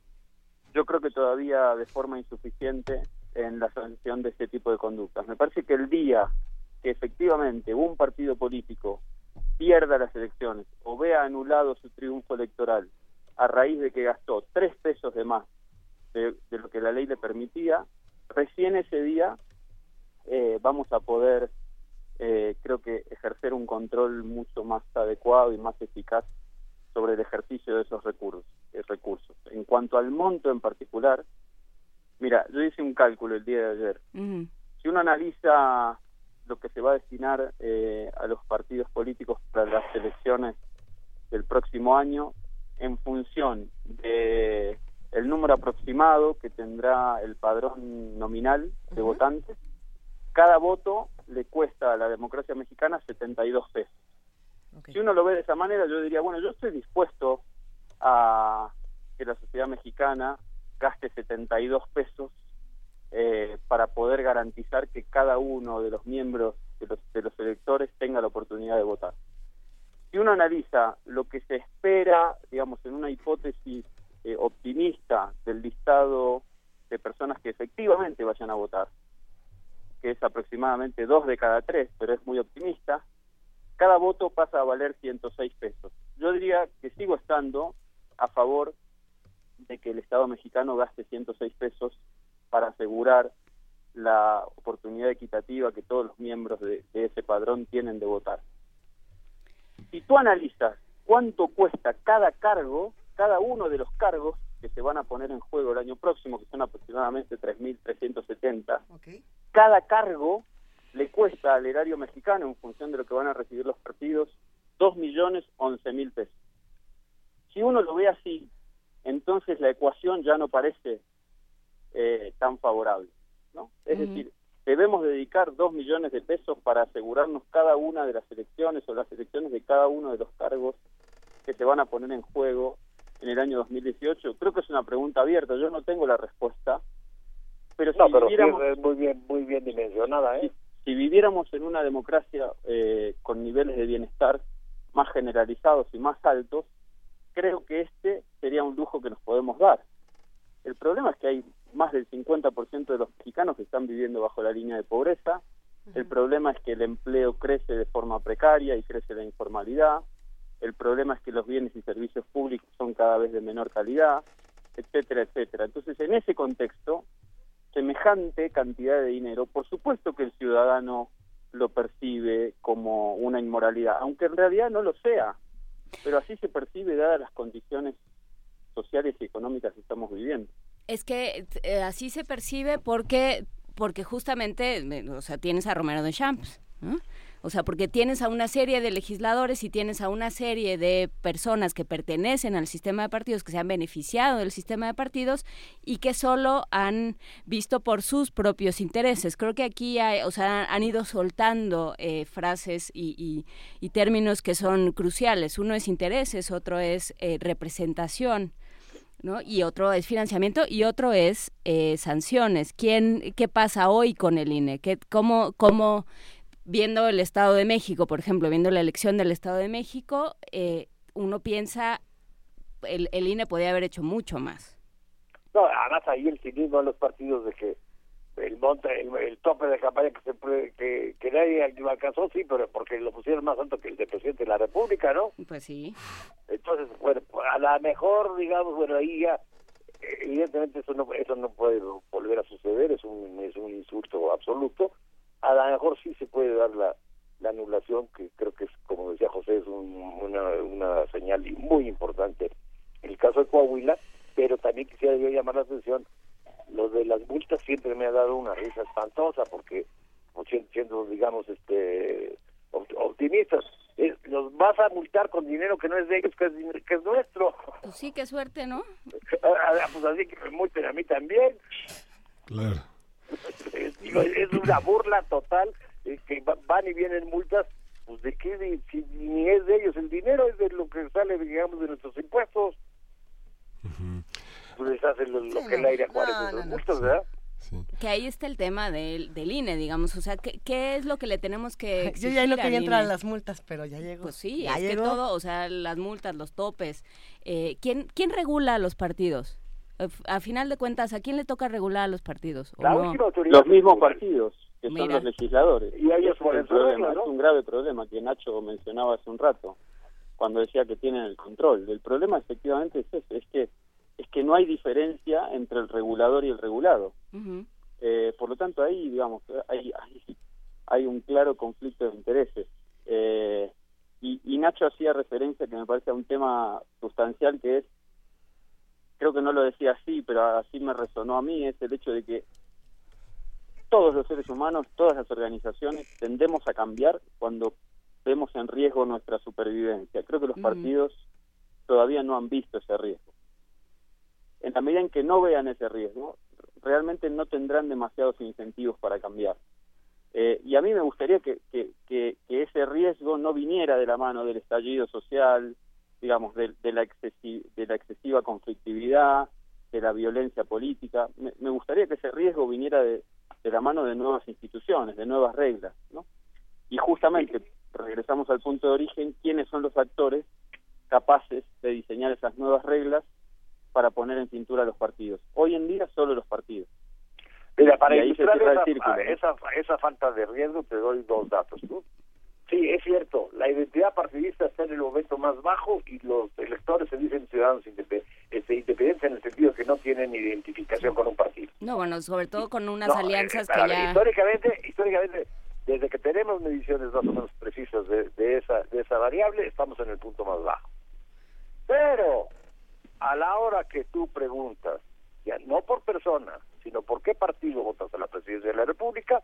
yo creo que todavía de forma insuficiente en la sanción de este tipo de conductas. Me parece que el día que efectivamente un partido político pierda las elecciones o vea anulado su triunfo electoral a raíz de que gastó tres pesos de más de, lo que la ley le permitía, recién ese día eh, vamos a poder, eh, creo que, ejercer un control mucho más adecuado y más eficaz sobre el ejercicio de esos recursos. eh, recursos. En cuanto al monto en particular, mira, yo hice un cálculo el día de ayer. Si uno analiza lo que se va a destinar eh, a los partidos políticos para las elecciones del próximo año, en función de el número aproximado que tendrá el padrón nominal de votantes, cada voto le cuesta a la democracia mexicana 72 pesos. Si uno lo ve de esa manera, yo diría, bueno, yo estoy dispuesto a que la sociedad mexicana gaste 72 pesos eh, para poder garantizar que cada uno de los miembros de los, de los electores tenga la oportunidad de votar. Si uno analiza lo que se espera, digamos, en una hipótesis eh, optimista del listado de personas que efectivamente vayan a votar, que es aproximadamente dos de cada tres, pero es muy optimista, cada voto pasa a valer 106 pesos. Yo diría que sigo estando a favor de que el Estado mexicano gaste 106 pesos para asegurar la oportunidad equitativa que todos los miembros de, de ese padrón tienen de votar. Si tú analizas cuánto cuesta cada cargo, cada uno de los cargos que se van a poner en juego el año próximo, que son aproximadamente 3.370, cada cargo le cuesta al erario mexicano, en función de lo que van a recibir los partidos, 2.011.000 pesos. Si uno lo ve así, entonces la ecuación ya no parece eh, tan favorable. ¿no? Es decir, debemos dedicar 2 millones de pesos para asegurarnos cada una de las elecciones o las elecciones de cada uno de los cargos que se van a poner en juego en el año 2018. Creo que es una pregunta abierta, yo no tengo la respuesta. Pero si no, pero sí viviéramos- es muy bien, muy bien dimensionada, ¿eh? si viviéramos en una democracia eh, con niveles de bienestar más generalizados y más altos, creo que este sería un lujo que nos podemos dar. El problema es que hay más del 50% de los mexicanos que están viviendo bajo la línea de pobreza. El problema es que el empleo crece de forma precaria y crece la informalidad. El problema es que los bienes y servicios públicos son cada vez de menor calidad, etcétera, etcétera. Entonces, en ese contexto, semejante cantidad de dinero, por supuesto que el ciudadano lo percibe como una inmoralidad, aunque en realidad no lo sea, pero así se percibe dadas las condiciones sociales y económicas que estamos viviendo. Es que eh, así se percibe porque porque justamente, eh, o sea, tienes a Romero de Champs. O sea, porque tienes a una serie de legisladores y tienes a una serie de personas que pertenecen al sistema de partidos, que se han beneficiado del sistema de partidos y que solo han visto por sus propios intereses. Creo que aquí hay, o sea, han ido soltando eh, frases y, y- y términos que son cruciales. Uno es intereses, otro es eh, representación. ¿No? Y otro es financiamiento y otro es eh, sanciones. ¿Quién, ¿Qué pasa hoy con el INE? ¿Qué, cómo, cómo, viendo el Estado de México, por ejemplo, viendo la elección del Estado de México, eh, uno piensa, el, el INE podía haber hecho mucho más. No, además ahí el cinismo de los partidos de que el monte, el, el tope de campaña que se que, que nadie alcanzó, sí, pero porque lo pusieron más alto que el de presidente de la República, ¿no? Pues sí. Entonces, bueno, a lo mejor, digamos, bueno, ahí ya, evidentemente eso no, eso no puede volver a suceder, es un, es un insulto absoluto. A lo mejor sí se puede dar la, la anulación, que creo que es, como decía José, es un- una, una señal muy importante el caso de Coahuila, pero también quisiera yo llamar la atención, lo de las multas siempre me ha dado una risa espantosa, porque pues, siendo, siendo, digamos, este opt- optimistas, es- los vas a multar con dinero que no es de ellos, que es, din- que es nuestro. Pues sí, qué suerte, ¿no? Ah, pues así que me multen a mí también. Claro. Es, digo, es una burla total eh, que va- van y vienen multas. Pues de qué, de- si ni es de ellos el dinero, es de lo que sale, digamos, de nuestros impuestos. Pues les hacen lo, lo que el aire a Juárez de los multas, ¿verdad? Que ahí está el tema del, del INE, digamos. O sea, ¿qué, qué es lo que le tenemos que Yo ya no quería entrar a las multas, pero ya llegó. Pues sí, ya es llegó. que todo, o sea, las multas, los topes. Eh, ¿quién, ¿Quién regula a los partidos? Eh, A final de cuentas, ¿a quién le toca regular a los partidos? ¿O no? Los mismos partidos, que son Mira. los legisladores. Y Ese es por el el problema, problema, ¿no? es un grave problema que Nacho mencionaba hace un rato, cuando decía que tienen el control. El problema efectivamente es ese, es que, es que no hay diferencia entre el regulador y el regulado. Eh, por lo tanto, ahí, digamos, hay, hay, hay un claro conflicto de intereses. Eh, y, y Nacho hacía referencia, que me parece a un tema sustancial, que es, creo que no lo decía así, pero así me resonó a mí, es el hecho de que todos los seres humanos, todas las organizaciones, tendemos a cambiar cuando vemos en riesgo nuestra supervivencia. Creo que los partidos todavía no han visto ese riesgo. En la medida en que no vean ese riesgo, realmente no tendrán demasiados incentivos para cambiar. Eh, y a mí me gustaría que, que, que- ese riesgo no viniera de la mano del estallido social, digamos, de, de la, excesi- de la excesiva conflictividad, de la violencia política. Me, me gustaría que ese riesgo viniera de, de la mano de nuevas instituciones, de nuevas reglas, ¿no? Y justamente, regresamos al punto de origen, ¿quiénes son los actores capaces de diseñar esas nuevas reglas para poner en cintura a los partidos? Hoy en día solo los partidos. Mira, para ilustrar esa, círculo, ¿no? esa, esa falta de riesgo te doy dos datos. ¿no? Sí, es cierto, la identidad partidista está en el momento más bajo y los electores se dicen ciudadanos indepe- este, independientes en el sentido que no tienen identificación con un partido. No, bueno, sobre todo con unas No, alianzas eh, que ya... Históricamente, históricamente, desde que tenemos mediciones más o menos precisas de, de esa, de esa variable, estamos en el punto más bajo. Pero, a la hora que tú preguntas, ya no por persona, sino por qué partido votas a la presidencia de la República,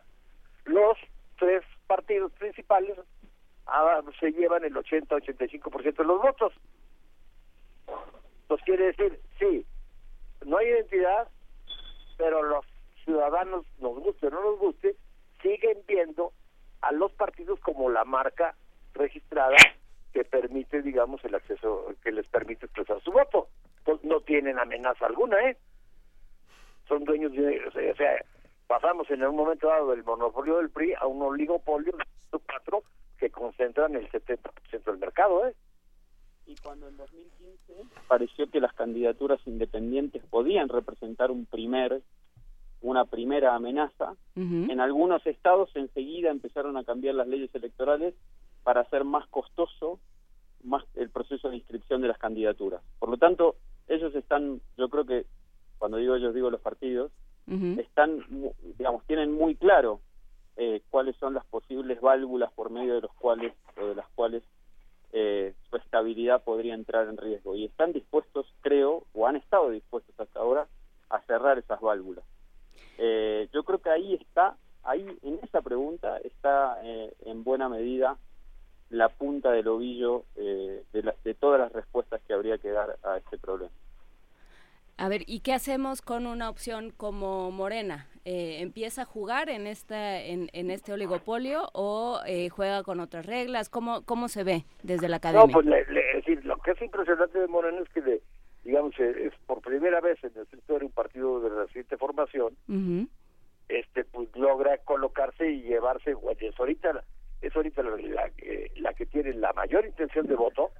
los tres partidos principales ah, se llevan el 80-85% de los votos. Entonces quiere decir, sí, no hay identidad, pero los ciudadanos, nos guste o no nos guste, siguen viendo a los partidos como la marca registrada que permite, digamos, el acceso, que les permite expresar su voto. Entonces no tienen amenaza alguna, ¿eh? Son dueños de, o sea, o sea, pasamos en un momento dado del monopolio del PRI a un oligopolio de cuatro que concentran el 70% del mercado, ¿eh? Y cuando en 2015 pareció que las candidaturas independientes podían representar un primer una primera amenaza, en algunos estados enseguida empezaron a cambiar las leyes electorales para hacer más costoso más el proceso de inscripción de las candidaturas. Por lo tanto, ellos están, yo creo que cuando digo ellos digo los partidos, están, digamos, tienen muy claro eh, cuáles son las posibles válvulas por medio de los cuales o de las cuales eh, su estabilidad podría entrar en riesgo y están dispuestos, creo, o han estado dispuestos hasta ahora a cerrar esas válvulas. Eh, yo creo que ahí está, ahí en esa pregunta está eh, en buena medida la punta del ovillo eh, de, la- de todas las respuestas que habría que dar a este problema. A ver, ¿y qué hacemos con una opción como Morena? Eh, ¿Empieza a jugar en, esta, en, en este oligopolio o eh, juega con otras reglas? ¿Cómo, ¿Cómo se ve desde la academia? No, pues le- le- es decir, lo que es impresionante de Moreno es que, de, digamos, eh, es por primera vez en nuestra historia un partido de reciente formación, este pues logra colocarse y llevarse, bueno, ahorita, es ahorita la, la que- la que tiene la mayor intención de voto,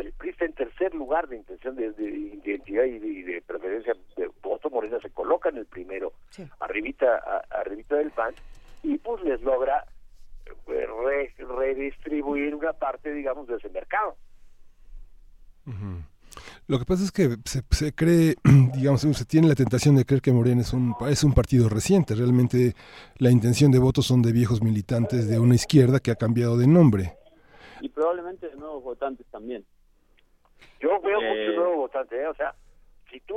el PRI está en tercer lugar de intención de, de identidad y de, y de preferencia de voto, Morena se coloca en el primero, arribita, a- arribita del PAN, y pues les logra eh, re- redistribuir una parte, digamos, de ese mercado. Lo que pasa es que se, se cree, digamos, se tiene la tentación de creer que Morena es un, es un partido reciente. Realmente la intención de votos son de viejos militantes de una izquierda que ha cambiado de nombre. Y probablemente de nuevos votantes también. Yo veo Eh, mucho nuevo votante, ¿eh? o sea, si tú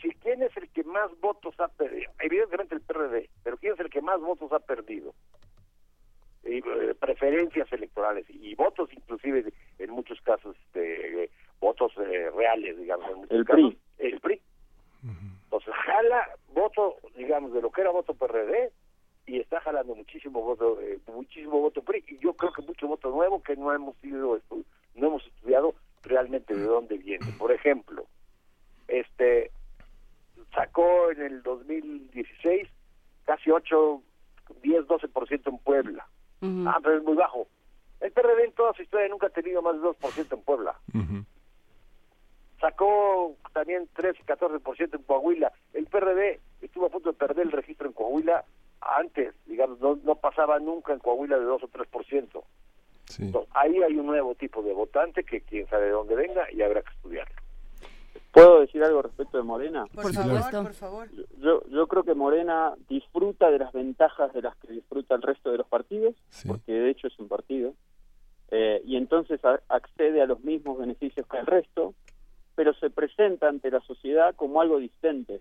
si quién es el que más votos ha perdido, evidentemente el PRD, pero quién es el que más votos ha perdido, Y, eh, preferencias electorales y votos inclusive en muchos casos, este, eh, votos eh, reales, digamos, en muchos El casos, PRI. el PRI. Entonces jala voto, digamos, de lo que era voto PRD y está jalando muchísimo voto, eh, muchísimo voto PRI y yo creo que mucho voto nuevo que no hemos sido no hemos estudiado realmente de dónde viene. Por ejemplo, este sacó en el 2016 casi 8, 10, 12% en Puebla. Ah, pero es muy bajo. El PRD en toda su historia nunca ha tenido más de 2% en Puebla. Sacó también 13, 14% en Coahuila. El PRD estuvo a punto de perder el registro en Coahuila antes, digamos, no, no pasaba nunca en Coahuila de 2 o 3%. Entonces, ahí hay un nuevo tipo de votante que quién sabe de dónde venga y habrá que estudiarlo. ¿Puedo decir algo respecto de Morena? Por Sí, favor, claro. por favor. Yo, yo creo que Morena disfruta de las ventajas de las que disfruta el resto de los partidos, porque de hecho es un partido, eh, y entonces a- accede a los mismos beneficios que el resto, pero se presenta ante la sociedad como algo distante.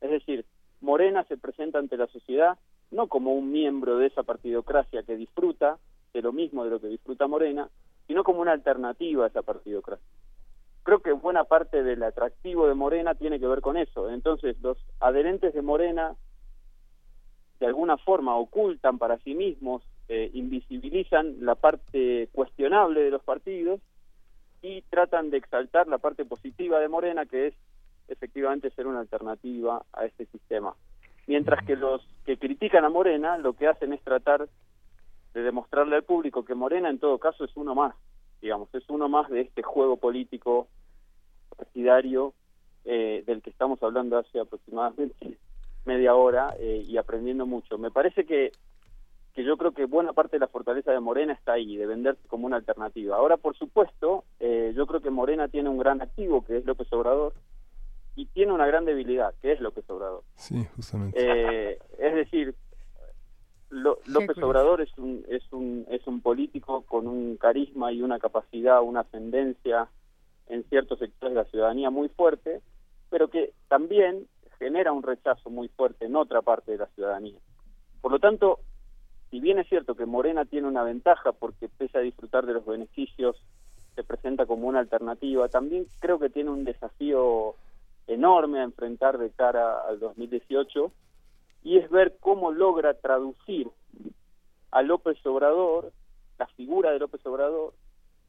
Es decir, Morena se presenta ante la sociedad no como un miembro de esa partidocracia que disfruta de lo mismo de lo que disfruta Morena, sino como una alternativa a esa partidocracia creo que buena parte del atractivo de Morena tiene que ver con eso. Entonces, los adherentes de Morena de alguna forma ocultan para sí mismos eh, invisibilizan la parte cuestionable de los partidos y tratan de exaltar la parte positiva de Morena, que es efectivamente ser una alternativa a este sistema. Mientras que los que critican a Morena lo que hacen es tratar de demostrarle al público que Morena en todo caso es uno más, digamos, es uno más de este juego político partidario eh, del que estamos hablando hace aproximadamente media hora eh, y aprendiendo mucho. Me parece que, que yo creo que buena parte de la fortaleza de Morena está ahí, de venderse como una alternativa. Ahora, por supuesto, eh, yo creo que Morena tiene un gran activo, que es López Obrador, y tiene una gran debilidad, que es López Obrador. Sí, justamente. Eh, es decir, Lo- López Obrador es un, es, un, es un político con un carisma y una capacidad, una ascendencia en ciertos sectores de la ciudadanía muy fuerte, pero que también genera un rechazo muy fuerte en otra parte de la ciudadanía. Por lo tanto, si bien es cierto que Morena tiene una ventaja porque pese a disfrutar de los beneficios, se presenta como una alternativa, también creo que tiene un desafío enorme a enfrentar de cara al 2018 y es ver cómo logra traducir a López Obrador, la figura de López Obrador,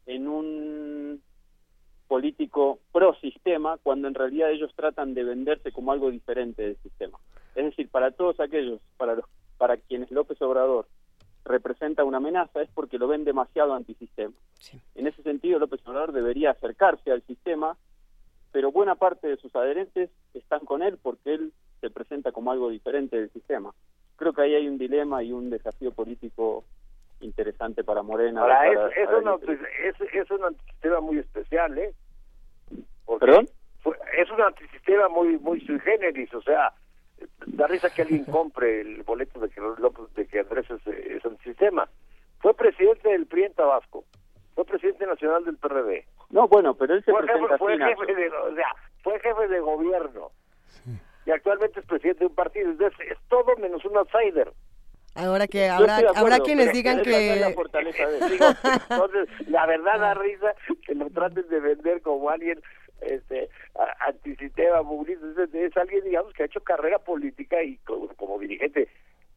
en un político pro sistema cuando en realidad ellos tratan de venderse como algo diferente del sistema. Es decir, para todos aquellos, para los, para quienes López Obrador representa una amenaza es porque lo ven demasiado antisistema. En ese sentido, López Obrador debería acercarse al sistema, pero buena parte de sus adherentes están con él porque él se presenta como algo diferente del sistema. Creo que ahí hay un dilema y un desafío político interesante para Morena. Ahora, para- es, es, para un, el- anti- es, es un antisistema muy especial, ¿eh? Porque ¿Perdón? fue- es un antisistema muy muy sui generis, o sea, da risa que alguien compre el boleto de que López, de que Andrés es, es antisistema. Fue presidente del PRI en Tabasco, fue presidente nacional del PRD, No, bueno, pero él se fue jefe, presenta fue jefe de, o sea, fue jefe de gobierno. Y actualmente es presidente de un partido, entonces es todo menos un outsider. Ahora que habrá, acuerdo, habrá quienes digan es la que... fortaleza de él. Digo, entonces, la verdad da risa que lo traten de vender como alguien este antisistema. Es, alguien, digamos, que ha hecho carrera política y como, dirigente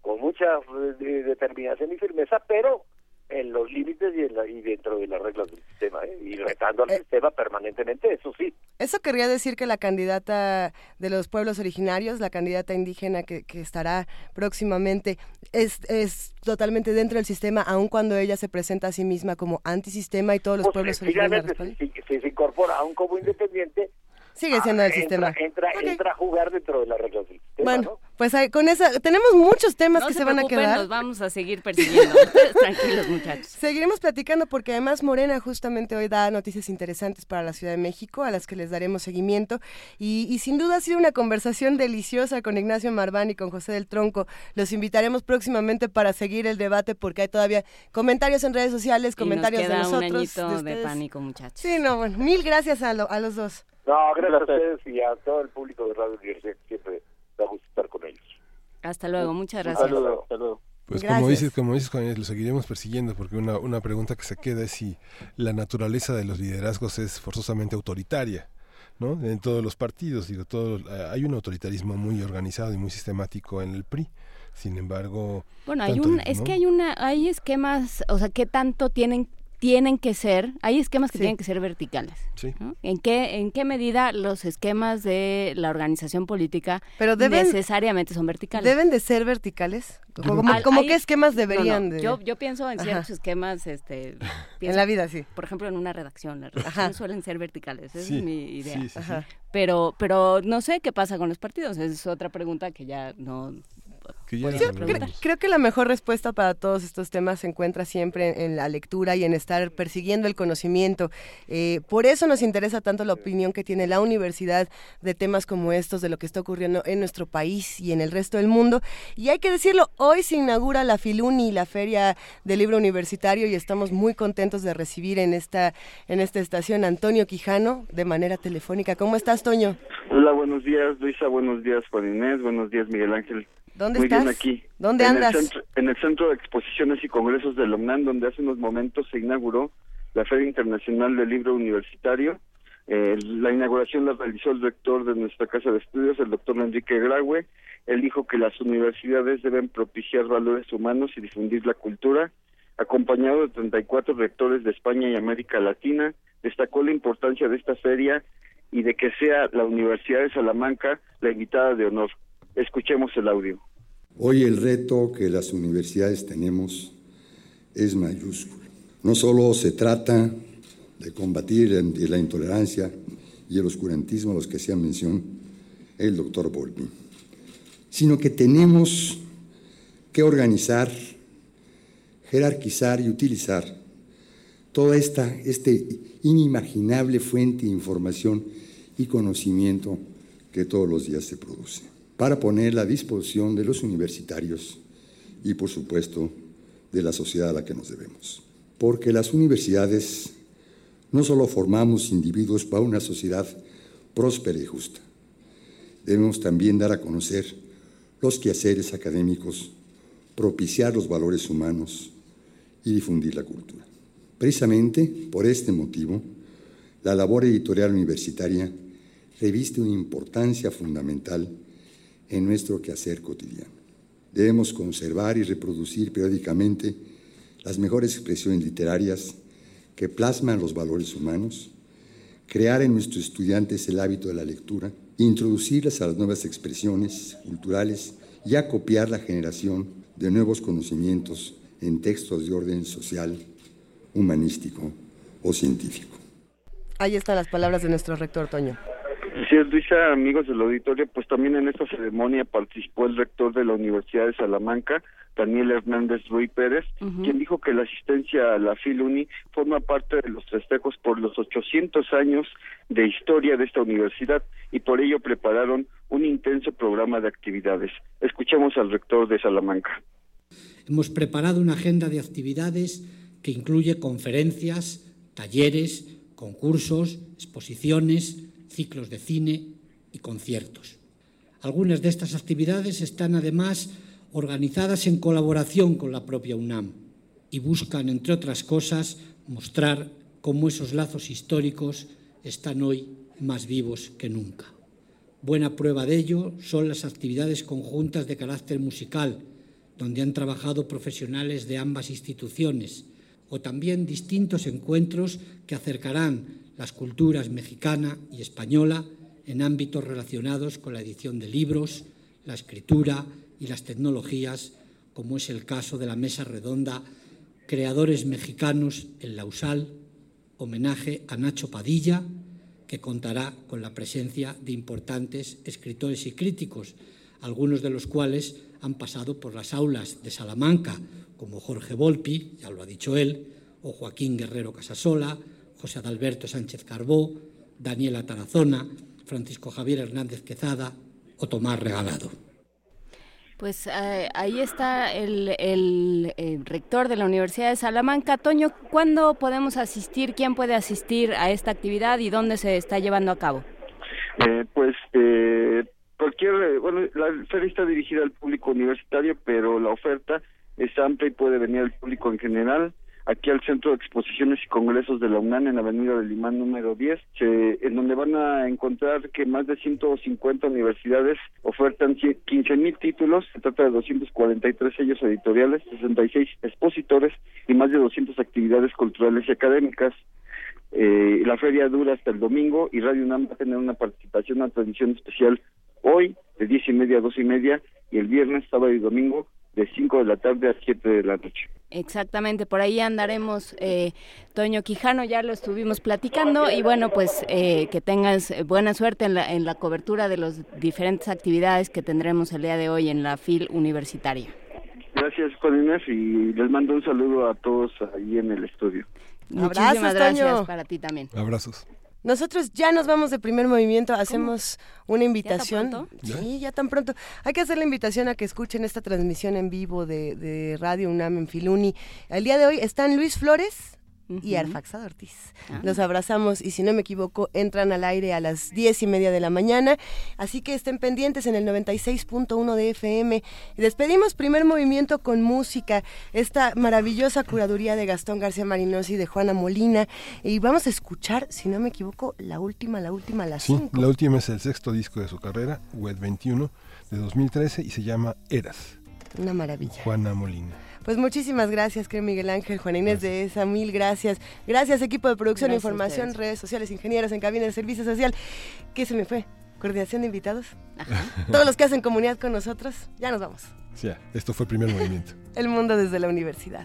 con mucha eh, de- determinación y firmeza, pero en los límites y, en la- y dentro de las reglas del sistema, ¿eh? y retando al sistema permanentemente, eso sí. Eso querría decir que la candidata de los pueblos originarios, la candidata indígena que, que estará próximamente, es, es totalmente dentro del sistema, aun cuando ella se presenta a sí misma como antisistema y todos los Pues, pueblos originarios respaldan. si, si se incorpora aún como independiente, Sigue siendo el entra, sistema. entra, entra a jugar dentro de las reglas del sistema. Bueno, pues con esa, tenemos muchos temas No que se se, van a quedar. nos vamos a seguir persiguiendo. Tranquilos, muchachos. Seguiremos platicando porque además Morena justamente hoy da noticias interesantes para la Ciudad de México a las que les daremos seguimiento y, y sin duda ha sido una conversación deliciosa con Ignacio Marván y con José del Tronco. Los invitaremos próximamente para seguir el debate porque hay todavía comentarios en redes sociales, comentarios y nos queda de nosotros. un añito de, ustedes. pánico, muchachos. Sí, no, bueno, mil gracias a, lo- a los dos. No, gracias a ustedes y a todo el público de Radio Universidad que siempre da gusto estar con ellos. Hasta luego, muchas gracias. saludo, hasta luego. Pues Gracias. como dices, como dices, Juan, lo seguiremos persiguiendo porque una, una pregunta que se queda es si la naturaleza de los liderazgos es forzosamente autoritaria. ¿no? En todos los partidos, digo, todo, hay un autoritarismo muy organizado y muy sistemático en el PRI. Sin embargo, Bueno, hay un, es ¿no? que hay una, hay esquemas, o sea, ¿qué tanto tienen tienen que ser, hay esquemas que tienen que ser verticales. Sí. ¿no? ¿En qué en qué medida los esquemas de la organización política Pero deben- necesariamente son verticales? ¿Deben de ser verticales? Como, Al- como hay- qué esquemas no, no, deberían de...? Yo, yo pienso en Ajá. ciertos esquemas, este, En la vida, sí. Por ejemplo, en una redacción, las redacciones suelen ser verticales, esa Sí, es mi idea. sí, sí, sí. Ajá. Pero, pero no sé qué pasa con los partidos, es otra pregunta que ya no... Que creo que la mejor respuesta para todos estos temas se encuentra siempre en, en la lectura y en estar persiguiendo el conocimiento. Eh, por eso nos interesa tanto la opinión que tiene la universidad de temas como estos, de lo que está ocurriendo en nuestro país y en el resto del mundo. Y hay que decirlo, hoy se inaugura la Filuni, la Feria del Libro Universitario, y estamos muy contentos de recibir en esta, en esta estación a Antonio Quijano de manera telefónica. ¿Cómo estás, Toño? Hola, buenos días Luisa, buenos días Juan Inés, buenos días Miguel Ángel. ¿Dónde Muy estás? bien aquí. ¿Dónde en andas? El centro, en el Centro de Exposiciones y Congresos del UNAM, donde hace unos momentos se inauguró la Feria Internacional del Libro Universitario. Eh, la inauguración la realizó el rector de nuestra casa de estudios, el doctor Enrique Graue. Él dijo que las universidades deben propiciar valores humanos y difundir la cultura. Acompañado de 34 rectores de España y América Latina, destacó la importancia de esta feria y de que sea la Universidad de Salamanca la invitada de honor. Escuchemos el audio. Hoy el reto que las universidades tenemos es mayúsculo. No solo se trata de combatir la intolerancia y el oscurantismo a los que hacía mención el doctor Volpi, sino que tenemos que organizar, jerarquizar y utilizar toda esta este inimaginable fuente de información y conocimiento que todos los días se produce, para ponerla a disposición de los universitarios y, por supuesto, de la sociedad a la que nos debemos. Porque las universidades no solo formamos individuos para una sociedad próspera y justa, debemos también dar a conocer los quehaceres académicos, propiciar los valores humanos y difundir la cultura. Precisamente por este motivo, la labor editorial universitaria reviste una importancia fundamental en nuestro quehacer cotidiano. Debemos conservar y reproducir periódicamente las mejores expresiones literarias que plasman los valores humanos, crear en nuestros estudiantes el hábito de la lectura, introducirlas a las nuevas expresiones culturales y acopiar la generación de nuevos conocimientos en textos de orden social, humanístico o científico. Ahí están las palabras de nuestro rector Toño. Luisa, amigos del auditorio, pues también en esta ceremonia participó el rector de la Universidad de Salamanca, Daniel Hernández Ruiz Pérez, quien dijo que la asistencia a la FILUNI forma parte de los festejos por los 800 años de historia de esta universidad y por ello prepararon un intenso programa de actividades. Escuchemos al rector de Salamanca. Hemos preparado una agenda de actividades que incluye conferencias, talleres, concursos, exposiciones, ciclos de cine y conciertos. Algunas de estas actividades están además organizadas en colaboración con la propia UNAM y buscan, entre otras cosas, mostrar cómo esos lazos históricos están hoy más vivos que nunca. Buena prueba de ello son las actividades conjuntas de carácter musical, donde han trabajado profesionales de ambas instituciones, o también distintos encuentros que acercarán las culturas mexicana y española en ámbitos relacionados con la edición de libros, la escritura y las tecnologías, como es el caso de la mesa redonda Creadores Mexicanos en Lausal, homenaje a Nacho Padilla, que contará con la presencia de importantes escritores y críticos, algunos de los cuales han pasado por las aulas de Salamanca, como Jorge Volpi, ya lo ha dicho él, o Joaquín Guerrero Casasola, José Adalberto Sánchez Carbó, Daniela Tarazona, Francisco Javier Hernández Quezada o Tomás Regalado. Pues eh, ahí está el, el, el, rector de la Universidad de Salamanca. Toño, ¿cuándo podemos asistir? ¿Quién puede asistir a esta actividad y dónde se está llevando a cabo? Eh, pues eh, cualquier, bueno, la feria está dirigida al público universitario, pero la oferta es amplia y puede venir al público en general aquí al Centro de Exposiciones y Congresos de la UNAM en la Avenida del Limán número 10, en donde van a encontrar que más de 150 universidades ofertan 15 mil títulos, se trata de 243 sellos editoriales, 66 expositores y más de 200 actividades culturales y académicas. Eh, la feria dura hasta el domingo y Radio UNAM va a tener una participación, una transmisión especial hoy de 10 y media a 2 y media y el viernes, sábado y domingo de 5 de la tarde a 7 de la noche. Exactamente, por ahí andaremos, eh, Toño Quijano, ya lo estuvimos platicando y bueno, pues eh, que tengas buena suerte en la, en la cobertura de las diferentes actividades que tendremos el día de hoy en la FIL universitaria. Gracias, Juan Inés, y les mando un saludo a todos ahí en el estudio. Muchísimas Abrazos, gracias Toño. para ti también. Abrazos. Nosotros ya nos vamos de primer movimiento, hacemos una invitación. pronto? Sí, ya tan pronto. Hay que hacer la invitación a que escuchen esta transmisión en vivo de, de Radio UNAM en Filuni. El día de hoy están Luis Flores, y Arfaxado Ortiz. Los abrazamos y si no me equivoco entran al aire a las diez y media de la mañana, así que estén pendientes en el 96.1 de FM. Y despedimos primer movimiento con música, esta maravillosa curaduría de Gastón García Marinosi y de Juana Molina y vamos a escuchar, si no me equivoco, la última, la última, la Sí, cinco. la última es el sexto disco de su carrera, Web 21, de 2013, y se llama Eras, Una maravilla. Juana Molina. Pues muchísimas gracias, creo Miguel Ángel, Juana Inés de esa, mil gracias. Gracias, equipo de producción, Gracias información, redes sociales, ingenieros en cabina de servicio social. ¿Qué se me fue? Coordinación de invitados. Todos los que hacen comunidad con nosotros. Ya nos vamos. Sí, esto fue el primer movimiento. El mundo desde la universidad.